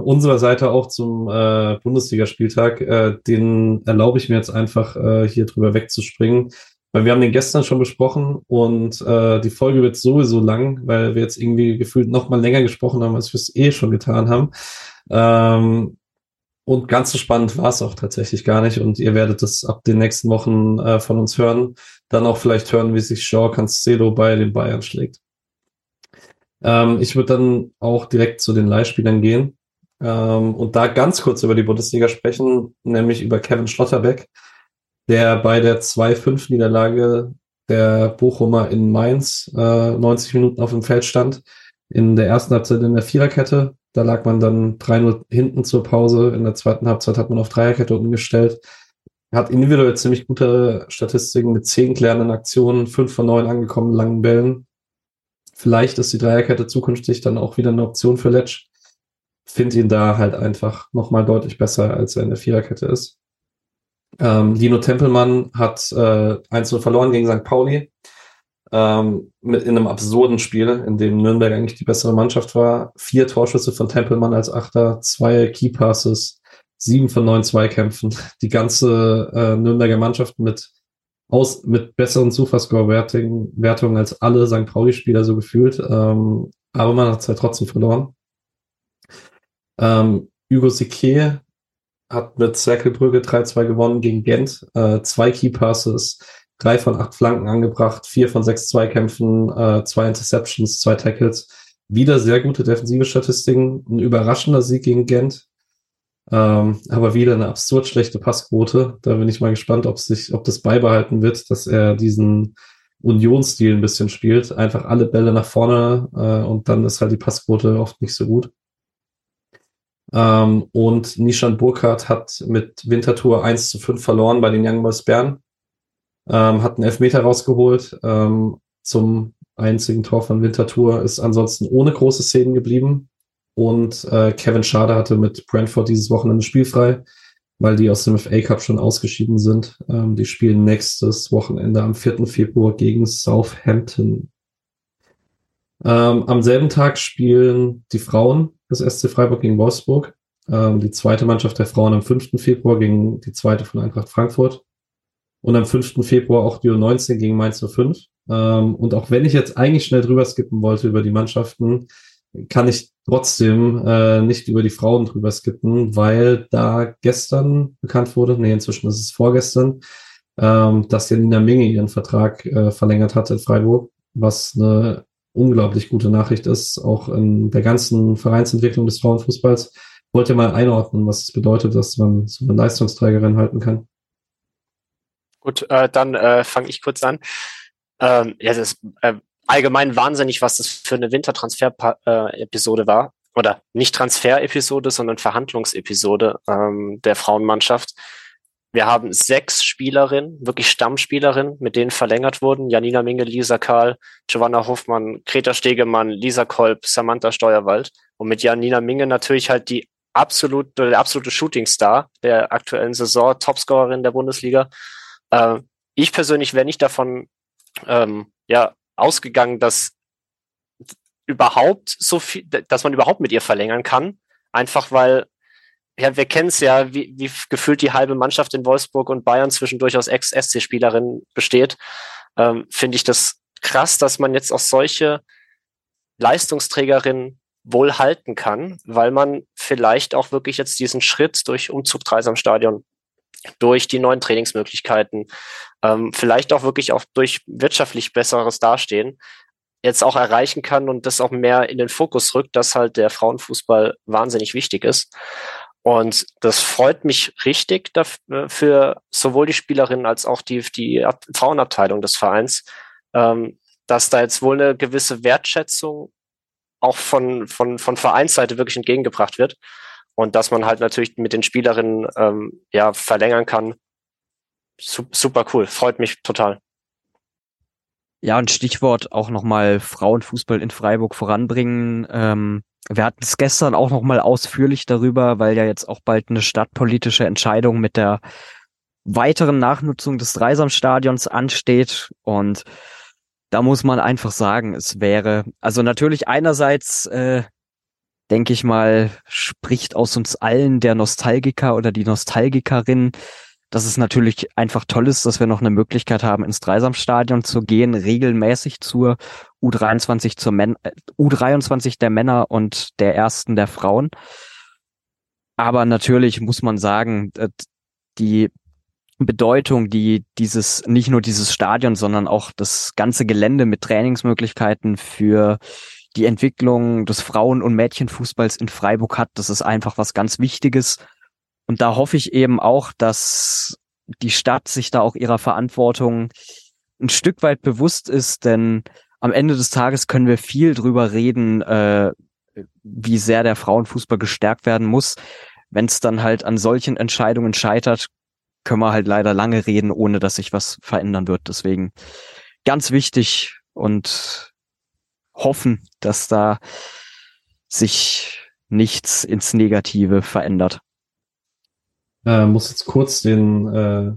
unserer Seite auch zum äh, Bundesligaspieltag. Äh, den erlaube ich mir jetzt einfach, äh, hier drüber wegzuspringen. Weil wir haben den gestern schon besprochen und äh, die Folge wird sowieso lang, weil wir jetzt irgendwie gefühlt noch mal länger gesprochen haben, als wir es eh schon getan haben. Ähm, und ganz so spannend war es auch tatsächlich gar nicht. Und ihr werdet es ab den nächsten Wochen äh, von uns hören. Dann auch vielleicht hören, wie sich Shaw Cancelo bei den Bayern schlägt. Ähm, ich würde dann auch direkt zu den Leihspielern gehen ähm, und da ganz kurz über die Bundesliga sprechen, nämlich über Kevin Schlotterbeck der bei der 2-5-Niederlage der Bochumer in Mainz äh, 90 Minuten auf dem Feld stand. In der ersten Halbzeit in der Viererkette. Da lag man dann 3-0 hinten zur Pause. In der zweiten Halbzeit hat man auf Dreierkette umgestellt. Hat individuell ziemlich gute Statistiken mit zehn klärenden Aktionen, fünf von neun angekommenen langen Bällen. Vielleicht ist die Dreierkette zukünftig dann auch wieder eine Option für Letsch. Finde ihn da halt einfach nochmal deutlich besser, als er in der Viererkette ist. Ähm, Lino Tempelmann hat äh, 1 verloren gegen St. Pauli. Ähm, mit in einem absurden Spiel, in dem Nürnberg eigentlich die bessere Mannschaft war. Vier Torschüsse von Tempelmann als Achter, zwei Keypasses, sieben von neun Zweikämpfen. Die ganze äh, Nürnberger Mannschaft mit aus mit besseren Zufallscore-Wertungen als alle St. Pauli-Spieler so gefühlt. Ähm, aber man hat es halt trotzdem verloren. Ähm, Hugo Sique hat mit Zerkelbrügge 3-2 gewonnen gegen Gent. Äh, zwei Key Passes, drei von acht Flanken angebracht, vier von sechs Zweikämpfen, äh, zwei Interceptions, zwei Tackles. Wieder sehr gute defensive Statistiken. Ein überraschender Sieg gegen Gent. Ähm, aber wieder eine absurd schlechte Passquote. Da bin ich mal gespannt, ob sich, ob das beibehalten wird, dass er diesen Unionsstil ein bisschen spielt. Einfach alle Bälle nach vorne äh, und dann ist halt die Passquote oft nicht so gut. Ähm, und Nishan Burkhardt hat mit Winterthur 1 zu 5 verloren bei den Young Boys Bern. Ähm, hat einen Elfmeter rausgeholt ähm, zum einzigen Tor von Winterthur, ist ansonsten ohne große Szenen geblieben. Und äh, Kevin Schade hatte mit Brentford dieses Wochenende spielfrei, weil die aus dem FA Cup schon ausgeschieden sind. Ähm, die spielen nächstes Wochenende am 4. Februar gegen Southampton. Ähm, am selben Tag spielen die Frauen des SC Freiburg gegen Wolfsburg. Ähm, die zweite Mannschaft der Frauen am 5. Februar gegen die zweite von Eintracht Frankfurt. Und am 5. Februar auch die U19 gegen Mainz 05. Ähm, und auch wenn ich jetzt eigentlich schnell drüber skippen wollte über die Mannschaften, kann ich trotzdem äh, nicht über die Frauen drüber skippen, weil da gestern bekannt wurde, nee, inzwischen ist es vorgestern, ähm, dass Janina Minge ihren Vertrag äh, verlängert hat in Freiburg, was eine unglaublich gute Nachricht ist, auch in der ganzen Vereinsentwicklung des Frauenfußballs. Wollt ihr mal einordnen, was es bedeutet, dass man so eine Leistungsträgerin halten kann? Gut, äh, dann äh, fange ich kurz an. Ähm, ja, das ist äh, allgemein wahnsinnig, was das für eine Wintertransfer-Episode war. Oder nicht Transfer-Episode, sondern Verhandlungsepisode ähm, der Frauenmannschaft. Wir haben sechs Spielerinnen, wirklich Stammspielerinnen, mit denen verlängert wurden. Janina Minge, Lisa Karl, Giovanna Hoffmann, Greta Stegemann, Lisa Kolb, Samantha Steuerwald. Und mit Janina Minge natürlich halt die absolut, der absolute Shootingstar der aktuellen Saison, Topscorerin der Bundesliga. Äh, ich persönlich wäre nicht davon ähm, ja, ausgegangen, dass überhaupt so viel, dass man überhaupt mit ihr verlängern kann. Einfach weil ja, wir kennen es ja, wie, wie gefühlt die halbe Mannschaft in Wolfsburg und Bayern zwischen durchaus Ex-SC-Spielerinnen besteht, ähm, finde ich das krass, dass man jetzt auch solche Leistungsträgerinnen wohl halten kann, weil man vielleicht auch wirklich jetzt diesen Schritt durch Umzug Dreisam Stadion, durch die neuen Trainingsmöglichkeiten, ähm, vielleicht auch wirklich auch durch wirtschaftlich besseres Dastehen jetzt auch erreichen kann und das auch mehr in den Fokus rückt, dass halt der Frauenfußball wahnsinnig wichtig ist. Und das freut mich richtig für sowohl die Spielerinnen als auch die, die Frauenabteilung des Vereins, ähm, dass da jetzt wohl eine gewisse Wertschätzung auch von, von, von Vereinsseite wirklich entgegengebracht wird. Und dass man halt natürlich mit den Spielerinnen ähm, ja verlängern kann. Super cool, freut mich total. Ja, ein Stichwort auch nochmal Frauenfußball in Freiburg voranbringen. Ähm, wir hatten es gestern auch nochmal ausführlich darüber, weil ja jetzt auch bald eine stadtpolitische Entscheidung mit der weiteren Nachnutzung des Dreisamstadions ansteht. Und da muss man einfach sagen, es wäre, also natürlich einerseits, äh, denke ich mal, spricht aus uns allen der Nostalgiker oder die Nostalgikerin, dass es natürlich einfach toll ist, dass wir noch eine Möglichkeit haben, ins Dreisamstadion zu gehen, regelmäßig zur U23 zur Men äh, U23 der Männer und der ersten der Frauen. Aber natürlich muss man sagen, äh, die Bedeutung, die dieses, nicht nur dieses Stadion, sondern auch das ganze Gelände mit Trainingsmöglichkeiten für die Entwicklung des Frauen- und Mädchenfußballs in Freiburg hat, das ist einfach was ganz Wichtiges. Und da hoffe ich eben auch, dass die Stadt sich da auch ihrer Verantwortung ein Stück weit bewusst ist, denn am Ende des Tages können wir viel drüber reden, äh, wie sehr der Frauenfußball gestärkt werden muss. Wenn es dann halt an solchen Entscheidungen scheitert, können wir halt leider lange reden, ohne dass sich was verändern wird. Deswegen ganz wichtig und hoffen, dass da sich nichts ins Negative verändert. Äh, muss jetzt kurz den, äh,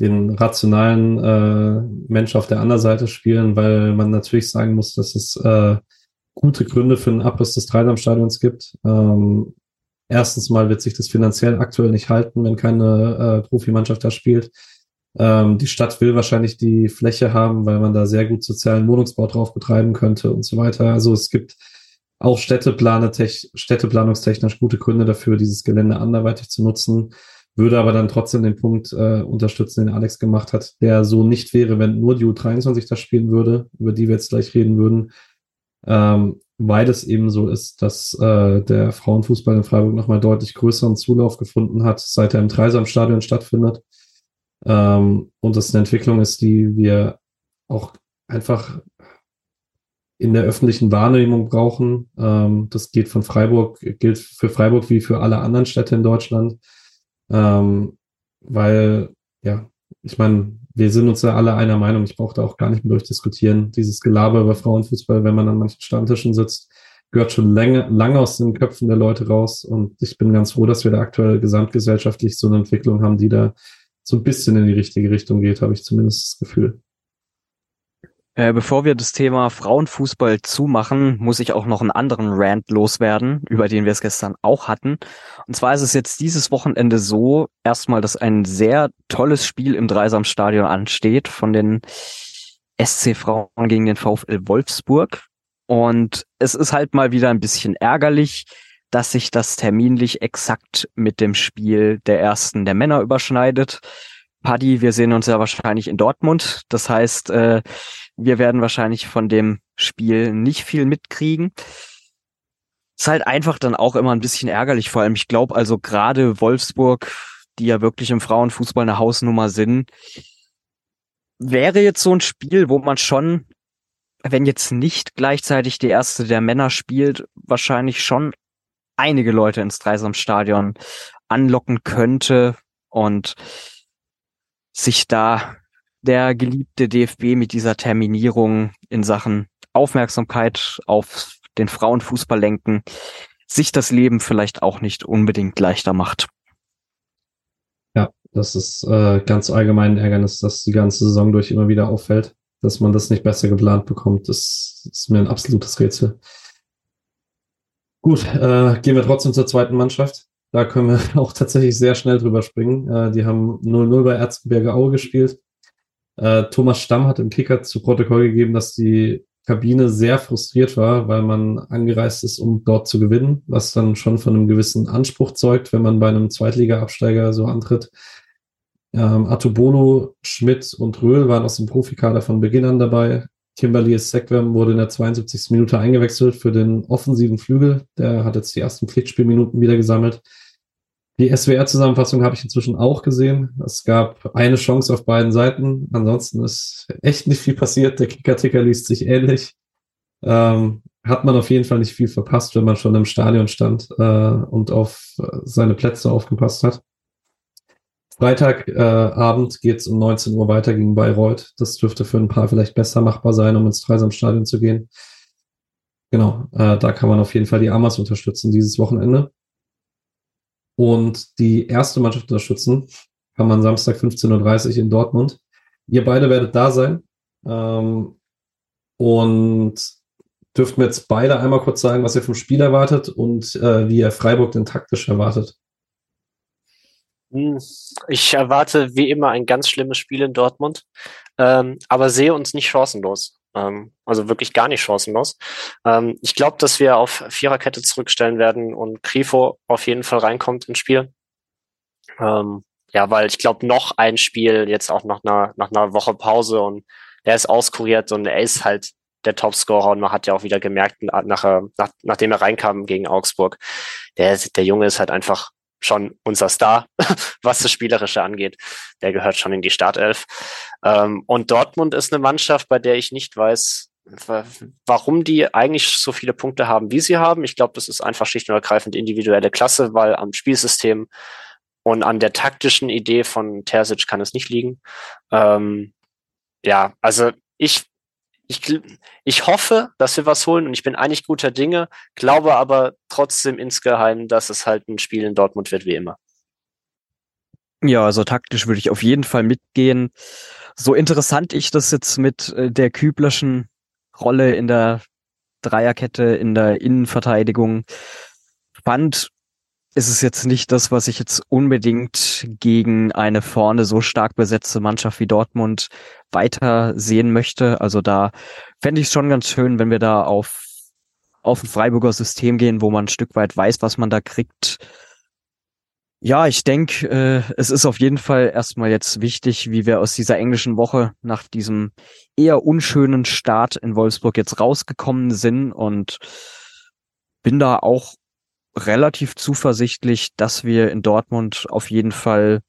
den rationalen äh, Mensch auf der anderen Seite spielen, weil man natürlich sagen muss, dass es äh, gute Gründe für den Abriss des Dreisamstadions gibt. Ähm, erstens mal wird sich das finanziell aktuell nicht halten, wenn keine äh, Profimannschaft da spielt. Ähm, die Stadt will wahrscheinlich die Fläche haben, weil man da sehr gut sozialen Wohnungsbau drauf betreiben könnte und so weiter. Also es gibt auch städteplanungstechnisch gute Gründe dafür, dieses Gelände anderweitig zu nutzen. Würde aber dann trotzdem den Punkt äh, unterstützen, den Alex gemacht hat, der so nicht wäre, wenn nur die U23 das spielen würde, über die wir jetzt gleich reden würden. Ähm, weil es eben so ist, dass äh, der Frauenfußball in Freiburg nochmal deutlich größeren Zulauf gefunden hat, seit er im Dreisamstadion stattfindet. Ähm, und das eine Entwicklung ist, die wir auch einfach in der öffentlichen Wahrnehmung brauchen. Ähm, das geht von Freiburg, gilt für Freiburg wie für alle anderen Städte in Deutschland. Ähm, weil, ja, ich meine, wir sind uns ja alle einer Meinung, ich brauche da auch gar nicht mehr durchdiskutieren. Dieses Gelaber über Frauenfußball, wenn man an manchen Stammtischen sitzt, gehört schon lange, lange aus den Köpfen der Leute raus. Und ich bin ganz froh, dass wir da aktuell gesamtgesellschaftlich so eine Entwicklung haben, die da so ein bisschen in die richtige Richtung geht, habe ich zumindest das Gefühl. Äh, bevor wir das Thema Frauenfußball zumachen, muss ich auch noch einen anderen Rant loswerden, über den wir es gestern auch hatten. Und zwar ist es jetzt dieses Wochenende so, erstmal, dass ein sehr tolles Spiel im Dreisamstadion ansteht von den SC Frauen gegen den VfL Wolfsburg. Und es ist halt mal wieder ein bisschen ärgerlich, dass sich das terminlich exakt mit dem Spiel der ersten der Männer überschneidet. Paddy, wir sehen uns ja wahrscheinlich in Dortmund. Das heißt, äh, wir werden wahrscheinlich von dem Spiel nicht viel mitkriegen. Ist halt einfach dann auch immer ein bisschen ärgerlich. Vor allem, ich glaube, also gerade Wolfsburg, die ja wirklich im Frauenfußball eine Hausnummer sind, wäre jetzt so ein Spiel, wo man schon, wenn jetzt nicht gleichzeitig die erste der Männer spielt, wahrscheinlich schon einige Leute ins Dreisamstadion anlocken könnte und sich da der geliebte DFB mit dieser Terminierung in Sachen Aufmerksamkeit auf den Frauenfußball lenken, sich das Leben vielleicht auch nicht unbedingt leichter macht. Ja, das ist äh, ganz allgemein ein Ärgernis, dass die ganze Saison durch immer wieder auffällt, dass man das nicht besser geplant bekommt. Das ist mir ein absolutes Rätsel. Gut, äh, gehen wir trotzdem zur zweiten Mannschaft. Da können wir auch tatsächlich sehr schnell drüber springen. Äh, die haben 0-0 bei Erzgebirge Aue gespielt. Äh, Thomas Stamm hat im Kicker zu Protokoll gegeben, dass die Kabine sehr frustriert war, weil man angereist ist, um dort zu gewinnen, was dann schon von einem gewissen Anspruch zeugt, wenn man bei einem Zweitliga-Absteiger so antritt. Ähm, Atubono, Schmidt und Röhl waren aus dem Profikader von Beginn an dabei. Kimberly Sekwem wurde in der 72. Minute eingewechselt für den offensiven Flügel. Der hat jetzt die ersten Pflichtspielminuten wieder gesammelt. Die SWR-Zusammenfassung habe ich inzwischen auch gesehen. Es gab eine Chance auf beiden Seiten. Ansonsten ist echt nicht viel passiert. Der Kicker-Ticker liest sich ähnlich. Ähm, hat man auf jeden Fall nicht viel verpasst, wenn man schon im Stadion stand äh, und auf seine Plätze aufgepasst hat. Freitagabend äh, geht es um 19 Uhr weiter gegen Bayreuth. Das dürfte für ein paar vielleicht besser machbar sein, um ins Dreisamstadion zu gehen. Genau, äh, da kann man auf jeden Fall die Amas unterstützen dieses Wochenende. Und die erste Mannschaft unterstützen kann man Samstag 15.30 Uhr in Dortmund. Ihr beide werdet da sein. Ähm, und dürften wir jetzt beide einmal kurz sagen, was ihr vom Spiel erwartet und äh, wie ihr Freiburg denn taktisch erwartet. Hm, ich erwarte wie immer ein ganz schlimmes Spiel in Dortmund, ähm, aber sehe uns nicht chancenlos. Ähm, also wirklich gar nicht chancenlos. Ähm, ich glaube, dass wir auf Viererkette zurückstellen werden und Grifo auf jeden Fall reinkommt ins Spiel. Ähm, ja, weil ich glaube, noch ein Spiel jetzt auch nach einer, nach einer Woche Pause und er ist auskuriert und er ist halt der Topscorer und man hat ja auch wieder gemerkt, nach, nach, nachdem er reinkam gegen Augsburg, der, der Junge ist halt einfach schon unser Star, was das Spielerische angeht. Der gehört schon in die Startelf. Ähm, und Dortmund ist eine Mannschaft, bei der ich nicht weiß, warum die eigentlich so viele Punkte haben, wie sie haben. Ich glaube, das ist einfach schlicht und ergreifend individuelle Klasse, weil am Spielsystem und an der taktischen Idee von Terzic kann es nicht liegen. Ähm, ja, also ich ich, ich hoffe, dass wir was holen und ich bin eigentlich guter Dinge, glaube aber trotzdem insgeheim, dass es halt ein Spiel in Dortmund wird wie immer. Ja, also taktisch würde ich auf jeden Fall mitgehen. So interessant ich das jetzt mit äh, der Küblerschen Rolle in der Dreierkette, in der Innenverteidigung fand, ist es jetzt nicht das, was ich jetzt unbedingt gegen eine vorne so stark besetzte Mannschaft wie Dortmund weiter sehen möchte. Also da fände ich es schon ganz schön, wenn wir da auf, auf ein Freiburger System gehen, wo man ein Stück weit weiß, was man da kriegt. Ja, ich denke, äh, es ist auf jeden Fall erstmal jetzt wichtig, wie wir aus dieser englischen Woche nach diesem eher unschönen Start in Wolfsburg jetzt rausgekommen sind und bin da auch relativ zuversichtlich, dass wir in Dortmund auf jeden Fall,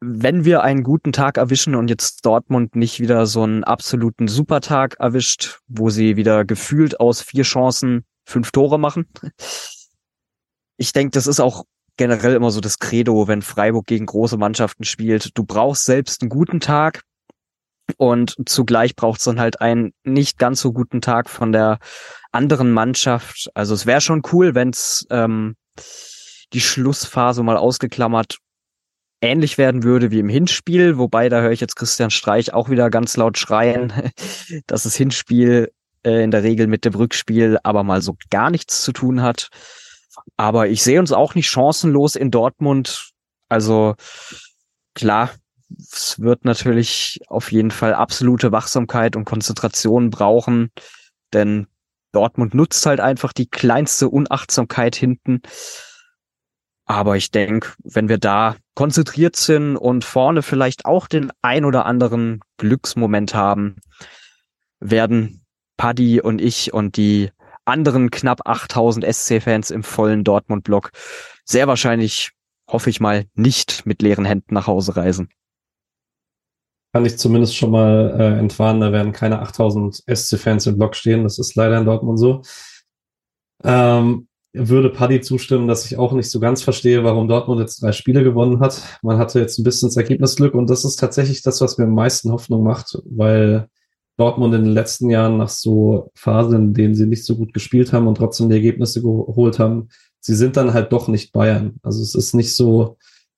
wenn wir einen guten Tag erwischen und jetzt Dortmund nicht wieder so einen absoluten Supertag erwischt, wo sie wieder gefühlt aus vier Chancen fünf Tore machen. Ich denke, das ist auch generell immer so das Credo, wenn Freiburg gegen große Mannschaften spielt. Du brauchst selbst einen guten Tag, und zugleich braucht es dann halt einen nicht ganz so guten Tag von der anderen Mannschaft. Also es wäre schon cool, wenn es ähm, die Schlussphase mal ausgeklammert ähnlich werden würde wie im Hinspiel, wobei da höre ich jetzt Christian Streich auch wieder ganz laut schreien, dass das Hinspiel äh, in der Regel mit dem Rückspiel aber mal so gar nichts zu tun hat. Aber ich sehe uns auch nicht chancenlos in Dortmund. Also klar, es wird natürlich auf jeden Fall absolute Wachsamkeit und Konzentration brauchen, denn Dortmund nutzt halt einfach die kleinste Unachtsamkeit hinten. Aber ich denke, wenn wir da konzentriert sind und vorne vielleicht auch den ein oder anderen Glücksmoment haben, werden Paddy und ich und die anderen knapp 8000 SC-Fans im vollen Dortmund-Block sehr wahrscheinlich, hoffe ich mal, nicht mit leeren Händen nach Hause reisen kann ich zumindest schon mal äh, entwarnen, da werden keine 8000 SC-Fans im Block stehen. Das ist leider in Dortmund so. Ähm, würde Paddy zustimmen, dass ich auch nicht so ganz verstehe, warum Dortmund jetzt drei Spiele gewonnen hat. Man hatte jetzt ein bisschen das Ergebnisglück und das ist tatsächlich das, was mir am meisten Hoffnung macht, weil Dortmund in den letzten Jahren nach so Phasen, in denen sie nicht so gut gespielt haben und trotzdem die Ergebnisse geholt haben, sie sind dann halt doch nicht Bayern. Also es ist nicht so,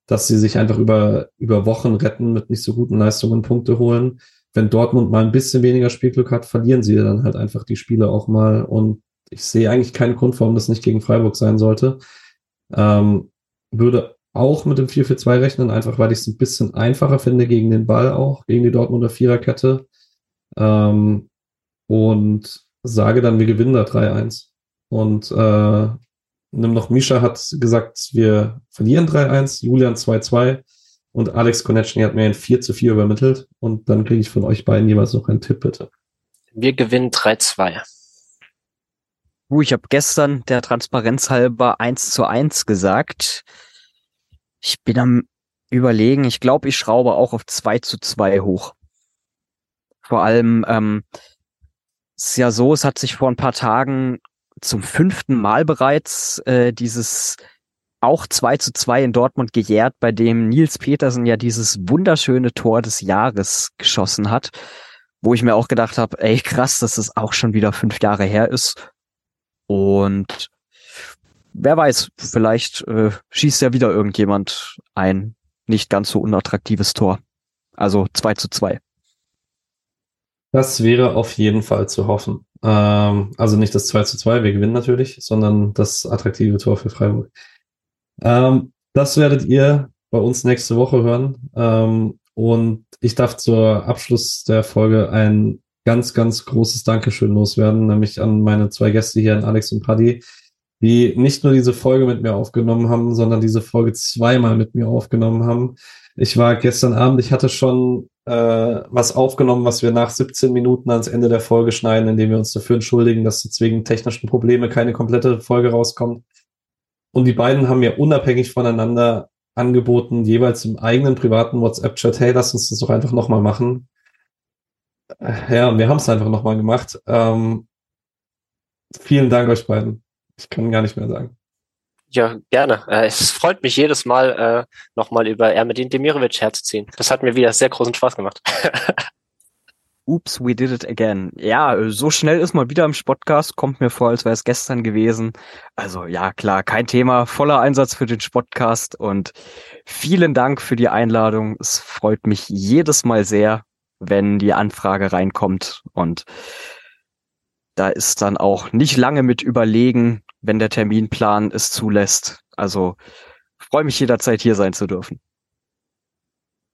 dass sie sich einfach über, über Wochen retten, mit nicht so guten Leistungen Punkte holen. Wenn Dortmund mal ein bisschen weniger Spielglück hat, verlieren sie dann halt einfach die Spiele auch mal. Und ich sehe eigentlich keinen Grund, warum das nicht gegen Freiburg sein sollte. Ähm, würde auch mit dem 4-4-2 rechnen, einfach weil ich es ein bisschen einfacher finde gegen den Ball auch, gegen die Dortmunder Viererkette. Ähm, und sage dann, wir gewinnen da 3-1. Und äh, noch Misha hat gesagt, wir verlieren 3-1, Julian 2-2 und Alex Konechny hat mir ein 4 zu 4 übermittelt. Und dann kriege ich von euch beiden jeweils noch einen Tipp, bitte. Wir gewinnen 3-2. Uh, ich habe gestern der Transparenz halber 1 zu 1 gesagt. Ich bin am überlegen, ich glaube, ich schraube auch auf 2 zu 2 hoch. Vor allem, ähm, ist ja so, es hat sich vor ein paar Tagen zum fünften Mal bereits äh, dieses auch 2 zu 2 in Dortmund gejährt, bei dem Nils Petersen ja dieses wunderschöne Tor des Jahres geschossen hat, wo ich mir auch gedacht habe, ey krass, dass es auch schon wieder fünf Jahre her ist. Und wer weiß, vielleicht äh, schießt ja wieder irgendjemand ein nicht ganz so unattraktives Tor. Also 2 zu 2. Das wäre auf jeden Fall zu hoffen. Ähm, also nicht das 2 zu 2, wir gewinnen natürlich, sondern das attraktive Tor für Freiburg. Ähm, das werdet ihr bei uns nächste Woche hören. Ähm, und ich darf zur Abschluss der Folge ein ganz, ganz großes Dankeschön loswerden, nämlich an meine zwei Gäste hier, an Alex und Paddy, die nicht nur diese Folge mit mir aufgenommen haben, sondern diese Folge zweimal mit mir aufgenommen haben. Ich war gestern Abend, ich hatte schon äh, was aufgenommen, was wir nach 17 Minuten ans Ende der Folge schneiden, indem wir uns dafür entschuldigen, dass jetzt wegen technischen Probleme keine komplette Folge rauskommt. Und die beiden haben mir unabhängig voneinander angeboten, jeweils im eigenen privaten WhatsApp-Chat, hey, lass uns das doch einfach nochmal machen. Äh, ja, wir haben es einfach nochmal gemacht. Ähm, vielen Dank euch beiden. Ich kann gar nicht mehr sagen. Ja, gerne. Äh, es freut mich jedes Mal, äh, nochmal über Ermedin Demirovic herzuziehen. Das hat mir wieder sehr großen Spaß gemacht. Oops, we did it again. Ja, so schnell ist mal wieder im Podcast. Kommt mir vor, als wäre es gestern gewesen. Also ja, klar, kein Thema. Voller Einsatz für den Podcast und vielen Dank für die Einladung. Es freut mich jedes Mal sehr, wenn die Anfrage reinkommt und da ist dann auch nicht lange mit überlegen, wenn der Terminplan es zulässt. Also freue mich jederzeit hier sein zu dürfen.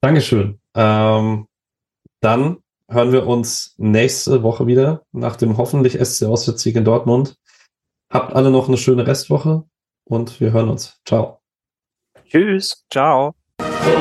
Dankeschön. Ähm, dann hören wir uns nächste Woche wieder nach dem hoffentlich SC Auswärtssieg in Dortmund. Habt alle noch eine schöne Restwoche und wir hören uns. Ciao. Tschüss. Ciao. So